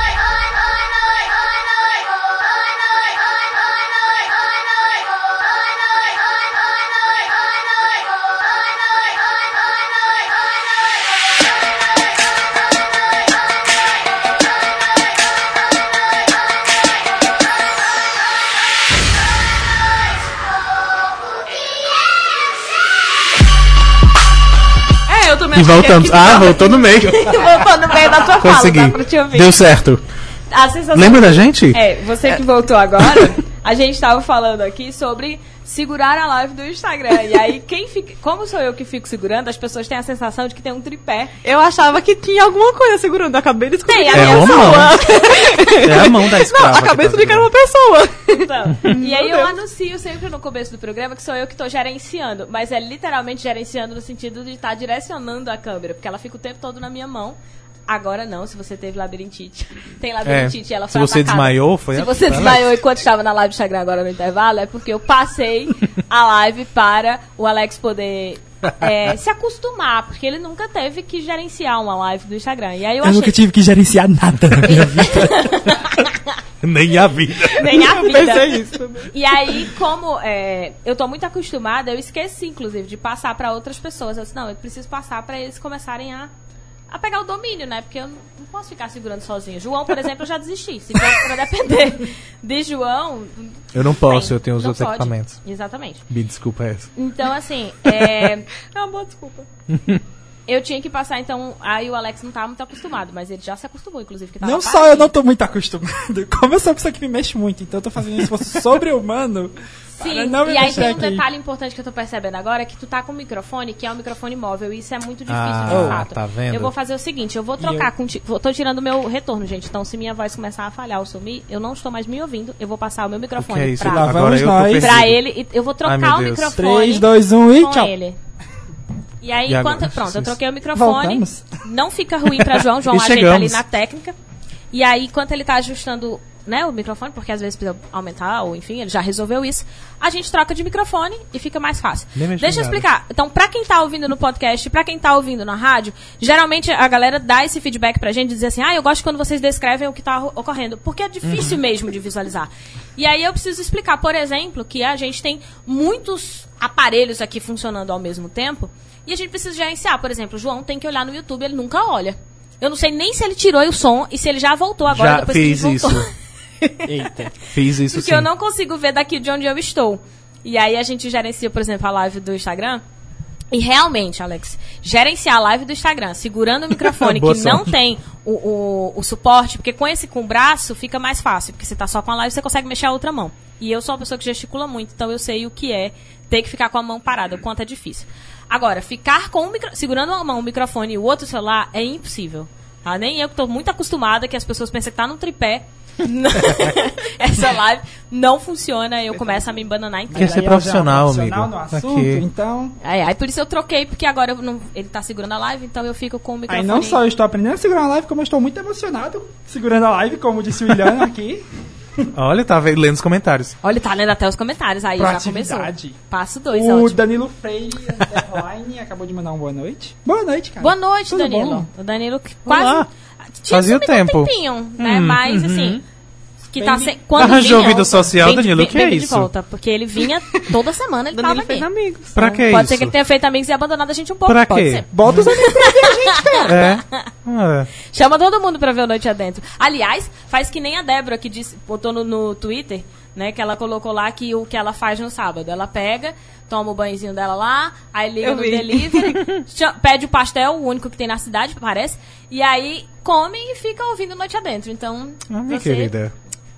[SPEAKER 1] E voltamos. Ah, voltou no meio.
[SPEAKER 2] Voltou no meio da tua fala,
[SPEAKER 1] Consegui.
[SPEAKER 2] dá pra te ouvir.
[SPEAKER 1] Deu certo. Lembra da gente?
[SPEAKER 2] É, você que voltou agora, a gente tava falando aqui sobre segurar a live do Instagram. E aí, quem fica. Como sou eu que fico segurando, as pessoas têm a sensação de que tem um tripé.
[SPEAKER 4] Eu achava que tinha alguma coisa segurando. Eu acabei de descobrir.
[SPEAKER 2] Tem, a
[SPEAKER 1] É
[SPEAKER 2] minha
[SPEAKER 1] uma
[SPEAKER 2] sua.
[SPEAKER 1] mão. É a mão da escrava.
[SPEAKER 4] Não, acabei de
[SPEAKER 1] tá
[SPEAKER 4] descobrir que era uma pessoa.
[SPEAKER 2] Então, e aí
[SPEAKER 4] Meu
[SPEAKER 2] eu
[SPEAKER 4] Deus.
[SPEAKER 2] anuncio sempre no começo do programa que sou eu que tô gerenciando. Mas é literalmente gerenciando no sentido de estar direcionando a câmera. Porque ela fica o tempo todo na minha mão. Agora não, se você teve labirintite. Tem labirintite e ela
[SPEAKER 1] É, se
[SPEAKER 2] foi
[SPEAKER 1] você
[SPEAKER 2] atacada.
[SPEAKER 1] desmaiou, foi
[SPEAKER 2] Se
[SPEAKER 1] a-
[SPEAKER 2] você
[SPEAKER 1] foi a-
[SPEAKER 2] desmaiou enquanto estava na live do Instagram agora no intervalo, é porque eu passei a live para o Alex poder é, se acostumar, porque ele nunca teve que gerenciar uma live do Instagram. E aí eu,
[SPEAKER 3] Eu
[SPEAKER 2] achei.
[SPEAKER 3] nunca tive que gerenciar nada na minha vida.
[SPEAKER 1] Nem a vida.
[SPEAKER 2] Nem a vida.
[SPEAKER 4] Pensei isso.
[SPEAKER 2] E aí, como é, eu tô muito acostumada, eu esqueci, inclusive, de passar pra outras pessoas. Eu disse, não, eu preciso passar pra eles começarem a, a pegar o domínio, né? Porque eu não posso ficar segurando sozinha. João, por exemplo, eu já desisti. Se for depender de João.
[SPEAKER 1] Eu não posso,
[SPEAKER 2] bem,
[SPEAKER 1] eu tenho os outros
[SPEAKER 2] pode.
[SPEAKER 1] equipamentos.
[SPEAKER 2] Exatamente.
[SPEAKER 1] Me desculpa essa.
[SPEAKER 2] Então, assim, é,
[SPEAKER 4] É uma boa desculpa.
[SPEAKER 2] eu tinha que passar, então. Aí o Alex não tava muito acostumado, mas ele já se acostumou, inclusive. Que tava
[SPEAKER 3] Não só eu não tô muito acostumado, como eu sou uma pessoa que me mexe muito, então eu tô fazendo esforço sobre-humano
[SPEAKER 2] Sim, e aí tem um
[SPEAKER 3] aqui.
[SPEAKER 2] detalhe importante que eu tô percebendo agora, que tu tá com um microfone, que é um microfone móvel, e isso é muito difícil
[SPEAKER 1] Ah,
[SPEAKER 2] de fato.
[SPEAKER 1] tá vendo?
[SPEAKER 2] Eu vou fazer o seguinte, eu vou trocar contigo, vou- tô tirando o meu retorno, gente, então se minha voz começar a falhar ou sumir, eu não estou mais me ouvindo, eu vou passar o meu
[SPEAKER 1] O que
[SPEAKER 2] microfone
[SPEAKER 1] é isso?
[SPEAKER 2] pra,
[SPEAKER 3] Lá
[SPEAKER 1] Agora eu
[SPEAKER 3] nós.
[SPEAKER 2] pra ele, e eu vou
[SPEAKER 1] Ai,
[SPEAKER 2] trocar
[SPEAKER 1] meu
[SPEAKER 2] o microfone
[SPEAKER 3] 3, 2, 1 e tchau.
[SPEAKER 2] ele. E aí,
[SPEAKER 1] E agora?
[SPEAKER 2] enquanto, pronto, eu troquei o microfone,
[SPEAKER 3] Voltamos.
[SPEAKER 2] não fica ruim pra João, João ajeita ali na técnica. E aí, enquanto ele tá ajustando né, o microfone, porque às vezes precisa aumentar, ou enfim, ele já resolveu isso, a gente troca de microfone e fica mais fácil. Deixa eu explicar. Então, pra quem tá ouvindo no podcast, pra quem tá ouvindo na rádio, geralmente a galera dá esse feedback pra gente, dizer assim, ah, eu gosto quando vocês descrevem o que tá ocorrendo, porque é difícil mesmo de visualizar. E aí eu preciso explicar, por exemplo, que a gente tem muitos aparelhos aqui funcionando ao mesmo tempo, e a gente precisa gerenciar. Por exemplo, o João tem que olhar no YouTube, ele nunca olha. Eu não sei nem se ele tirou o som e se ele já voltou agora
[SPEAKER 1] Já
[SPEAKER 2] depois
[SPEAKER 1] fiz
[SPEAKER 2] que ele
[SPEAKER 1] isso.
[SPEAKER 3] Eita.
[SPEAKER 1] Fiz isso
[SPEAKER 2] Porque
[SPEAKER 1] sim.
[SPEAKER 2] eu não consigo ver daqui de onde eu estou. E aí a gente gerencia, por exemplo, a live do Instagram. E realmente, Alex, gerenciar a live do Instagram, segurando o microfone que não
[SPEAKER 1] sorte.
[SPEAKER 2] tem o, o, o suporte, porque com esse com o braço fica mais fácil, porque você tá só com a live, você consegue mexer a outra mão. E eu sou uma pessoa que gesticula muito, então eu sei o que é ter que ficar com a mão parada, o quanto é difícil. Agora, ficar com o micro... segurando uma mão o microfone e o outro celular é impossível. Tá? Nem eu que tô muito acostumada, que as pessoas pensam que tá num tripé. Essa live não funciona, eu começo a me embananar inteira.
[SPEAKER 1] Quer ser
[SPEAKER 3] Aí eu já
[SPEAKER 1] profissional,
[SPEAKER 3] profissional
[SPEAKER 1] amigo.
[SPEAKER 3] no assunto,
[SPEAKER 1] Aqui.
[SPEAKER 3] então...
[SPEAKER 2] Aí, aí por isso eu troquei, porque agora eu não- ele tá segurando a live, então eu fico com o
[SPEAKER 3] Aí
[SPEAKER 2] microfone.
[SPEAKER 3] não só eu estou aprendendo a segurar a live, como eu estou muito emocionado segurando a live, como disse o William aqui.
[SPEAKER 1] Olha, tava aí lendo os comentários.
[SPEAKER 2] Olha, tá lendo até os comentários, aí já começou. Passo dois,
[SPEAKER 3] o
[SPEAKER 2] ótimo.
[SPEAKER 3] Danilo Freire acabou de mandar um boa noite. Boa noite, cara.
[SPEAKER 2] Boa noite,
[SPEAKER 3] Tudo
[SPEAKER 2] Danilo.
[SPEAKER 3] bom?
[SPEAKER 2] O Danilo que
[SPEAKER 1] Olá.
[SPEAKER 2] Tinha
[SPEAKER 1] Fazia tempo.
[SPEAKER 2] Um tempinho, né?
[SPEAKER 1] Hum,
[SPEAKER 2] Mas
[SPEAKER 1] uhum.
[SPEAKER 2] assim. Que
[SPEAKER 3] Bem
[SPEAKER 2] tá sem, quando
[SPEAKER 1] Arranjou
[SPEAKER 2] vinha,
[SPEAKER 1] vida social,
[SPEAKER 2] de-
[SPEAKER 1] Danilo, que é
[SPEAKER 2] bem de
[SPEAKER 1] isso?
[SPEAKER 2] volta, porque ele vinha toda semana, ele
[SPEAKER 4] Danilo
[SPEAKER 2] tava
[SPEAKER 4] fez
[SPEAKER 2] aqui.
[SPEAKER 4] amigos.
[SPEAKER 1] Pra que
[SPEAKER 2] Pode
[SPEAKER 1] isso?
[SPEAKER 2] ser que ele tenha feito amigos e abandonado a gente um pouco.
[SPEAKER 1] Pra
[SPEAKER 2] pode
[SPEAKER 1] quê?
[SPEAKER 2] ser.
[SPEAKER 3] Bota os amigos pra ver a gente, cara.
[SPEAKER 1] É. Ah,
[SPEAKER 2] Chama todo mundo pra ver o Noite Adentro. Aliás, faz que nem a Débora que disse, botou no, no Twitter, né? Que ela colocou lá que o que ela faz no sábado. Ela pega, toma o banhozinho dela lá, aí liga
[SPEAKER 4] Eu
[SPEAKER 2] no
[SPEAKER 4] vi.
[SPEAKER 2] delivery, pede o pastel, o único que tem na cidade, parece, e aí come e fica ouvindo Noite Adentro. Então,
[SPEAKER 1] ah, minha
[SPEAKER 2] você
[SPEAKER 1] querida.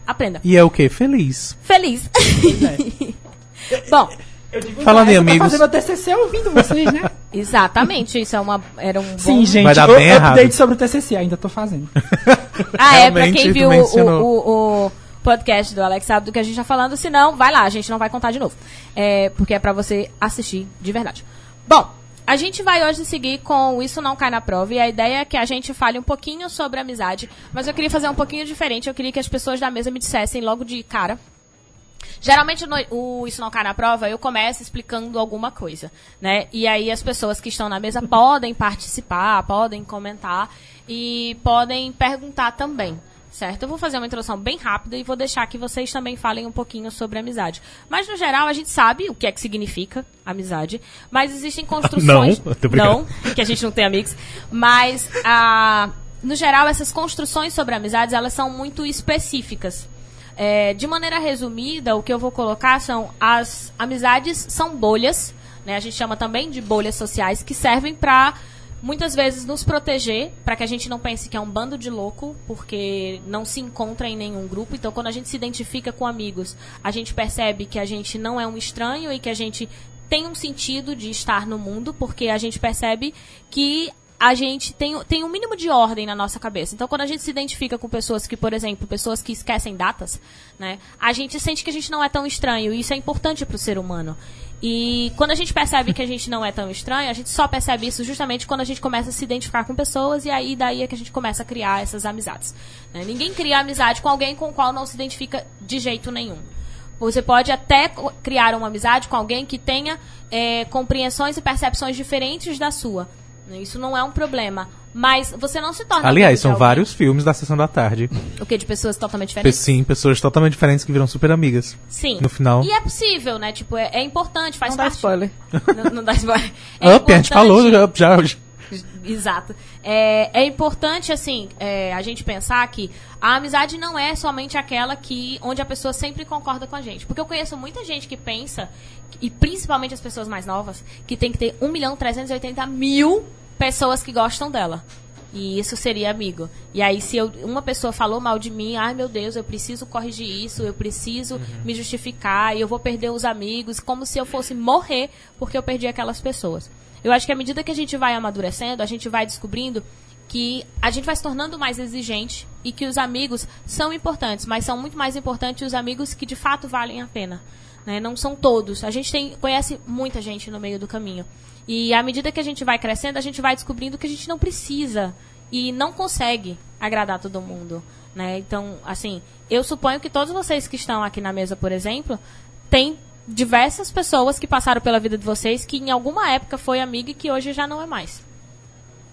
[SPEAKER 2] aprenda.
[SPEAKER 1] E é o quê? Feliz.
[SPEAKER 2] Feliz. Bom,
[SPEAKER 3] Eu digo,
[SPEAKER 1] Falando em
[SPEAKER 3] essa tá
[SPEAKER 1] amigos.
[SPEAKER 3] fazendo a TCC ouvindo vocês, né?
[SPEAKER 2] exatamente, isso é uma, era um bom...
[SPEAKER 3] Sim, gente.
[SPEAKER 1] Vai dar bem errado.
[SPEAKER 3] update sobre o TCC, ainda tô fazendo.
[SPEAKER 2] Ah, é, pra quem viu o, o, o podcast do Alex sabe do que a gente tá falando. Se não, vai lá, a gente não vai contar de novo. É, porque é pra você assistir de verdade. Bom, a gente vai hoje seguir com Isso Não Cai na Prova. E a ideia é que a gente fale um pouquinho sobre amizade. Mas eu queria fazer um pouquinho diferente. Eu queria que as pessoas da mesa me dissessem logo de cara. Geralmente no, o Isso Não Cai na Prova, eu começo explicando alguma coisa, né? E aí as pessoas que estão na mesa podem participar, podem comentar e podem perguntar também, certo? Eu vou fazer uma introdução bem rápida e vou deixar que vocês também falem um pouquinho sobre amizade. Mas no geral a gente sabe o que é que significa amizade, mas existem construções...
[SPEAKER 1] Não, tô brincando.
[SPEAKER 2] não, que a gente não tem amigos, mas a no geral essas construções sobre amizades, elas são muito específicas. É, de maneira resumida, o que eu vou colocar são as amizades são bolhas, né? A gente chama também de bolhas sociais que servem para muitas vezes nos proteger, para que a gente não pense que é um bando de louco, porque não se encontra em nenhum grupo. Então, quando a gente se identifica com amigos, a gente percebe que a gente não é um estranho e que a gente tem um sentido de estar no mundo, porque a gente percebe que a gente tem, tem um mínimo de ordem na nossa cabeça. Então, quando a gente se identifica com pessoas que, por exemplo, pessoas que esquecem datas, né, a gente sente que a gente não é tão estranho. E isso é importante para o ser humano. E quando a gente percebe que a gente não é tão estranho, a gente só percebe isso justamente quando a gente começa a se identificar com pessoas e aí daí é que a gente começa a criar essas amizades. né. Ninguém cria amizade com alguém com o qual não se identifica de jeito nenhum. Você pode até criar uma amizade com alguém que tenha é, compreensões e percepções diferentes da sua. Isso não é um problema. Mas você não se torna.
[SPEAKER 1] Aliás, são
[SPEAKER 2] alguém.
[SPEAKER 1] vários filmes da Sessão da Tarde.
[SPEAKER 2] O que? De pessoas totalmente diferentes?
[SPEAKER 1] Sim, pessoas totalmente diferentes que viram super amigas.
[SPEAKER 2] Sim.
[SPEAKER 1] No final.
[SPEAKER 2] E é possível, né? Tipo, é, é importante, faz
[SPEAKER 4] Não dá
[SPEAKER 2] parte.
[SPEAKER 4] spoiler.
[SPEAKER 2] Não, não dá spoiler. É
[SPEAKER 1] Up, a gente falou já, já.
[SPEAKER 2] Exato. É, é importante, assim, é, a gente pensar que a amizade não é somente aquela que onde a pessoa sempre concorda com a gente. Porque eu conheço muita gente que pensa, e principalmente as pessoas mais novas, que tem que ter 1 milhão 380 mil pessoas que gostam dela. E isso seria amigo. E aí, se eu- uma pessoa falou mal de mim, ai meu Deus, eu preciso corrigir isso, eu preciso me justificar, e eu vou perder os amigos, como se eu fosse morrer porque eu perdi aquelas pessoas. Eu acho que à medida que a gente vai amadurecendo, a gente vai descobrindo que a gente vai se tornando mais exigente e que os amigos são importantes, mas são muito mais importantes os amigos que de fato valem a pena. Né? Não são todos. A gente tem, conhece muita gente no meio do caminho. E à medida que a gente vai crescendo, a gente vai descobrindo que a gente não precisa e não consegue agradar todo mundo. Né? Então, assim, eu suponho que todos vocês que estão aqui na mesa, por exemplo, têm diversas pessoas que passaram pela vida de vocês que em alguma época foi amiga e que hoje já não é mais.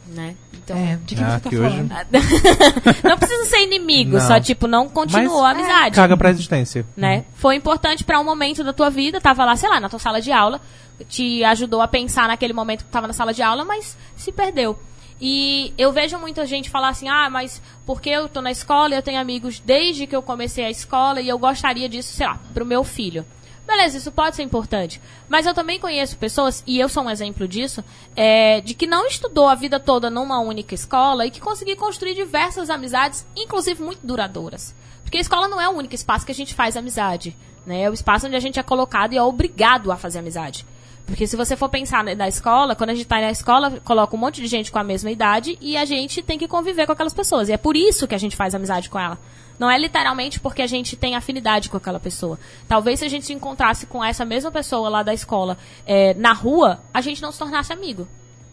[SPEAKER 2] Né? Então,
[SPEAKER 3] É, de que
[SPEAKER 1] Ah,
[SPEAKER 3] você tá
[SPEAKER 1] que hoje-
[SPEAKER 3] falando?
[SPEAKER 2] não precisa ser inimigo,
[SPEAKER 1] Não.
[SPEAKER 2] só tipo, não continuou
[SPEAKER 1] Mas-
[SPEAKER 2] a amizade.
[SPEAKER 1] Caga pra existência.
[SPEAKER 2] Né? Foi importante para um momento da tua vida, tava lá, sei lá, na tua sala de aula, te ajudou a pensar naquele momento que tava na sala de aula, mas se perdeu. E eu vejo muita gente falar assim: "Ah, mas porque eu tô na escola, eu tenho amigos desde que eu comecei a escola e eu gostaria disso, sei lá, pro meu filho". Beleza, isso pode ser importante. Mas eu também conheço pessoas, e eu sou um exemplo disso, é, de que não estudou a vida toda numa única escola e que conseguiu construir diversas amizades, inclusive muito duradouras. Porque a escola não é o único espaço que a gente faz amizade. Né? É o espaço onde a gente é colocado e é obrigado a fazer amizade. Porque se você for pensar na escola, quando a gente está na escola, coloca um monte de gente com a mesma idade e a gente tem que conviver com aquelas pessoas. E é por isso que a gente faz amizade com ela. Não é literalmente porque a gente tem afinidade com aquela pessoa. Talvez se a gente se encontrasse com essa mesma pessoa lá da escola é, na rua, a gente não se tornasse amigo.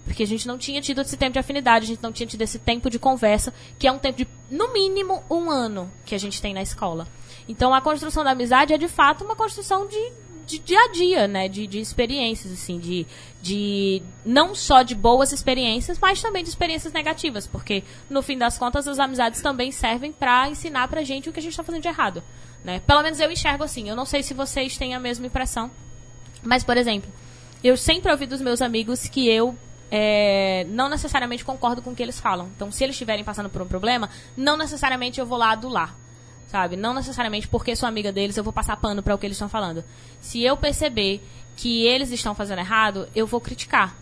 [SPEAKER 2] Porque a gente não tinha tido esse tempo de afinidade, a gente não tinha tido esse tempo de conversa, que é um tempo de, no mínimo, um ano que a gente tem na escola. Então a construção da amizade é de fato uma construção de, de dia a dia, né? De, de experiências, assim, de, de. Não só de boas experiências, mas também de experiências negativas. Porque, no fim das contas, as amizades também servem pra ensinar pra gente o que a gente tá fazendo de errado. Né? Pelo menos eu enxergo assim. Eu não sei se vocês têm a mesma impressão. Mas, por exemplo, eu sempre ouvi dos meus amigos que eu é, não necessariamente concordo com o que eles falam. Então, se eles estiverem passando por um problema, não necessariamente eu vou lá adular. Sabe? Não necessariamente porque sou amiga deles eu vou passar pano para o que eles estão falando. Se eu perceber que eles estão fazendo errado, eu vou criticar.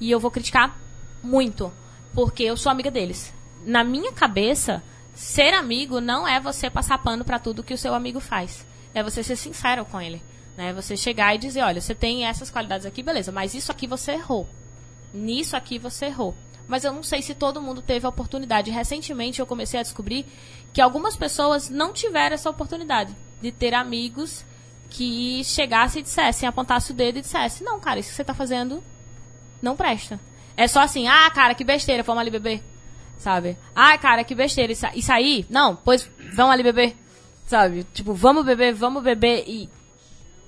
[SPEAKER 2] E eu vou criticar muito. Porque eu sou amiga deles. Na minha cabeça, ser amigo não é você passar pano para tudo que o seu amigo faz. É você ser sincero com ele. Né? Você chegar e dizer, olha, você tem essas qualidades aqui, beleza, mas isso aqui você errou. Nisso aqui você errou. Mas eu não sei se todo mundo teve a oportunidade. Recentemente eu comecei a descobrir que algumas pessoas não tiveram essa oportunidade de ter amigos que chegassem e dissessem, apontassem o dedo e dissessem, não, cara, isso que você tá fazendo não presta. É só assim, ah, cara, que besteira, vamos ali beber. Sabe? Ah, cara, que besteira. Isso, isso aí? Não, pois vamos ali beber. Sabe? Tipo, vamos beber, vamos beber e.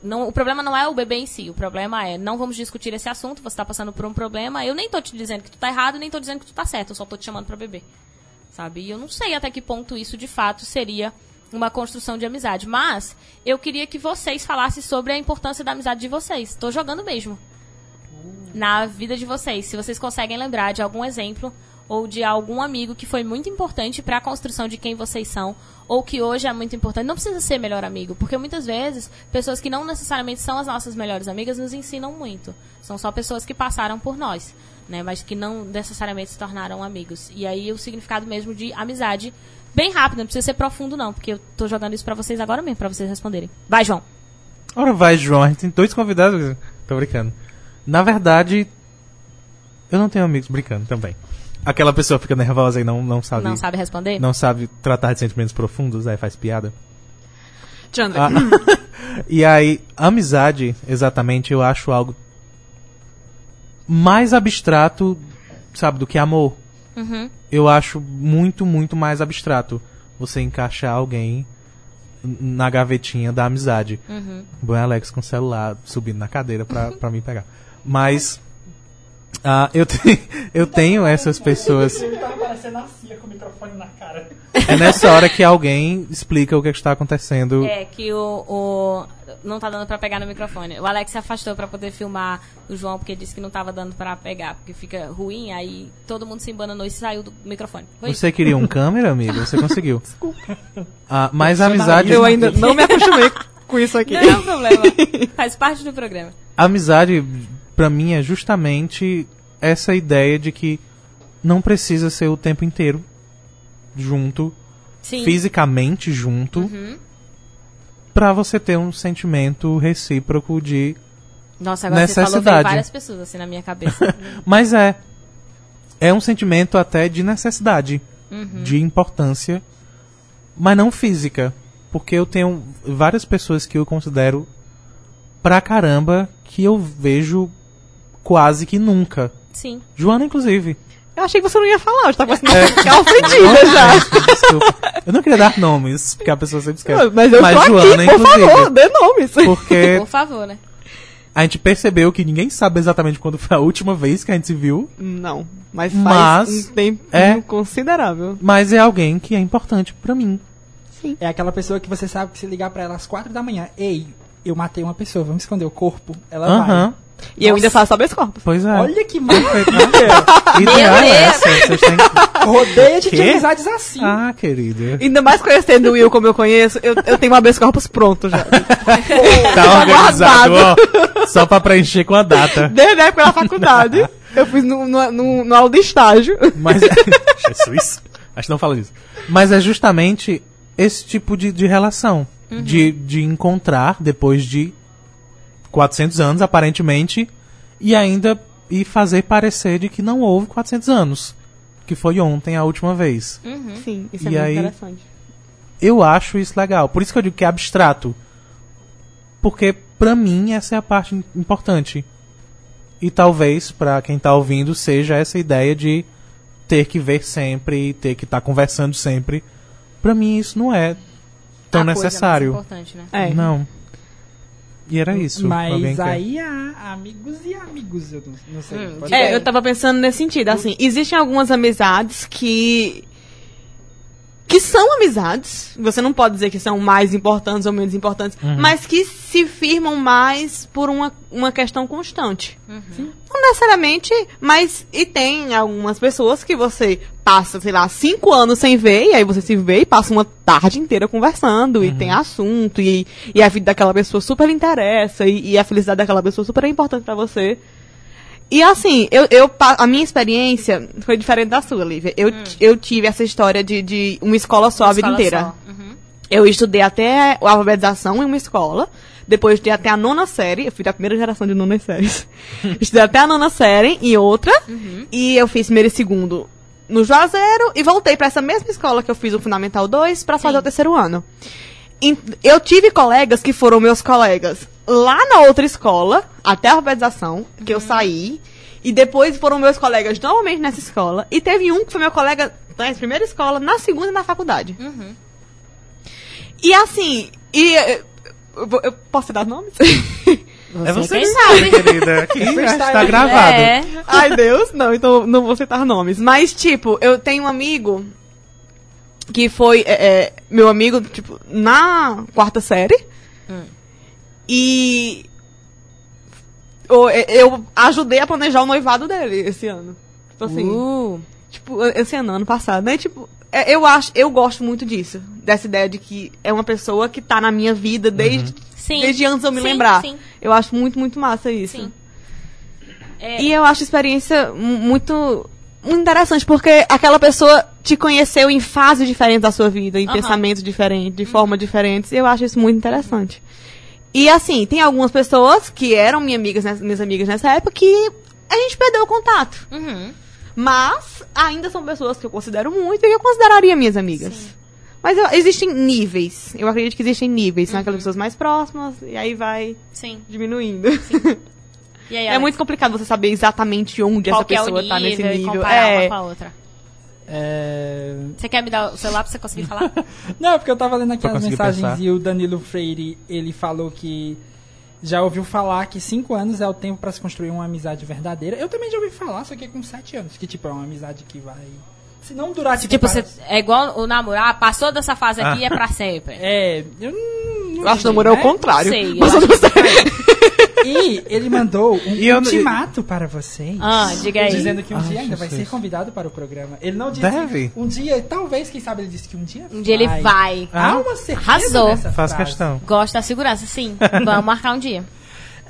[SPEAKER 2] Não, o problema não é o bebê em si, o problema é não vamos discutir esse assunto, você tá passando por um problema, eu nem tô te dizendo que tu tá errado, nem tô dizendo que tu tá certo, eu só tô te chamando pra beber. Sabe? E eu não sei até que ponto isso de fato seria uma construção de amizade, mas eu queria que vocês falassem sobre a importância da amizade de vocês. Tô jogando mesmo. Na vida de vocês, se vocês conseguem lembrar de algum exemplo ou de algum amigo que foi muito importante para a construção de quem vocês são, ou que hoje é muito importante. Não precisa ser melhor amigo, porque muitas vezes pessoas que não necessariamente são as nossas melhores amigas nos ensinam muito. São só pessoas que passaram por nós, né, mas que não necessariamente se tornaram amigos. E aí o significado mesmo de amizade, bem rápido, não precisa ser profundo não, porque eu tô jogando isso para vocês agora mesmo, para vocês responderem. Vai, João.
[SPEAKER 1] Ora vai, João, a gente tem dois convidados. Tô brincando. Na verdade, eu não tenho amigos brincando também. Aquela pessoa fica nervosa e não, não sabe.
[SPEAKER 2] Não sabe responder?
[SPEAKER 1] não sabe tratar de sentimentos profundos, aí faz piada.
[SPEAKER 4] Chandler.
[SPEAKER 1] Ah, e aí, amizade, exatamente, eu acho algo mais abstrato, sabe, do que amor.
[SPEAKER 2] Uhum.
[SPEAKER 1] Eu acho muito, muito mais abstrato você encaixar alguém na gavetinha da amizade.
[SPEAKER 2] Uhum.
[SPEAKER 1] Bom, Alex com o celular subindo na cadeira pra, pra mim pegar. Mas Ah, eu, te- eu tenho essas pessoas.
[SPEAKER 3] Ele tava parecendo a Cia com o microfone na cara.
[SPEAKER 1] É nessa hora que alguém explica o que está acontecendo.
[SPEAKER 2] É, que o, o- Não tá dando pra pegar no microfone. O Alex se afastou pra poder filmar o João, porque disse que não tava dando pra pegar, porque fica ruim, aí todo mundo se embananou e saiu do microfone. Foi isso.
[SPEAKER 1] Você queria um câmera, amigo? Você conseguiu. Ah, mas a amizade.
[SPEAKER 4] Eu ainda não me acostumei com isso aqui.
[SPEAKER 2] Não é um problema. Faz parte do programa.
[SPEAKER 1] A amizade, pra mim, é justamente essa ideia de que não precisa ser o tempo inteiro junto,
[SPEAKER 2] Sim. Uhum.
[SPEAKER 1] fisicamente junto, pra você ter um sentimento recíproco de.
[SPEAKER 2] Nossa, agora você falou
[SPEAKER 1] Necessidade.
[SPEAKER 2] várias pessoas assim na minha cabeça.
[SPEAKER 1] Mas é. É um sentimento até de necessidade,
[SPEAKER 2] Uhum.
[SPEAKER 1] de importância, mas não física. Porque eu tenho várias pessoas que eu considero pra caramba que eu vejo quase que nunca.
[SPEAKER 2] Sim.
[SPEAKER 1] Joana, inclusive.
[SPEAKER 4] Eu achei que você não ia falar, eu já tava
[SPEAKER 1] É.
[SPEAKER 4] assim, ficar ofendida já.
[SPEAKER 1] Desculpa. Eu não queria dar nomes, porque a pessoa sempre esquece.
[SPEAKER 4] Mas eu tô
[SPEAKER 1] Joana,
[SPEAKER 4] aqui, por
[SPEAKER 1] inclusive.
[SPEAKER 4] favor, dê nomes.
[SPEAKER 1] Porque
[SPEAKER 2] Por favor, né?
[SPEAKER 1] a gente percebeu que ninguém sabe exatamente quando foi a última vez que a gente se viu,
[SPEAKER 4] Não, mas faz
[SPEAKER 1] Mas,
[SPEAKER 4] um tempo
[SPEAKER 1] é.
[SPEAKER 4] considerável.
[SPEAKER 1] mas é alguém que é importante pra mim.
[SPEAKER 3] É aquela pessoa que você sabe que se ligar pra ela às quatro da manhã, ei, eu matei uma pessoa, vamos esconder o corpo, ela
[SPEAKER 1] Aham.
[SPEAKER 4] E eu ainda faço habeas corpus.
[SPEAKER 1] Pois é.
[SPEAKER 3] Olha que maravilha!
[SPEAKER 1] Ideal é essa. Vocês têm...
[SPEAKER 3] Rodeia-te de amizades assim.
[SPEAKER 1] Ah, querida.
[SPEAKER 4] Ainda mais conhecendo o Will como eu conheço, eu, eu tenho um habeas corpus pronto já.
[SPEAKER 1] Tá organizado, ó. Só pra preencher com a data.
[SPEAKER 4] Desde a época da faculdade, eu fiz no, no, no, no aula de estágio.
[SPEAKER 1] Mas. Jesus. Acho que não fala isso. Mas é justamente esse tipo de, de relação. De, de encontrar depois de 400 anos, aparentemente, e ainda e fazer parecer de que não houve 400 anos. Que foi ontem a última vez.
[SPEAKER 4] Sim, isso é
[SPEAKER 1] E
[SPEAKER 4] muito
[SPEAKER 1] aí-
[SPEAKER 4] interessante.
[SPEAKER 1] Eu acho isso legal. Por isso que eu digo que é abstrato. Porque, pra mim, essa é a parte im- importante. E talvez, pra quem tá ouvindo, seja essa ideia de ter que ver sempre, ter que estar conversando sempre. Pra mim, isso não é tão
[SPEAKER 2] A coisa mais
[SPEAKER 1] necessário.
[SPEAKER 2] importante, né?
[SPEAKER 4] É.
[SPEAKER 1] Não. E era isso.
[SPEAKER 3] Mas aí há amigos e amigos, eu não, não sei.
[SPEAKER 4] É, eu tava pensando nesse sentido, assim, existem algumas amizades que que são amizades, você não pode dizer que são mais importantes ou menos importantes, mas que se firmam mais por uma, uma questão constante. Não necessariamente, mas e tem algumas pessoas que você passa, sei lá, cinco anos sem ver, e aí você se vê e passa uma tarde inteira conversando, e tem assunto, e, e a vida daquela pessoa super lhe interessa, e, e a felicidade daquela pessoa super é importante pra você. E assim, eu, eu, a minha experiência foi diferente da sua, Lívia. Eu, t- eu tive essa história de, de uma escola só a vida inteira.
[SPEAKER 2] Uhum.
[SPEAKER 4] Eu estudei até a alfabetização em uma escola. Depois estudei até a nona série. Eu fui da primeira geração de nonas séries. estudei até a nona série em outra. E eu fiz primeiro e segundo no Juazeiro. E voltei pra essa mesma escola que eu fiz o Fundamental 2 pra fazer
[SPEAKER 2] Sim.
[SPEAKER 4] o terceiro ano. Eu tive colegas que foram meus colegas lá na outra escola, até a alfabetização, que eu saí. E depois foram meus colegas novamente nessa escola. E teve um que foi meu colega na primeira escola, na segunda e na faculdade. E assim, e eh, eu, eu posso dar nomes?
[SPEAKER 1] É você
[SPEAKER 2] quem
[SPEAKER 1] que
[SPEAKER 2] sabe.
[SPEAKER 1] querida. Aqui está gravado.
[SPEAKER 2] É.
[SPEAKER 4] Ai, Deus, não, então não vou citar nomes. Mas, tipo, eu tenho um amigo que foi é, é, meu amigo, tipo, na quarta série. E eu, ajudei a planejar o noivado dele esse ano. Tipo assim,
[SPEAKER 2] Uh,
[SPEAKER 4] tipo, esse ano, ano passado, né? Tipo, é, eu acho, eu gosto muito disso. Dessa ideia de que é uma pessoa que tá na minha vida desde,
[SPEAKER 2] sim.
[SPEAKER 4] desde antes de eu me
[SPEAKER 2] Sim,
[SPEAKER 4] lembrar.
[SPEAKER 2] Sim,
[SPEAKER 4] Eu acho muito, muito massa isso.
[SPEAKER 2] sim. É,
[SPEAKER 4] E eu acho a experiência mu- muito, muito interessante, porque aquela pessoa te conheceu em fases diferentes da sua vida, em
[SPEAKER 2] Aham.
[SPEAKER 4] pensamentos diferentes, de formas diferentes. Eu acho isso muito interessante. E assim, tem algumas pessoas que eram minhas amigas, minhas amigas nessa época que a gente perdeu o contato.
[SPEAKER 2] Uhum.
[SPEAKER 4] Mas ainda são pessoas que eu considero muito e que eu consideraria minhas amigas. Mas eu- existem níveis. Eu acredito que existem níveis. São
[SPEAKER 2] Uhum.
[SPEAKER 4] aquelas pessoas mais próximas e aí vai
[SPEAKER 2] Sim.
[SPEAKER 4] diminuindo.
[SPEAKER 2] E aí,
[SPEAKER 4] É muito complicado você saber exatamente onde
[SPEAKER 2] qual
[SPEAKER 4] essa
[SPEAKER 2] é
[SPEAKER 4] pessoa tá nesse
[SPEAKER 2] nível e
[SPEAKER 4] nível.
[SPEAKER 2] comparar
[SPEAKER 4] É.
[SPEAKER 2] uma com a outra.
[SPEAKER 3] É...
[SPEAKER 2] Você quer me dar o celular pra você conseguir falar?
[SPEAKER 3] Não, é porque eu tava lendo aqui
[SPEAKER 1] Pra
[SPEAKER 3] as mensagens
[SPEAKER 1] pensar.
[SPEAKER 3] e o Danilo Freire, ele falou que já ouviu falar que cinco anos é o tempo pra se construir uma amizade verdadeira. Eu também já ouvi falar, só que é com sete anos, que tipo, é uma amizade que vai. Se não durar tipo,
[SPEAKER 2] Tipo,
[SPEAKER 3] para-
[SPEAKER 2] você, é igual o namorar, ah, passou dessa fase aqui é pra sempre.
[SPEAKER 3] É, eu não. não
[SPEAKER 4] Eu acho que
[SPEAKER 3] sei,
[SPEAKER 4] namoro é o contrário.
[SPEAKER 2] Sei, eu
[SPEAKER 4] Mas
[SPEAKER 2] acho
[SPEAKER 4] não sei.
[SPEAKER 3] E ele mandou um
[SPEAKER 1] E eu-
[SPEAKER 3] ultimato para vocês.
[SPEAKER 2] Ah, diga aí.
[SPEAKER 3] Dizendo que um
[SPEAKER 1] Ah,
[SPEAKER 3] dia ainda vai ser convidado para o programa. Ele não disse.
[SPEAKER 1] Deve.
[SPEAKER 3] Um dia, talvez, quem sabe ele disse que um dia.
[SPEAKER 2] Um dia ele vai.
[SPEAKER 3] Há uma certeza
[SPEAKER 2] Arrasou.
[SPEAKER 3] nessa
[SPEAKER 1] Faz
[SPEAKER 3] frase.
[SPEAKER 1] questão.
[SPEAKER 2] Gosta da segurança, sim. Vamos marcar um dia.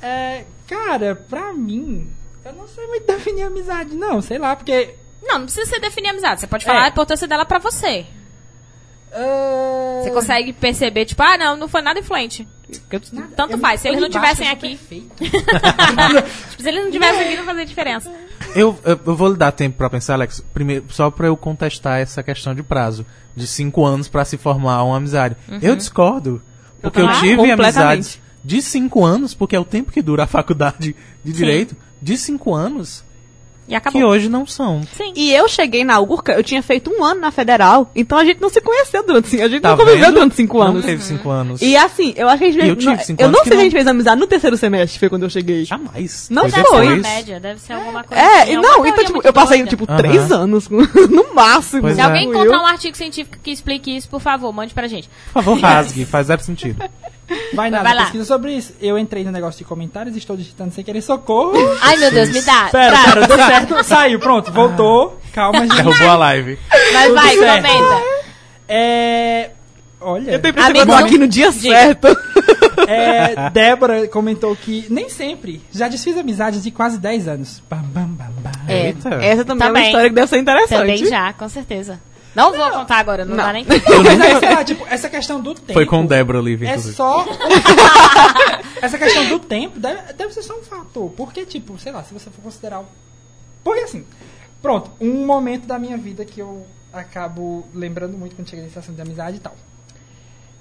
[SPEAKER 3] É, cara, pra mim, eu não sei muito definir amizade, não. Sei lá, porque.
[SPEAKER 2] Não, não precisa você definir amizade. Você pode falar
[SPEAKER 3] É.
[SPEAKER 2] a importância dela pra você.
[SPEAKER 3] Ah,
[SPEAKER 2] Você consegue perceber, tipo, ah, não, não foi nada influente.
[SPEAKER 3] Nada,
[SPEAKER 2] Tanto
[SPEAKER 3] eu-
[SPEAKER 2] faz. Se
[SPEAKER 3] eu
[SPEAKER 2] eles não tivessem
[SPEAKER 3] eu
[SPEAKER 2] aqui. Tipo, se eles não tivessem aqui, não fazia diferença.
[SPEAKER 1] Eu, eu, eu vou lhe dar tempo pra pensar, Alex. Primeiro, só pra eu contestar essa questão de prazo. De cinco anos pra se formar uma amizade. Eu discordo. Porque eu,
[SPEAKER 2] também.
[SPEAKER 1] tive amizades de cinco anos, porque é o tempo que dura a faculdade de Direito, de cinco anos,
[SPEAKER 2] E acabou.
[SPEAKER 1] que hoje não são.
[SPEAKER 2] Sim.
[SPEAKER 4] E eu cheguei na Urca, eu tinha feito um ano na Federal, então a gente não se conheceu durante cinco A gente
[SPEAKER 1] Tá
[SPEAKER 4] não conviveu
[SPEAKER 1] vendo?
[SPEAKER 4] durante cinco
[SPEAKER 1] Não
[SPEAKER 4] anos.
[SPEAKER 1] teve cinco anos.
[SPEAKER 4] E assim, eu acho que a gente
[SPEAKER 1] eu
[SPEAKER 4] fez-
[SPEAKER 1] tive
[SPEAKER 4] não-
[SPEAKER 1] cinco
[SPEAKER 4] Eu
[SPEAKER 1] anos
[SPEAKER 4] não sei se a
[SPEAKER 1] não-
[SPEAKER 4] gente fez amizade no terceiro semestre, foi quando eu cheguei.
[SPEAKER 1] Jamais.
[SPEAKER 4] Não
[SPEAKER 1] Foi
[SPEAKER 2] Deve ser uma
[SPEAKER 1] depois.
[SPEAKER 2] média, deve ser alguma coisa.
[SPEAKER 4] É,
[SPEAKER 2] assim,
[SPEAKER 4] não, então, tipo, eu passei,
[SPEAKER 2] doida.
[SPEAKER 4] tipo, três anos, no máximo.
[SPEAKER 1] Pois
[SPEAKER 2] Se
[SPEAKER 1] é.
[SPEAKER 2] alguém
[SPEAKER 4] Eu-
[SPEAKER 2] encontrar um artigo científico que explique isso, por favor, mande pra gente.
[SPEAKER 1] Por favor, rasgue, faz zero sentido.
[SPEAKER 3] Vai nada,
[SPEAKER 2] Vai lá.
[SPEAKER 3] pesquisa sobre isso. Eu entrei no negócio de comentários, estou digitando sem querer socorro.
[SPEAKER 2] Ai, meu Deus, me dá.
[SPEAKER 3] Pera, pera, deu certo. Saiu, pronto, voltou. Calma, gente.
[SPEAKER 1] Derrubou a live.
[SPEAKER 2] Mas vai,
[SPEAKER 3] certo.
[SPEAKER 2] comenta.
[SPEAKER 3] É. Olha.
[SPEAKER 4] Eu tenho
[SPEAKER 2] Amigo,
[SPEAKER 4] aqui no dia certo.
[SPEAKER 3] É, Débora comentou que nem sempre. Já desfiz amizades de quase 10 anos. Bam, bam, bam, bam.
[SPEAKER 2] É.
[SPEAKER 1] Eita.
[SPEAKER 4] Essa também, é uma história que deve ser interessante.
[SPEAKER 2] Também já, com certeza. Não vou contar agora, não,
[SPEAKER 4] Não.
[SPEAKER 2] dá nem.
[SPEAKER 3] Mas aí, sei lá, tipo, essa questão do tempo.
[SPEAKER 1] Foi com Débora Olivia,
[SPEAKER 3] É só. essa questão do tempo deve, deve ser só um fator. Porque, tipo, sei lá, se você for considerar. o- Porque assim, pronto, um momento da minha vida que eu acabo lembrando muito quando chega nesse assunto de amizade e tal.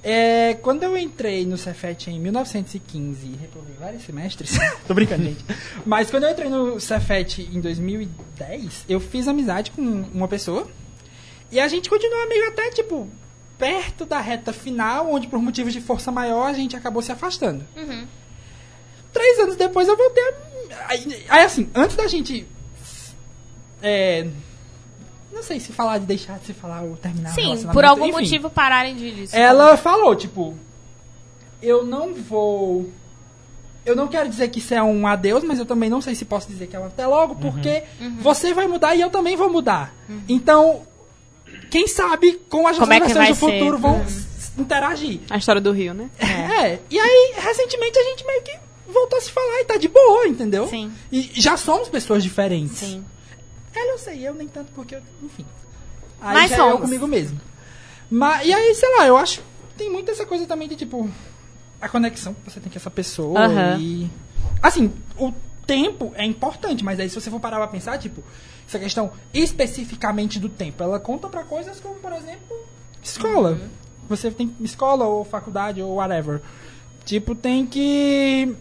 [SPEAKER 3] É, quando eu entrei no Cefet em 1915 e reprovei vários semestres, tô brincando, gente. Mas quando eu entrei no Cefet em 2010, eu fiz amizade com uma pessoa e a gente continuou amigo até, tipo, perto da reta final, onde por motivos de força maior a gente acabou se afastando. Três anos depois eu voltei a... Aí, aí, assim, antes da gente... É... Não sei se falar de deixar de se falar ou terminar
[SPEAKER 2] Sim, por algum
[SPEAKER 3] enfim.
[SPEAKER 2] motivo pararem de disso.
[SPEAKER 3] Ela falou, tipo, eu não vou. Eu não quero dizer que isso é um adeus, mas eu também não sei se posso dizer que é um até logo, porque você vai mudar e eu também vou mudar. Então, quem sabe com as
[SPEAKER 2] Como é
[SPEAKER 3] do
[SPEAKER 2] vai ser?
[SPEAKER 3] futuro vão
[SPEAKER 2] Uhum.
[SPEAKER 3] s- interagir.
[SPEAKER 4] A história do Rio, né?
[SPEAKER 3] É. E aí, recentemente, a gente meio que voltou a se falar e tá de boa, entendeu?
[SPEAKER 2] Sim.
[SPEAKER 3] E já somos pessoas diferentes.
[SPEAKER 2] Sim.
[SPEAKER 3] Ela eu sei, eu nem tanto porque eu, enfim. Aí
[SPEAKER 2] Mas
[SPEAKER 3] já é eu
[SPEAKER 2] somos.
[SPEAKER 3] comigo mesmo. Mas, e aí, sei lá, eu acho que tem muito essa coisa também de tipo a conexão que você tem com essa pessoa
[SPEAKER 2] Aham.
[SPEAKER 3] e assim, o tempo é importante, mas aí se você for parar pra pensar, tipo, essa questão especificamente do tempo, ela conta pra coisas como, por exemplo, escola.
[SPEAKER 2] Uhum.
[SPEAKER 3] Você tem escola ou faculdade ou whatever. Tipo, tem que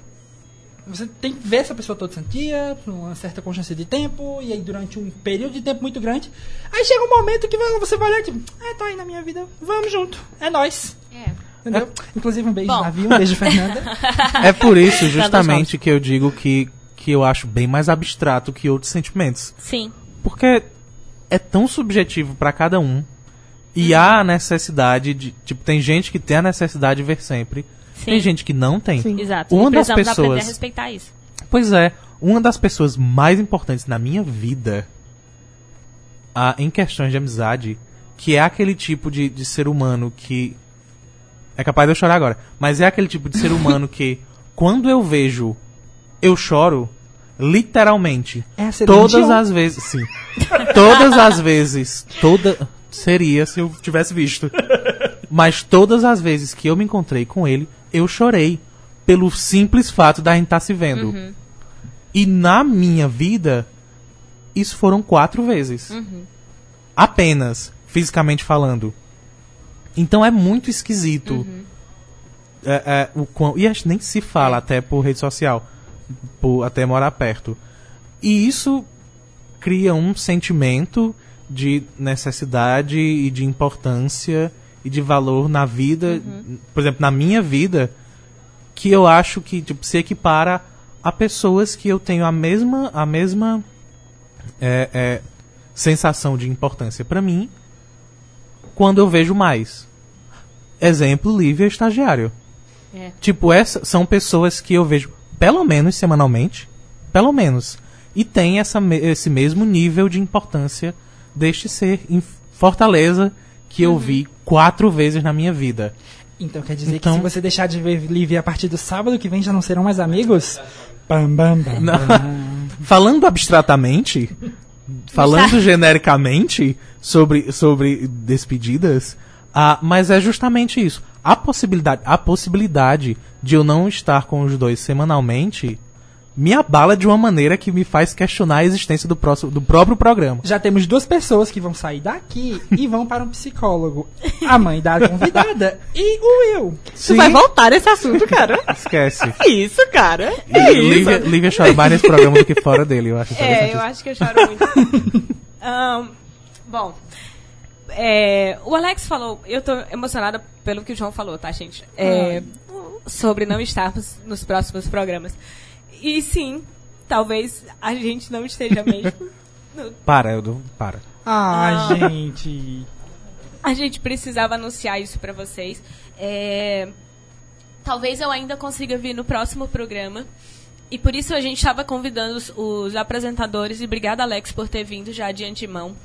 [SPEAKER 3] você tem que ver essa pessoa todo santo dia, por uma certa constância de tempo, e aí durante um período de tempo muito grande. Aí chega um momento que você vai olhar tipo, é, tá aí na minha vida, vamos junto, é nós.
[SPEAKER 2] É.
[SPEAKER 3] Entendeu? Inclusive um beijo,
[SPEAKER 2] Bom.
[SPEAKER 3] Davi, um beijo, Fernanda.
[SPEAKER 1] É por isso, justamente, que eu digo que, que eu acho bem mais abstrato que outros sentimentos.
[SPEAKER 2] Sim.
[SPEAKER 1] Porque é tão subjetivo pra cada um. E há a necessidade de. Tipo, tem gente que tem a necessidade de ver sempre.
[SPEAKER 2] Sim.
[SPEAKER 1] Tem gente que não tem.
[SPEAKER 2] Exato.
[SPEAKER 1] Uma
[SPEAKER 2] e
[SPEAKER 1] das
[SPEAKER 2] precisamos aprender a
[SPEAKER 1] pessoas.
[SPEAKER 2] respeitar isso.
[SPEAKER 1] Pois é, uma das pessoas mais importantes na minha vida ah, em questões de amizade, que é aquele tipo de, de ser humano que. É capaz de eu chorar agora, mas é aquele tipo de ser humano que, quando eu vejo, eu choro, literalmente.
[SPEAKER 3] É
[SPEAKER 1] Todas as vezes, sim. Todas as vezes, toda. Seria se eu tivesse visto. Mas todas as vezes que eu me encontrei com ele, eu chorei. Pelo simples fato da gente estar se vendo. E na minha vida, isso foram quatro vezes. Apenas, fisicamente falando. Então é muito esquisito. É, é, o quão, e acho que nem se fala até por rede social. Por até morar perto. E isso cria um sentimento de necessidade e de importância e de valor na vida. Por exemplo, na minha vida, que eu acho que tipo, se equipara a pessoas que eu tenho a mesma, a mesma é, é, sensação de importância para mim quando eu vejo mais. Exemplo, Lívia estagiário.
[SPEAKER 2] É.
[SPEAKER 1] Tipo, essa, são pessoas que eu vejo pelo menos semanalmente, pelo menos, e tem essa, esse mesmo nível de importância deste ser em Fortaleza que eu vi quatro vezes na minha vida.
[SPEAKER 3] Então quer dizer
[SPEAKER 1] Então-
[SPEAKER 3] que se você deixar de ver Lívia a partir do sábado que vem já não serão mais amigos? Bam, bam, bam, bam.
[SPEAKER 1] Falando abstratamente, falando genericamente sobre, sobre despedidas, ah, mas é justamente isso. A possibilidade, a possibilidade de eu não estar com os dois semanalmente me abala de uma maneira que me faz questionar a existência do, próximo, do próprio programa.
[SPEAKER 3] Já temos duas pessoas que vão sair daqui e vão para um psicólogo. A mãe da convidada e o Will.
[SPEAKER 4] Tu vai voltar nesse assunto, cara?
[SPEAKER 1] Esquece.
[SPEAKER 4] Isso, cara. É isso.
[SPEAKER 1] Lívia, Lívia chora mais nesse programa do que fora dele, eu acho.
[SPEAKER 2] É, eu acho que eu choro muito. Ahn, bom, é, o Alex falou, eu tô emocionada pelo que o João falou, tá, gente? É, sobre não estarmos nos próximos programas. E sim, talvez a gente não esteja mesmo.
[SPEAKER 1] Para, eu dou- para.
[SPEAKER 3] Ah,
[SPEAKER 2] Ah.
[SPEAKER 3] gente.
[SPEAKER 2] A gente precisava anunciar isso pra vocês. É, talvez eu ainda consiga vir no próximo programa. E por isso a gente estava convidando os, os apresentadores. E obrigada, Alex, por ter vindo já de antemão.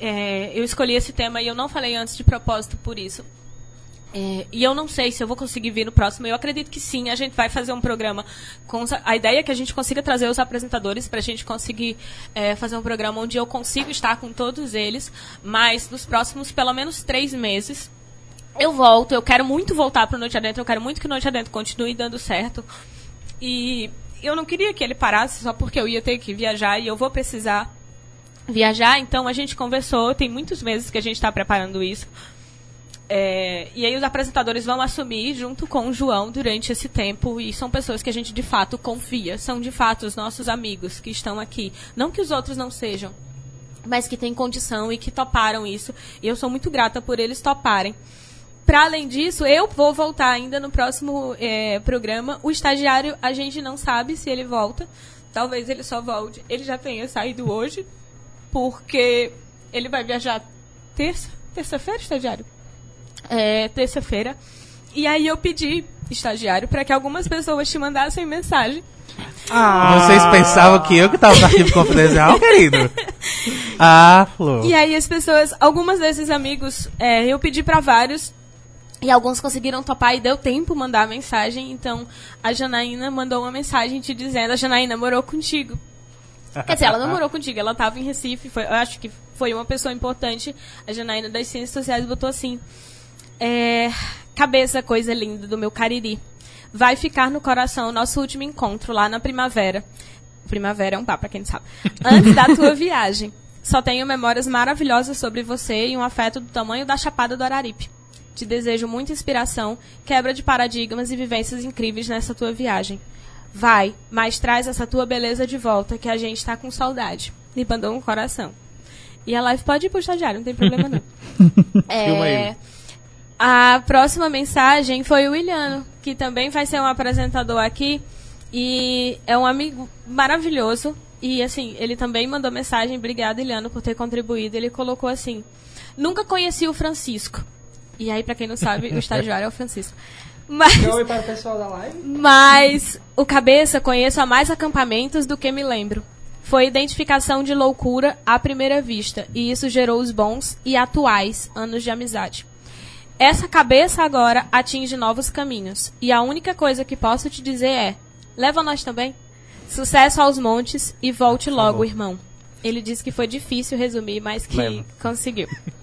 [SPEAKER 2] É, eu escolhi esse tema e eu não falei antes de propósito por isso. É, e eu não sei se eu vou conseguir vir no próximo. Eu acredito que sim. A gente vai fazer um programa com a ideia é que a gente consiga trazer os apresentadores para a gente conseguir é, fazer um programa onde eu consigo estar com todos eles. Mas nos próximos pelo menos três meses eu volto. Eu quero muito voltar para Noite Adentro. Eu quero muito que Noite Adentro continue dando certo. E eu não queria que ele parasse só porque eu ia ter que viajar e eu vou precisar viajar. Então a gente conversou. Tem muitos meses que a gente está preparando isso. É, e aí os apresentadores vão assumir junto com o João durante esse tempo e são pessoas que a gente de fato confia, são de fato os nossos amigos que estão aqui, não que os outros não sejam, mas que têm condição e que toparam isso. E eu sou muito grata por eles toparem. Para além disso, eu vou voltar ainda no próximo é, programa. O estagiário, a gente não sabe se ele volta. Talvez ele só volte. Ele já tenha saído hoje, porque ele vai viajar terça, terça-feira, estagiário? É, terça-feira. E aí eu pedi, estagiário, para que algumas pessoas te mandassem mensagem.
[SPEAKER 3] Ah,
[SPEAKER 1] Vocês pensavam que eu que tava no arquivo confidencial, querido? Ah, Flor.
[SPEAKER 2] E aí as pessoas, algumas desses amigos, é, eu pedi pra vários. E alguns conseguiram topar e deu tempo mandar a mensagem. Então a Janaína mandou uma mensagem te dizendo: a Janaína morou contigo. Quer dizer, ela não morou contigo, ela estava em Recife. Foi, eu acho que foi uma pessoa importante. A Janaína das Ciências Sociais botou assim: é, Cabeça, coisa linda do meu Cariri. Vai ficar no coração o nosso último encontro lá na primavera. Primavera é um pá, pra quem não sabe. Antes da tua viagem. Só tenho memórias maravilhosas sobre você e um afeto do tamanho da Chapada do Araripe. Te desejo muita inspiração, quebra de paradigmas e vivências incríveis nessa tua viagem. Vai, mas traz essa tua beleza de volta, que a gente tá com saudade. Me mandou um coração. E a live pode ir pro estagiário, não tem problema não. É, a próxima mensagem foi o Williano, que também vai ser um apresentador aqui. E é um amigo maravilhoso. E assim, ele também mandou mensagem. Obrigada, Iliano, por ter contribuído. Ele colocou assim: Nunca conheci o Francisco. E aí, pra quem não sabe, o estagiário é o Francisco. Mas,
[SPEAKER 3] oi para o pessoal da live.
[SPEAKER 2] mas o cabeça conheço há mais acampamentos do que me lembro. Foi identificação de loucura à primeira vista, e isso gerou os bons e atuais anos de amizade. Essa cabeça agora atinge novos caminhos, e a única coisa que posso te dizer é: leva nós também. Sucesso aos montes e volte logo,
[SPEAKER 1] favor.
[SPEAKER 2] irmão. Ele disse que foi difícil resumir, mas que
[SPEAKER 1] Leva.
[SPEAKER 2] conseguiu.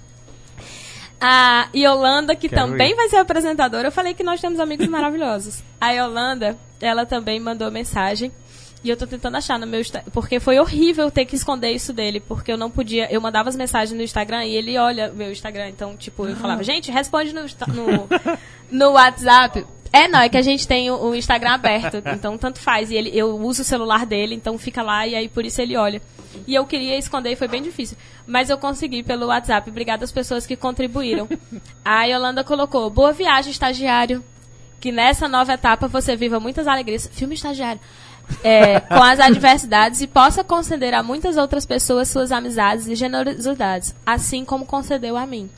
[SPEAKER 2] A Yolanda, que
[SPEAKER 1] Quero
[SPEAKER 2] também
[SPEAKER 1] ir.
[SPEAKER 2] vai ser apresentadora, eu falei que nós temos amigos maravilhosos. A Yolanda, ela também mandou mensagem. E eu tô tentando achar no meu porque foi horrível ter que esconder isso dele, porque eu não podia, eu mandava as mensagens no Instagram e ele olha meu Instagram, então tipo, eu falava, gente, responde no no, no WhatsApp. É, não, é que a gente tem o, o Instagram aberto, então tanto faz. E ele, eu uso o celular dele, então fica lá e aí por isso ele olha. E eu queria esconder e foi bem difícil. Mas eu consegui pelo WhatsApp. Obrigada às pessoas que contribuíram. A Yolanda colocou: Boa viagem, estagiário. que nessa nova etapa você viva muitas alegrias. Filme estagiário. É, com as adversidades e possa conceder a muitas outras pessoas suas amizades e generosidades, assim como concedeu a mim.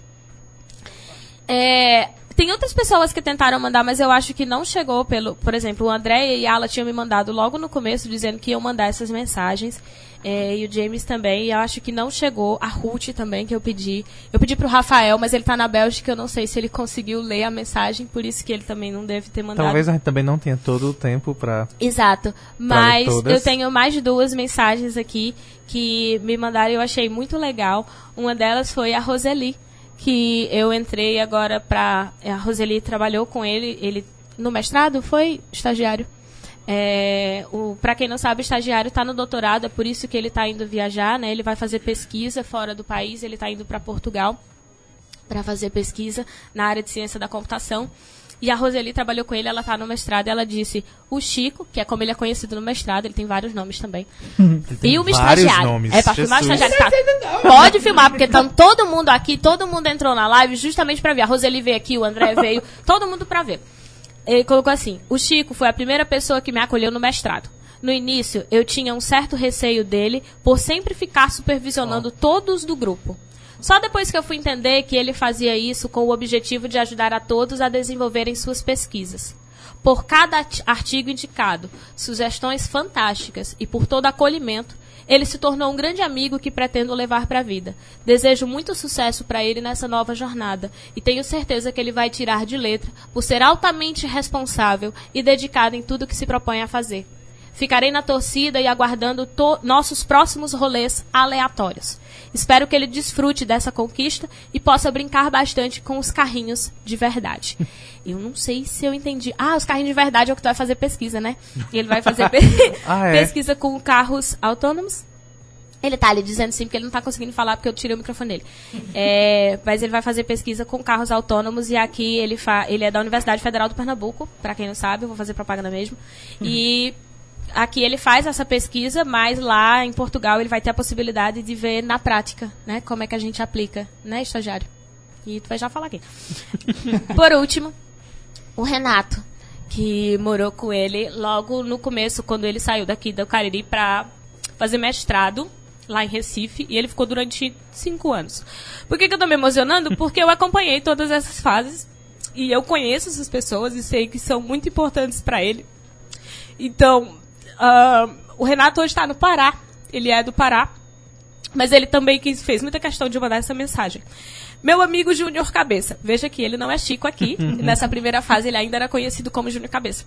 [SPEAKER 2] É, tem outras pessoas que tentaram mandar, mas eu acho que não chegou pelo. Por exemplo, o André e a Ala tinham me mandado logo no começo dizendo que iam mandar essas mensagens. É, e o James também. E eu acho que não chegou. A Ruth também, que eu pedi. Eu pedi pro Rafael, mas ele tá na Bélgica. Eu não sei se ele conseguiu ler a mensagem, por isso que ele também não deve ter mandado.
[SPEAKER 1] Talvez a gente também não tenha todo o tempo pra.
[SPEAKER 2] Exato. Mas
[SPEAKER 1] todas.
[SPEAKER 2] eu tenho mais de duas mensagens aqui que me mandaram e eu achei muito legal. Uma delas foi a Roseli, que eu entrei agora pra. A Roseli trabalhou com ele, ele no mestrado, foi estagiário. É, para quem não sabe, estagiário está no doutorado, é por isso que ele está indo viajar, né? Ele vai fazer pesquisa fora do país, ele está indo para Portugal para fazer pesquisa na área de ciência da computação. E a Roseli trabalhou com ele, ela está no mestrado, e ela disse: o Chico, que é como ele é conhecido no mestrado, ele tem vários nomes também.
[SPEAKER 1] tem
[SPEAKER 2] e o estagiário.
[SPEAKER 1] nomes,
[SPEAKER 2] É, para filmar o
[SPEAKER 1] Jesus.
[SPEAKER 2] estagiário. Tá. Pode filmar, porque tá todo mundo aqui, todo mundo entrou na live justamente para ver. A Roseli veio aqui, o André veio, todo mundo para ver. Ele colocou assim: o Chico foi a primeira pessoa que me acolheu no mestrado. No início, eu tinha um certo receio dele por sempre ficar supervisionando todos do grupo. Só depois que eu fui entender que ele fazia isso com o objetivo de ajudar a todos a desenvolverem suas pesquisas. Por cada art- artigo indicado, sugestões fantásticas e por todo acolhimento, ele se tornou um grande amigo que pretendo levar para a vida. Desejo muito sucesso para ele nessa nova jornada e tenho certeza que ele vai tirar de letra por ser altamente responsável e dedicado em tudo que se propõe a fazer. Ficarei na torcida e aguardando nossos próximos rolês aleatórios. Espero que ele desfrute dessa conquista e possa brincar bastante com os carrinhos de verdade. Eu não sei se eu entendi. Ah, os carrinhos de verdade é o que tu vai fazer pesquisa, né? E ele vai fazer pe-
[SPEAKER 1] Ah, é.
[SPEAKER 2] pesquisa com carros autônomos. Ele tá ali dizendo sim, porque ele não tá conseguindo falar porque eu tirei o microfone dele. É, mas ele vai fazer pesquisa com carros autônomos e aqui ele, ele é da Universidade Federal do Pernambuco, pra quem não sabe, eu vou fazer propaganda mesmo. E aqui ele faz essa pesquisa, mas lá em Portugal ele vai ter a possibilidade de ver na prática, né, como é que a gente aplica, né, estagiário? E tu vai já falar aqui. Por último, o Renato, que morou com ele logo no começo, quando ele saiu daqui do Cariri pra fazer mestrado lá em Recife, e ele ficou durante cinco anos. Por que, que eu tô me emocionando? Porque eu acompanhei todas essas fases, e eu conheço essas pessoas e sei que são muito importantes pra ele. Então, ah, o Renato hoje está no Pará, ele é do Pará, mas ele também fez muita questão de mandar essa mensagem. Meu amigo Júnior Cabeça. Veja que ele não é Chico aqui. Nessa primeira fase, ele ainda era conhecido como Júnior Cabeça.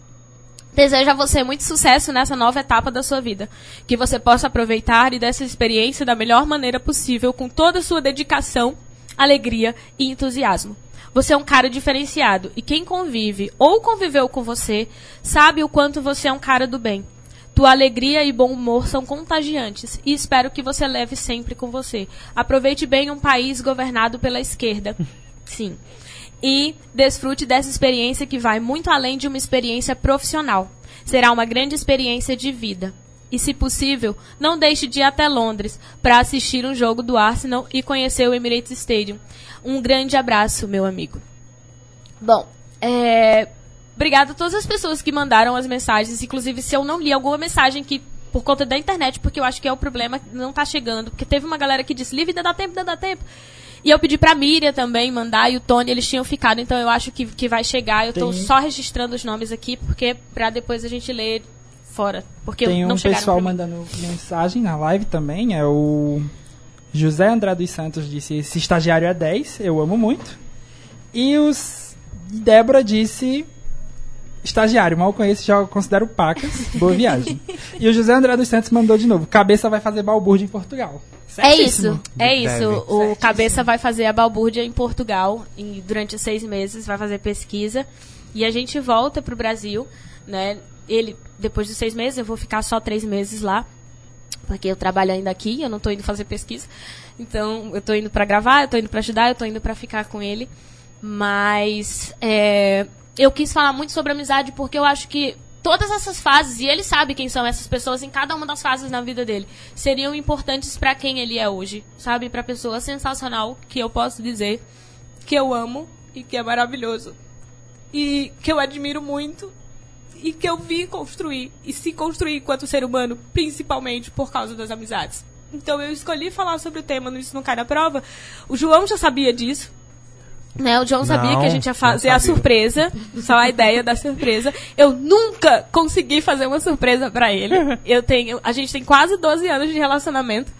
[SPEAKER 2] Desejo a você muito sucesso nessa nova etapa da sua vida. Que você possa aproveitar e dessa experiência da melhor maneira possível, com toda a sua dedicação, alegria e entusiasmo. Você é um cara diferenciado e quem convive ou conviveu com você sabe o quanto você é um cara do bem. Tua alegria e bom humor são contagiantes e espero que você leve sempre com você. Aproveite bem um país governado pela esquerda. Sim. E desfrute dessa experiência que vai muito além de uma experiência profissional. Será uma grande experiência de vida. E, se possível, não deixe de ir até Londres para assistir um jogo do Arsenal e conhecer o Emirates Stadium. Um grande abraço, meu amigo. Bom, é, obrigada a todas as pessoas que mandaram as mensagens. Inclusive, se eu não li alguma mensagem que, por conta da internet, porque eu acho que é o problema, não tá chegando. Porque teve uma galera que disse, livre ainda dá tempo, ainda dá tempo. E eu pedi pra Miriam também mandar, e o Tony, eles tinham ficado, então eu acho que, que vai chegar. Eu tô
[SPEAKER 3] Tem-
[SPEAKER 2] só registrando os nomes aqui, porque pra depois a gente ler fora. Porque
[SPEAKER 3] Tem
[SPEAKER 2] não
[SPEAKER 3] um pessoal mandando mensagem na live também. É o José André dos Santos disse: Esse estagiário é 10, eu amo muito. E os Débora disse: Estagiário, mal conheço, já considero pacas. Boa viagem. e o José André dos Santos mandou de novo: Cabeça vai fazer balbúrdia em Portugal.
[SPEAKER 2] É
[SPEAKER 3] Certíssimo.
[SPEAKER 2] isso, é
[SPEAKER 1] Deve.
[SPEAKER 2] isso. O
[SPEAKER 3] Certíssimo.
[SPEAKER 2] Cabeça vai fazer a balbúrdia em Portugal e durante seis meses, vai fazer pesquisa. E a gente volta pro Brasil, né? Ele, depois de seis meses, eu vou ficar só três meses lá. Porque eu trabalho ainda aqui, eu não tô indo fazer pesquisa. Então, eu tô indo pra gravar, eu tô indo pra ajudar, eu tô indo pra ficar com ele. Mas, é, eu quis falar muito sobre amizade porque eu acho que todas essas fases, e ele sabe quem são essas pessoas em cada uma das fases na vida dele, seriam importantes pra quem ele é hoje, sabe? Pra pessoa sensacional que eu posso dizer que eu amo e que é maravilhoso. e que eu admiro muito e que eu vi construir e se construir enquanto ser humano, principalmente por causa das amizades. Então eu escolhi falar sobre o tema no Isso Não Cai na Prova. O João já sabia disso. Né, o sabia
[SPEAKER 1] Não,
[SPEAKER 2] que a gente ia fazer a
[SPEAKER 1] sabia.
[SPEAKER 2] surpresa, só a ideia da surpresa. Eu nunca consegui fazer uma surpresa pra ele. Eu tenho, a gente tem quase 12 anos de relacionamento.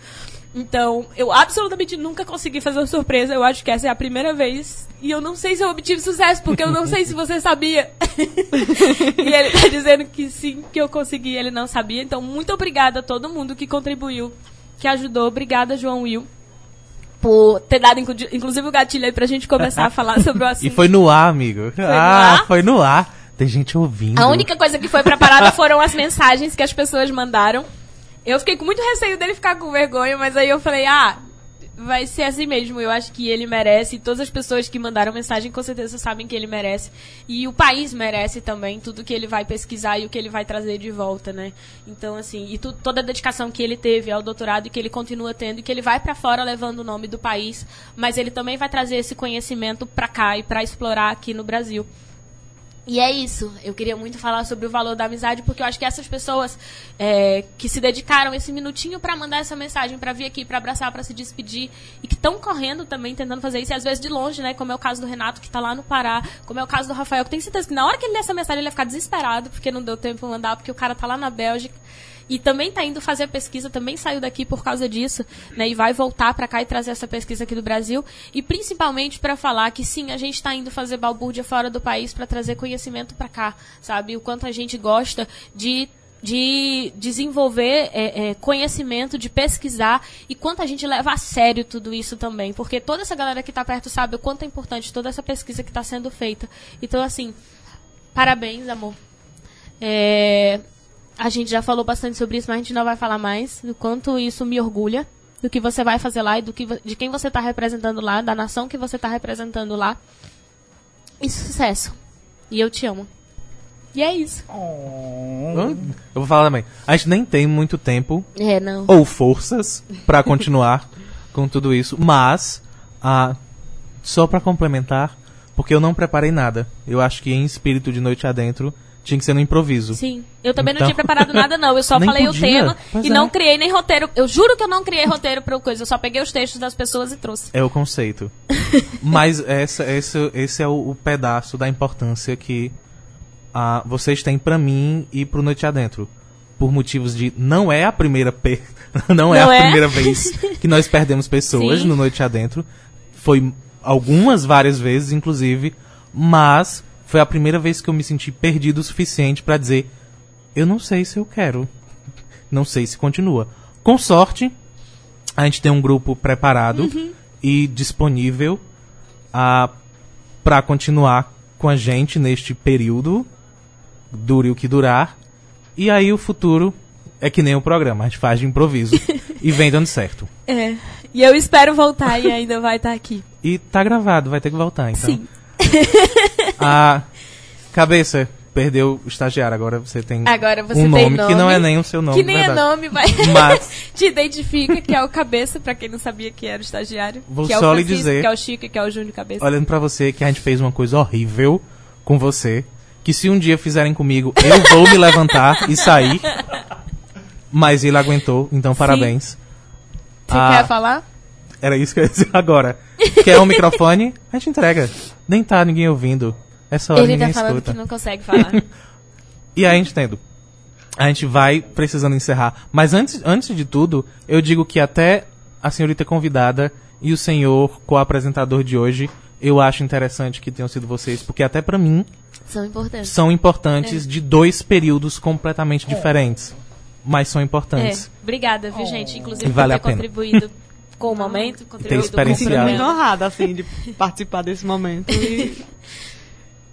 [SPEAKER 2] Então, eu absolutamente nunca consegui fazer uma surpresa. Eu acho que essa é a primeira vez. E eu não sei se eu obtive sucesso, porque eu não sei se você sabia. e ele tá dizendo que sim, que eu consegui, ele não sabia. Então, muito obrigada a todo mundo que contribuiu, que ajudou. Obrigada, João Will, por ter dado, inclu- inclusive, o gatilho aí pra gente começar a falar sobre o assunto.
[SPEAKER 1] E foi no ar, amigo.
[SPEAKER 2] no
[SPEAKER 1] ah,
[SPEAKER 2] ar?
[SPEAKER 1] foi no ar. Tem gente ouvindo.
[SPEAKER 2] A única coisa que foi preparada foram as mensagens que as pessoas mandaram. Eu fiquei com muito receio dele ficar com vergonha, mas aí eu falei, ah, vai ser assim mesmo. Eu acho que ele merece. Todas as pessoas que mandaram mensagem com certeza sabem que ele merece. E o país merece também tudo que ele vai pesquisar e o que ele vai trazer de volta, né? Então, assim, e tu- toda a dedicação que ele teve ao doutorado e que ele continua tendo e que ele vai pra fora levando o nome do país, mas ele também vai trazer esse conhecimento pra cá e pra explorar aqui no Brasil. E é isso. Eu queria muito falar sobre o valor da amizade, porque eu acho que essas pessoas é, que se dedicaram esse minutinho pra mandar essa mensagem, pra vir aqui, pra abraçar, pra se despedir, e que estão correndo também, tentando fazer isso, e às vezes de longe, né? Como é o caso do Renato, que tá lá no Pará, como é o caso do Rafael, que tenho certeza que na hora que ele ler essa mensagem ele vai ficar desesperado, porque não deu tempo de mandar, porque o cara tá lá na Bélgica. E também tá indo fazer a pesquisa, também saiu daqui por causa disso, né? E vai voltar pra cá e trazer essa pesquisa aqui do Brasil. E principalmente pra falar que sim, a gente tá indo fazer balbúrdia fora do país pra trazer conhecimento pra cá, sabe? O quanto a gente gosta de de desenvolver é, é, conhecimento, de pesquisar e quanto a gente leva a sério tudo isso também. Porque toda essa galera que tá perto sabe o quanto é importante toda essa pesquisa que está sendo feita. Então, assim, parabéns, amor. É, a gente já falou bastante sobre isso, mas a gente não vai falar mais. Do quanto isso me orgulha. Do que você vai fazer lá e do que, de quem você está representando lá, da nação que você está representando lá. E sucesso. E eu te amo. E é isso.
[SPEAKER 1] Eu vou falar também. A gente nem tem muito tempo
[SPEAKER 2] É,
[SPEAKER 1] ou forças pra continuar com tudo isso, mas ah, só pra complementar, porque eu não preparei nada. Eu acho que em espírito de noite adentro tinha que ser no improviso.
[SPEAKER 2] Sim. Eu também
[SPEAKER 1] Então-
[SPEAKER 2] não tinha preparado nada, não. Eu só
[SPEAKER 1] Nem
[SPEAKER 2] falei
[SPEAKER 1] podia.
[SPEAKER 2] o tema
[SPEAKER 1] Pois
[SPEAKER 2] e
[SPEAKER 1] é.
[SPEAKER 2] não criei nem roteiro. Eu juro que eu não criei roteiro pra coisa. Eu só peguei os textos das pessoas e trouxe.
[SPEAKER 1] É o conceito. Mas essa, esse, esse é o, o pedaço da importância que ah, vocês têm pra mim e pro Noite Adentro. Por motivos de. Não é a primeira pe... não é
[SPEAKER 2] Não
[SPEAKER 1] a
[SPEAKER 2] é?
[SPEAKER 1] primeira vez que nós perdemos pessoas
[SPEAKER 2] Sim.
[SPEAKER 1] no Noite Adentro. Foi algumas, várias vezes, inclusive. Mas foi a primeira vez que eu me senti perdido o suficiente pra dizer: eu não sei se eu quero. Não sei se continua. Com sorte, a gente tem um grupo preparado e disponível a para continuar com a gente neste período, dure o que durar. E aí o futuro é que nem o programa, a gente faz de improviso e vem dando certo.
[SPEAKER 2] É. E eu espero voltar e ainda vai estar aqui.
[SPEAKER 1] E tá gravado, vai ter que voltar, então.
[SPEAKER 2] Sim.
[SPEAKER 1] A cabeça perdeu o estagiário, agora você tem
[SPEAKER 2] Agora você
[SPEAKER 1] um
[SPEAKER 2] tem
[SPEAKER 1] nome, que não é nem o seu nome,
[SPEAKER 2] Que nem é
[SPEAKER 1] verdade.
[SPEAKER 2] nome, mas
[SPEAKER 1] Mas
[SPEAKER 2] te identifica, que é o Cabeça, pra quem não sabia que era o estagiário.
[SPEAKER 1] Vou
[SPEAKER 2] é o
[SPEAKER 1] só lhe
[SPEAKER 2] Francisco,
[SPEAKER 1] dizer-
[SPEAKER 2] Que é o Chico, que é o Júnior Cabeça.
[SPEAKER 1] olhando pra você que a gente fez uma coisa horrível com você, que se um dia fizerem comigo, eu vou me levantar e sair. Mas ele aguentou, então parabéns.
[SPEAKER 2] Você
[SPEAKER 1] Ah,
[SPEAKER 2] quer falar?
[SPEAKER 1] Era isso que eu ia dizer agora. Quer um microfone? A gente entrega. Nem tá ninguém ouvindo. Essa hora
[SPEAKER 2] Ele tá falando
[SPEAKER 1] escuta.
[SPEAKER 2] que não consegue falar.
[SPEAKER 1] E aí, entendo. A gente vai precisando encerrar. Mas antes, antes de tudo, eu digo que até a senhorita convidada e o senhor co-apresentador de hoje, eu acho interessante que tenham sido vocês, porque até pra mim
[SPEAKER 2] São importantes.
[SPEAKER 1] são
[SPEAKER 2] É.
[SPEAKER 1] importantes de dois períodos completamente diferentes. Mas são
[SPEAKER 2] É,
[SPEAKER 1] importantes.
[SPEAKER 2] obrigada, viu, gente? Inclusive,
[SPEAKER 1] Vale
[SPEAKER 2] por
[SPEAKER 1] a
[SPEAKER 2] ter
[SPEAKER 1] pena.
[SPEAKER 2] contribuído com o momento, contribuído com o
[SPEAKER 1] experienciado.
[SPEAKER 4] Muito honrada, assim, de participar desse momento. E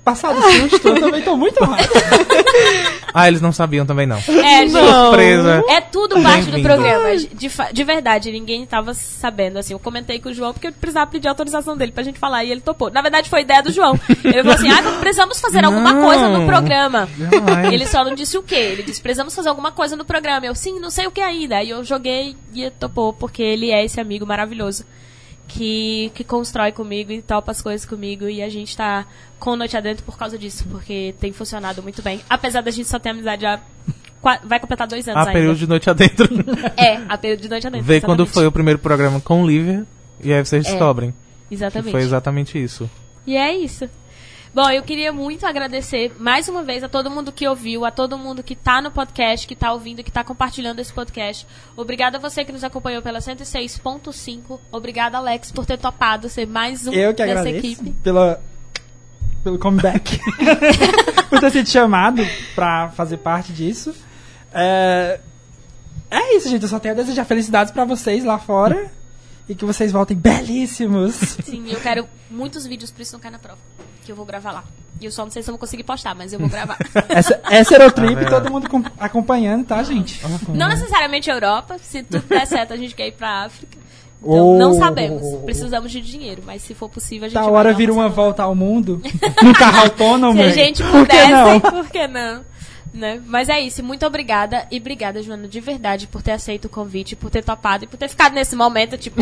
[SPEAKER 3] Passado o susto, eu também tô muito honrado.
[SPEAKER 1] Ah, eles não sabiam também não.
[SPEAKER 2] É, gente.
[SPEAKER 1] Surpresa.
[SPEAKER 2] É tudo parte do programa. De, de verdade, ninguém tava sabendo. Assim, eu comentei com o João porque eu precisava pedir autorização dele pra gente falar e ele topou. Na verdade, foi ideia do João. Ele falou assim: ah, precisamos fazer alguma
[SPEAKER 1] Não.
[SPEAKER 2] coisa no programa.
[SPEAKER 1] Jamais.
[SPEAKER 2] Ele só não disse o quê. Ele disse: precisamos fazer alguma coisa no programa. Eu, sim, não sei o que ainda. Aí eu joguei e topou, porque ele é esse amigo maravilhoso que, que constrói comigo e topa as coisas comigo. E a gente tá com Noite Adentro por causa disso, porque tem funcionado muito bem. Apesar da gente só ter amizade há. Vai completar dois anos
[SPEAKER 1] A
[SPEAKER 2] ainda.
[SPEAKER 1] período de noite adentro.
[SPEAKER 2] É, a período de Noite Adentro.
[SPEAKER 1] Vê quando foi o primeiro programa com Lívia e aí vocês
[SPEAKER 2] É,
[SPEAKER 1] descobrem.
[SPEAKER 2] Exatamente.
[SPEAKER 1] foi exatamente isso.
[SPEAKER 2] E é isso. Bom, eu queria muito agradecer mais uma vez a todo mundo que ouviu, a todo mundo que tá no podcast, que tá ouvindo, que tá compartilhando esse podcast. Obrigada a você que nos acompanhou pela 106.5. Obrigada, Alex, por ter topado ser mais um
[SPEAKER 3] Eu que
[SPEAKER 2] dessa
[SPEAKER 3] agradeço
[SPEAKER 2] equipe.
[SPEAKER 3] pela, pelo comeback. Por ter sido chamado pra fazer parte disso. É, é isso, gente. Eu só tenho a desejar felicidades pra vocês lá fora. E que vocês voltem belíssimos.
[SPEAKER 2] Sim, eu quero muitos vídeos pra isso não cair na prova. Que eu vou gravar lá. E eu só não sei se eu vou conseguir postar, mas eu vou gravar.
[SPEAKER 3] Essa, essa era o trip,
[SPEAKER 1] vendo?
[SPEAKER 3] todo mundo com- acompanhando, tá, gente?
[SPEAKER 2] não necessariamente Europa. Se tudo der certo, a gente quer ir pra África. Então,
[SPEAKER 3] Oh.
[SPEAKER 2] não sabemos. Precisamos de dinheiro, mas se for possível, a gente
[SPEAKER 3] Da
[SPEAKER 2] vai
[SPEAKER 3] hora vira uma volta ao mundo. Num carro autônomo.
[SPEAKER 2] Se a gente
[SPEAKER 3] Por que
[SPEAKER 2] pudesse,
[SPEAKER 3] não?
[SPEAKER 2] por que não? Né? Mas é isso, muito obrigada. E obrigada, Joana, de verdade, por ter aceito o convite, por ter topado e por ter ficado nesse momento, tipo,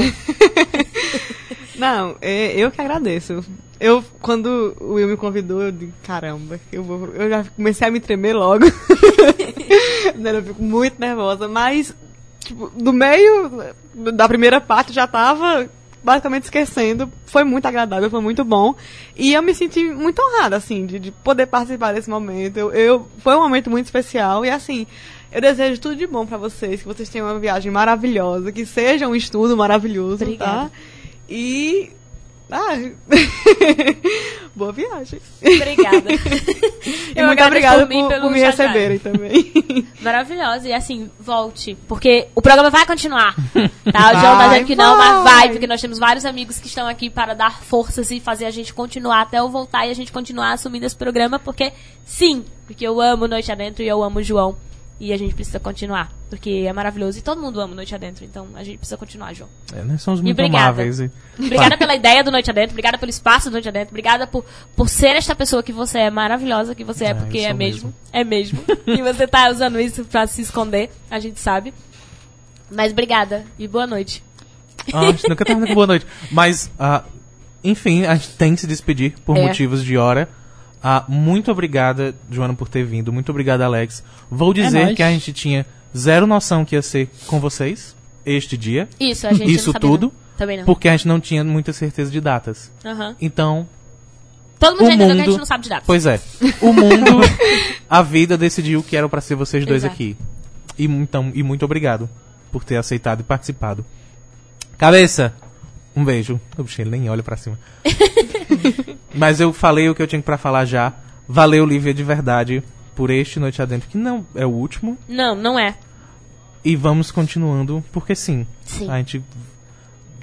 [SPEAKER 4] Não, é, eu que agradeço. Eu, quando o Will me convidou, eu disse, caramba, eu, vou, eu já comecei a me tremer logo. Eu fico muito nervosa, mas, tipo, do meio da primeira parte já tava basicamente esquecendo. Foi muito agradável, foi muito bom. E eu me senti muito honrada, assim, de, de poder participar desse momento. Eu, eu- foi um momento muito especial e, assim, eu desejo tudo de bom pra vocês, que vocês tenham uma viagem maravilhosa, que seja um estudo maravilhoso,
[SPEAKER 2] Obrigada.
[SPEAKER 4] tá? E. Ah, boa viagem.
[SPEAKER 2] obrigada.
[SPEAKER 4] E muito obrigada por, por,
[SPEAKER 2] pelo
[SPEAKER 4] me receberem também.
[SPEAKER 2] Maravilhosa. E assim, volte. Porque o programa vai continuar. Tá? O João tá dizendo que não, mas
[SPEAKER 4] vai.
[SPEAKER 2] Porque nós temos vários amigos que estão aqui para dar forças e fazer a gente continuar até eu voltar e a gente continuar assumindo esse programa. Porque, sim, porque eu amo Noite Adentro e eu amo o João. E a gente precisa continuar. Porque é maravilhoso. E todo mundo ama Noite Adentro. Então a gente precisa continuar, João.
[SPEAKER 1] É, nós somos muito
[SPEAKER 2] obrigada.
[SPEAKER 1] amáveis. E...
[SPEAKER 2] Obrigada pela ideia do Noite Adentro, obrigada pelo espaço do Noite Adentro, obrigada por, por ser esta pessoa que você é maravilhosa, que você é,
[SPEAKER 1] É,
[SPEAKER 2] porque é mesmo.
[SPEAKER 1] mesmo.
[SPEAKER 2] É mesmo. e você tá usando isso pra se esconder, a gente sabe. Mas obrigada e boa noite.
[SPEAKER 1] Ah, a gente nunca termina com boa noite. Mas, ah, enfim, a gente tem que se despedir por
[SPEAKER 2] É.
[SPEAKER 1] motivos de hora. Ah, muito obrigada, Joana, por ter vindo. Muito obrigada, Alex. Vou dizer
[SPEAKER 3] nóis.
[SPEAKER 1] que a gente tinha zero noção que ia ser com vocês este dia.
[SPEAKER 2] Isso, a gente
[SPEAKER 1] Isso
[SPEAKER 2] não
[SPEAKER 1] tudo?
[SPEAKER 2] não. Também não.
[SPEAKER 1] Porque a gente não tinha muita certeza de datas.
[SPEAKER 2] Aham.
[SPEAKER 1] Então,
[SPEAKER 2] Todo mundo
[SPEAKER 1] o
[SPEAKER 2] já entendeu que a
[SPEAKER 1] mundo-
[SPEAKER 2] gente não sabe de dados.
[SPEAKER 1] pois é. O mundo, a vida decidiu que era pra ser vocês dois
[SPEAKER 2] Exato.
[SPEAKER 1] aqui. E, então, e muito obrigado por ter aceitado e participado. Cabeça, um beijo. Oxe, ele nem olha pra cima. Mas eu falei o que eu tinha pra falar já. Valeu, Lívia, de verdade, por este Noite Adentro, que não é o último.
[SPEAKER 2] Não, não é.
[SPEAKER 1] E vamos continuando, porque sim.
[SPEAKER 2] Sim.
[SPEAKER 1] A gente.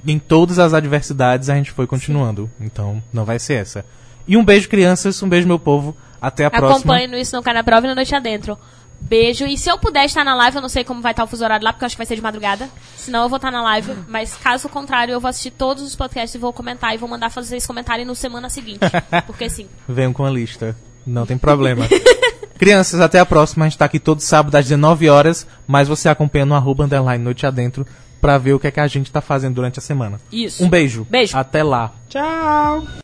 [SPEAKER 1] Em todas as adversidades, a gente foi continuando. Então, não vai ser essa. E um beijo, crianças. Um beijo, meu povo. Até a próxima.
[SPEAKER 2] Acompanhe no Isso Não Cai na Prova e na Noite Adentro. Beijo. E se eu puder estar na live, eu não sei como vai estar o fuso horário lá, porque eu acho que vai ser de madrugada. Senão eu vou estar na live. Mas caso contrário, eu vou assistir todos os podcasts e vou comentar. E vou mandar fazer vocês comentarem no semana seguinte. Porque sim.
[SPEAKER 1] Venham com a lista. Não tem problema. Crianças, até a próxima. A gente tá aqui todo sábado às 19 horas, mas você acompanha no arroba underline noite adentro pra ver o que é que a gente tá fazendo durante a semana.
[SPEAKER 2] Isso.
[SPEAKER 1] Um beijo.
[SPEAKER 2] Beijo.
[SPEAKER 1] Até lá.
[SPEAKER 3] Tchau.